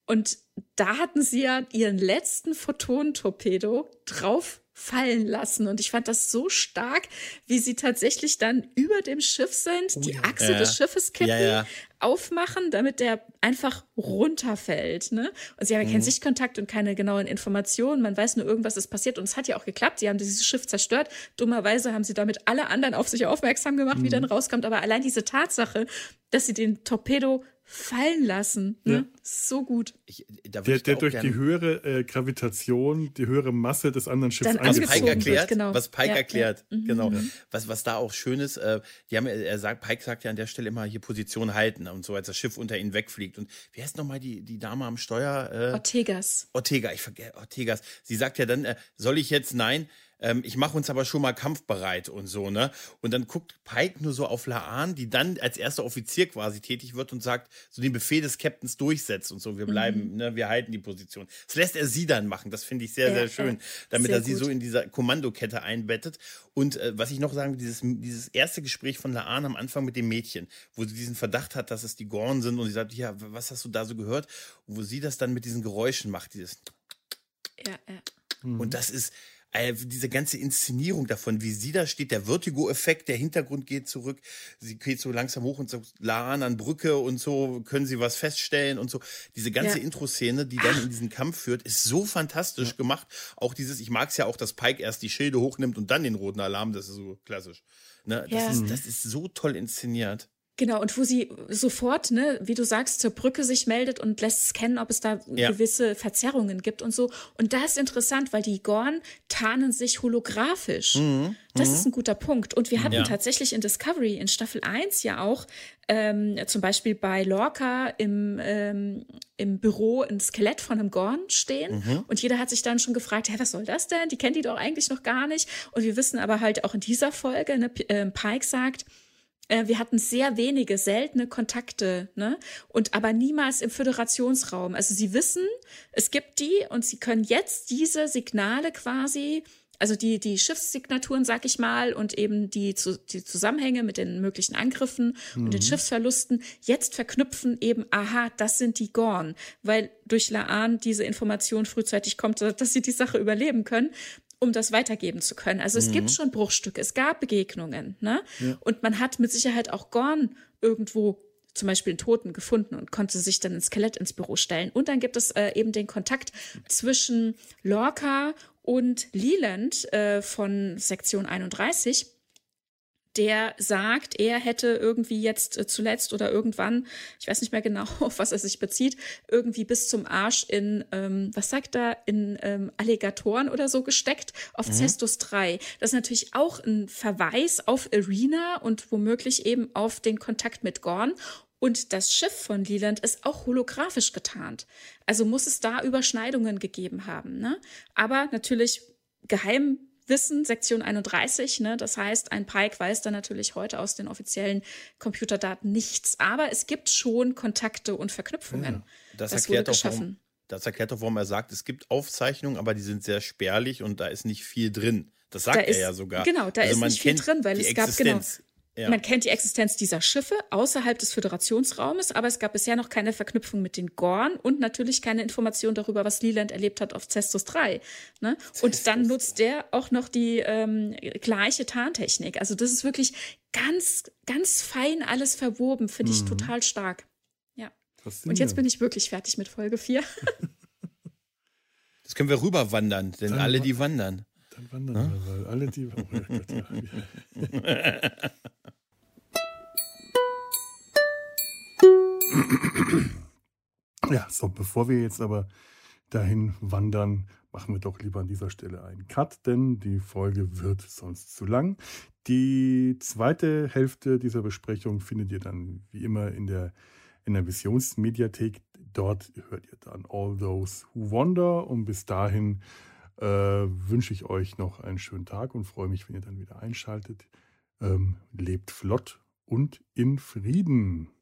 B: Und da hatten sie ja ihren letzten Photonentorpedo drauf fallen lassen. Und ich fand das so stark, wie sie tatsächlich dann über dem Schiff sind, oh, die Achse ja. des Schiffes kippen, ja, ja. aufmachen, damit der einfach runterfällt. Ne? Und sie haben ja keinen mhm. Sichtkontakt und keine genauen Informationen. Man weiß nur, irgendwas ist passiert. Und es hat ja auch geklappt. Sie haben dieses Schiff zerstört. Dummerweise haben sie damit alle anderen auf sich aufmerksam gemacht, mhm. wie dann rauskommt. Aber allein diese Tatsache, dass sie den Torpedo fallen lassen. Ne? Ja. So gut. Ich,
A: der, der durch die höhere äh, Gravitation, die höhere Masse des anderen Schiffs
C: was Pike erklärt, wird, genau. was Pike ja, erklärt, ja. Mhm. genau. Was, was da auch schön ist, äh, die haben, er sagt, Pike sagt ja an der Stelle immer hier Position halten und so, als das Schiff unter ihnen wegfliegt. Und wie heißt nochmal die, die Dame am Steuer?
B: Äh, Ortegas.
C: Ortega, ich vergesse, Ortegas. Sie sagt ja dann, äh, soll ich jetzt, nein, ähm, ich mache uns aber schon mal kampfbereit und so, ne? Und dann guckt Pike nur so auf Laan, die dann als erster Offizier quasi tätig wird und sagt, so den Befehl des Captains durchsetzt und so, wir bleiben, mhm. ne, wir halten die Position. Das lässt er sie dann machen, das finde ich sehr, ja, sehr schön, damit sehr er sie gut. so in dieser Kommandokette einbettet. Und äh, was ich noch sagen will, dieses, dieses erste Gespräch von Laan am Anfang mit dem Mädchen, wo sie diesen Verdacht hat, dass es die Gorn sind und sie sagt, ja, was hast du da so gehört? Und wo sie das dann mit diesen Geräuschen macht, dieses
B: ja, ja.
C: Und mhm. das ist, äh, diese ganze Inszenierung davon, wie sie da steht, der Vertigo-Effekt, der Hintergrund geht zurück, sie geht so langsam hoch und so, Laan an Brücke und so, können sie was feststellen und so. Diese ganze ja. Intro-Szene, die dann Ach. in diesen Kampf führt, ist so fantastisch ja. gemacht. Auch dieses, ich mag es ja auch, dass Pike erst die Schilde hochnimmt und dann den roten Alarm, das ist so klassisch. Ne? Das, ja. ist, das ist so toll inszeniert.
B: Genau, und wo sie sofort, ne, wie du sagst, zur Brücke sich meldet und lässt scannen, ob es da ja. gewisse Verzerrungen gibt und so. Und das ist interessant, weil die Gorn tarnen sich holographisch. Mhm. Das mhm. ist ein guter Punkt. Und wir hatten ja. tatsächlich in Discovery in Staffel 1 ja auch ähm, zum Beispiel bei Lorca im, ähm, im Büro ein Skelett von einem Gorn stehen. Mhm. Und jeder hat sich dann schon gefragt, hä, was soll das denn? Die kennt die doch eigentlich noch gar nicht. Und wir wissen aber halt auch in dieser Folge, ne, äh, Pike sagt, wir hatten sehr wenige seltene Kontakte, ne? Und aber niemals im Föderationsraum. Also sie wissen, es gibt die und sie können jetzt diese Signale quasi, also die die Schiffssignaturen, sag ich mal, und eben die die Zusammenhänge mit den möglichen Angriffen mhm. und den mhm. Schiffsverlusten jetzt verknüpfen eben, aha, das sind die Gorn, weil durch Laan diese Information frühzeitig kommt, dass sie die Sache überleben können um das weitergeben zu können. Also es mhm. gibt schon Bruchstücke, es gab Begegnungen, ne? Ja. Und man hat mit Sicherheit auch Gorn irgendwo zum Beispiel einen Toten gefunden und konnte sich dann ein Skelett ins Büro stellen. Und dann gibt es äh, eben den Kontakt zwischen Lorca Und Leland äh, von Sektion 31 der sagt, er hätte irgendwie jetzt äh, zuletzt oder irgendwann, ich weiß nicht mehr genau, auf was er sich bezieht, irgendwie bis zum Arsch in, ähm, was sagt er, in ähm, Alligatoren oder so gesteckt, auf mhm. Cestus 3. Das ist natürlich auch ein Verweis auf Arena und womöglich eben auf den Kontakt mit Gorn. Und das Schiff von Leland ist auch holographisch getarnt. Also muss es da Überschneidungen gegeben haben. Ne? Aber natürlich geheim wissen, Sektion 31. Ne? Das heißt, ein Pike weiß da natürlich heute aus den offiziellen Computerdaten nichts. Aber es gibt schon Kontakte und Verknüpfungen. Ja,
C: das, das erklärt auch, warum, das erklärt auch, warum er sagt, es gibt Aufzeichnungen, aber die sind sehr spärlich und da ist nicht viel drin. Das sagt da er ja sogar.
B: Genau, da also ist nicht viel drin, weil es gab genau ja. Man kennt die Existenz dieser Schiffe außerhalb des Föderationsraumes, aber es gab bisher noch keine Verknüpfung mit den Gorn und natürlich keine Information darüber, was Leland erlebt hat auf Cestus 3. Ne? Und dann nutzt der auch noch die ähm, gleiche Tarntechnik. Also das ist wirklich ganz, ganz fein alles verwoben, finde ich mhm. total stark. Ja. Und jetzt bin ich wirklich fertig mit Folge 4.
C: Das können wir rüberwandern, denn dann alle, die wandern.
A: Dann wandern ja? wir, weil alle, die. Oh Gott, ja. Ja, so, bevor wir jetzt aber dahin wandern, machen wir doch lieber an dieser Stelle einen Cut, denn die Folge wird sonst zu lang. Die zweite Hälfte dieser Besprechung findet ihr dann wie immer in der, in Visionsmediathek. Dort hört ihr dann All Those Who Wander und bis dahin äh, wünsche ich euch noch einen schönen Tag und freue mich, wenn ihr dann wieder einschaltet. Ähm, lebt flott und in Frieden.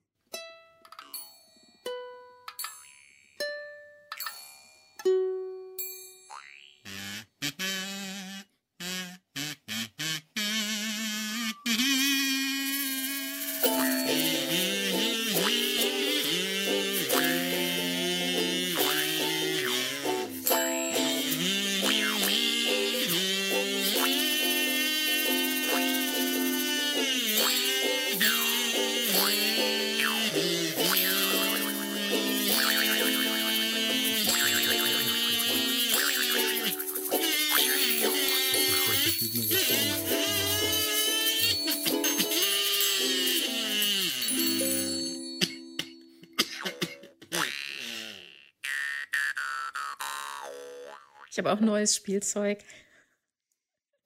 B: Neues Spielzeug.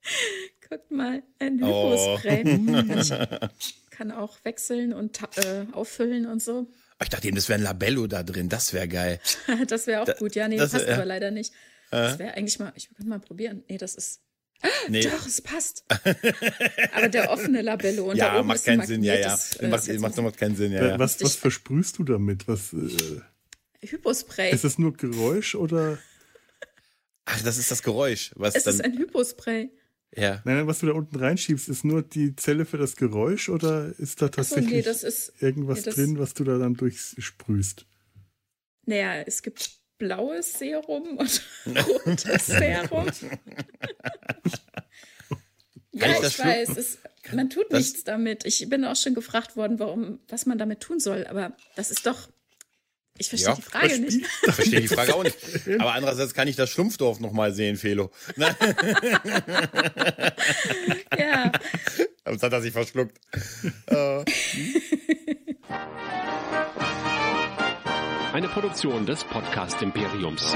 B: Guckt mal, ein Hypospray. Oh. Ich kann auch wechseln und äh, auffüllen und so.
C: Ich dachte eben, das wäre ein Labello da drin. Das wäre geil.
B: das wäre auch da, gut. Ja, nee, das passt wär, aber leider nicht. Äh? Das wäre eigentlich mal, ich könnte mal probieren. Nee, das ist. Nee. Doch, es passt. aber der offene Labello und
C: ja, macht keinen Sinn, ja, ja. Äh, macht, macht, macht keinen Sinn, ja. ja.
A: Was, was versprühst du damit? Was, äh,
B: Hypospray.
A: Ist das nur Geräusch oder?
C: Ach, das ist das Geräusch. Was
B: es
C: dann,
B: ist ein Hypospray.
C: Ja.
A: Nein, was du da unten reinschiebst, ist nur die Zelle für das Geräusch oder ist da tatsächlich so, nee, ist, irgendwas nee, drin, was du da dann durchsprühst?
B: Naja, es gibt blaues Serum und rotes Serum. ja, ich, ich weiß, es, man tut nichts damit. Ich bin auch schon gefragt worden, warum, was man damit tun soll, aber das ist doch ich verstehe ja, die Frage nicht.
C: Ich verstehe die Frage auch nicht. Aber andererseits kann ich das Schlumpfdorf noch mal sehen, Felo.
B: ja.
C: Das hat er sich verschluckt.
D: Eine Produktion des Podcast Imperiums.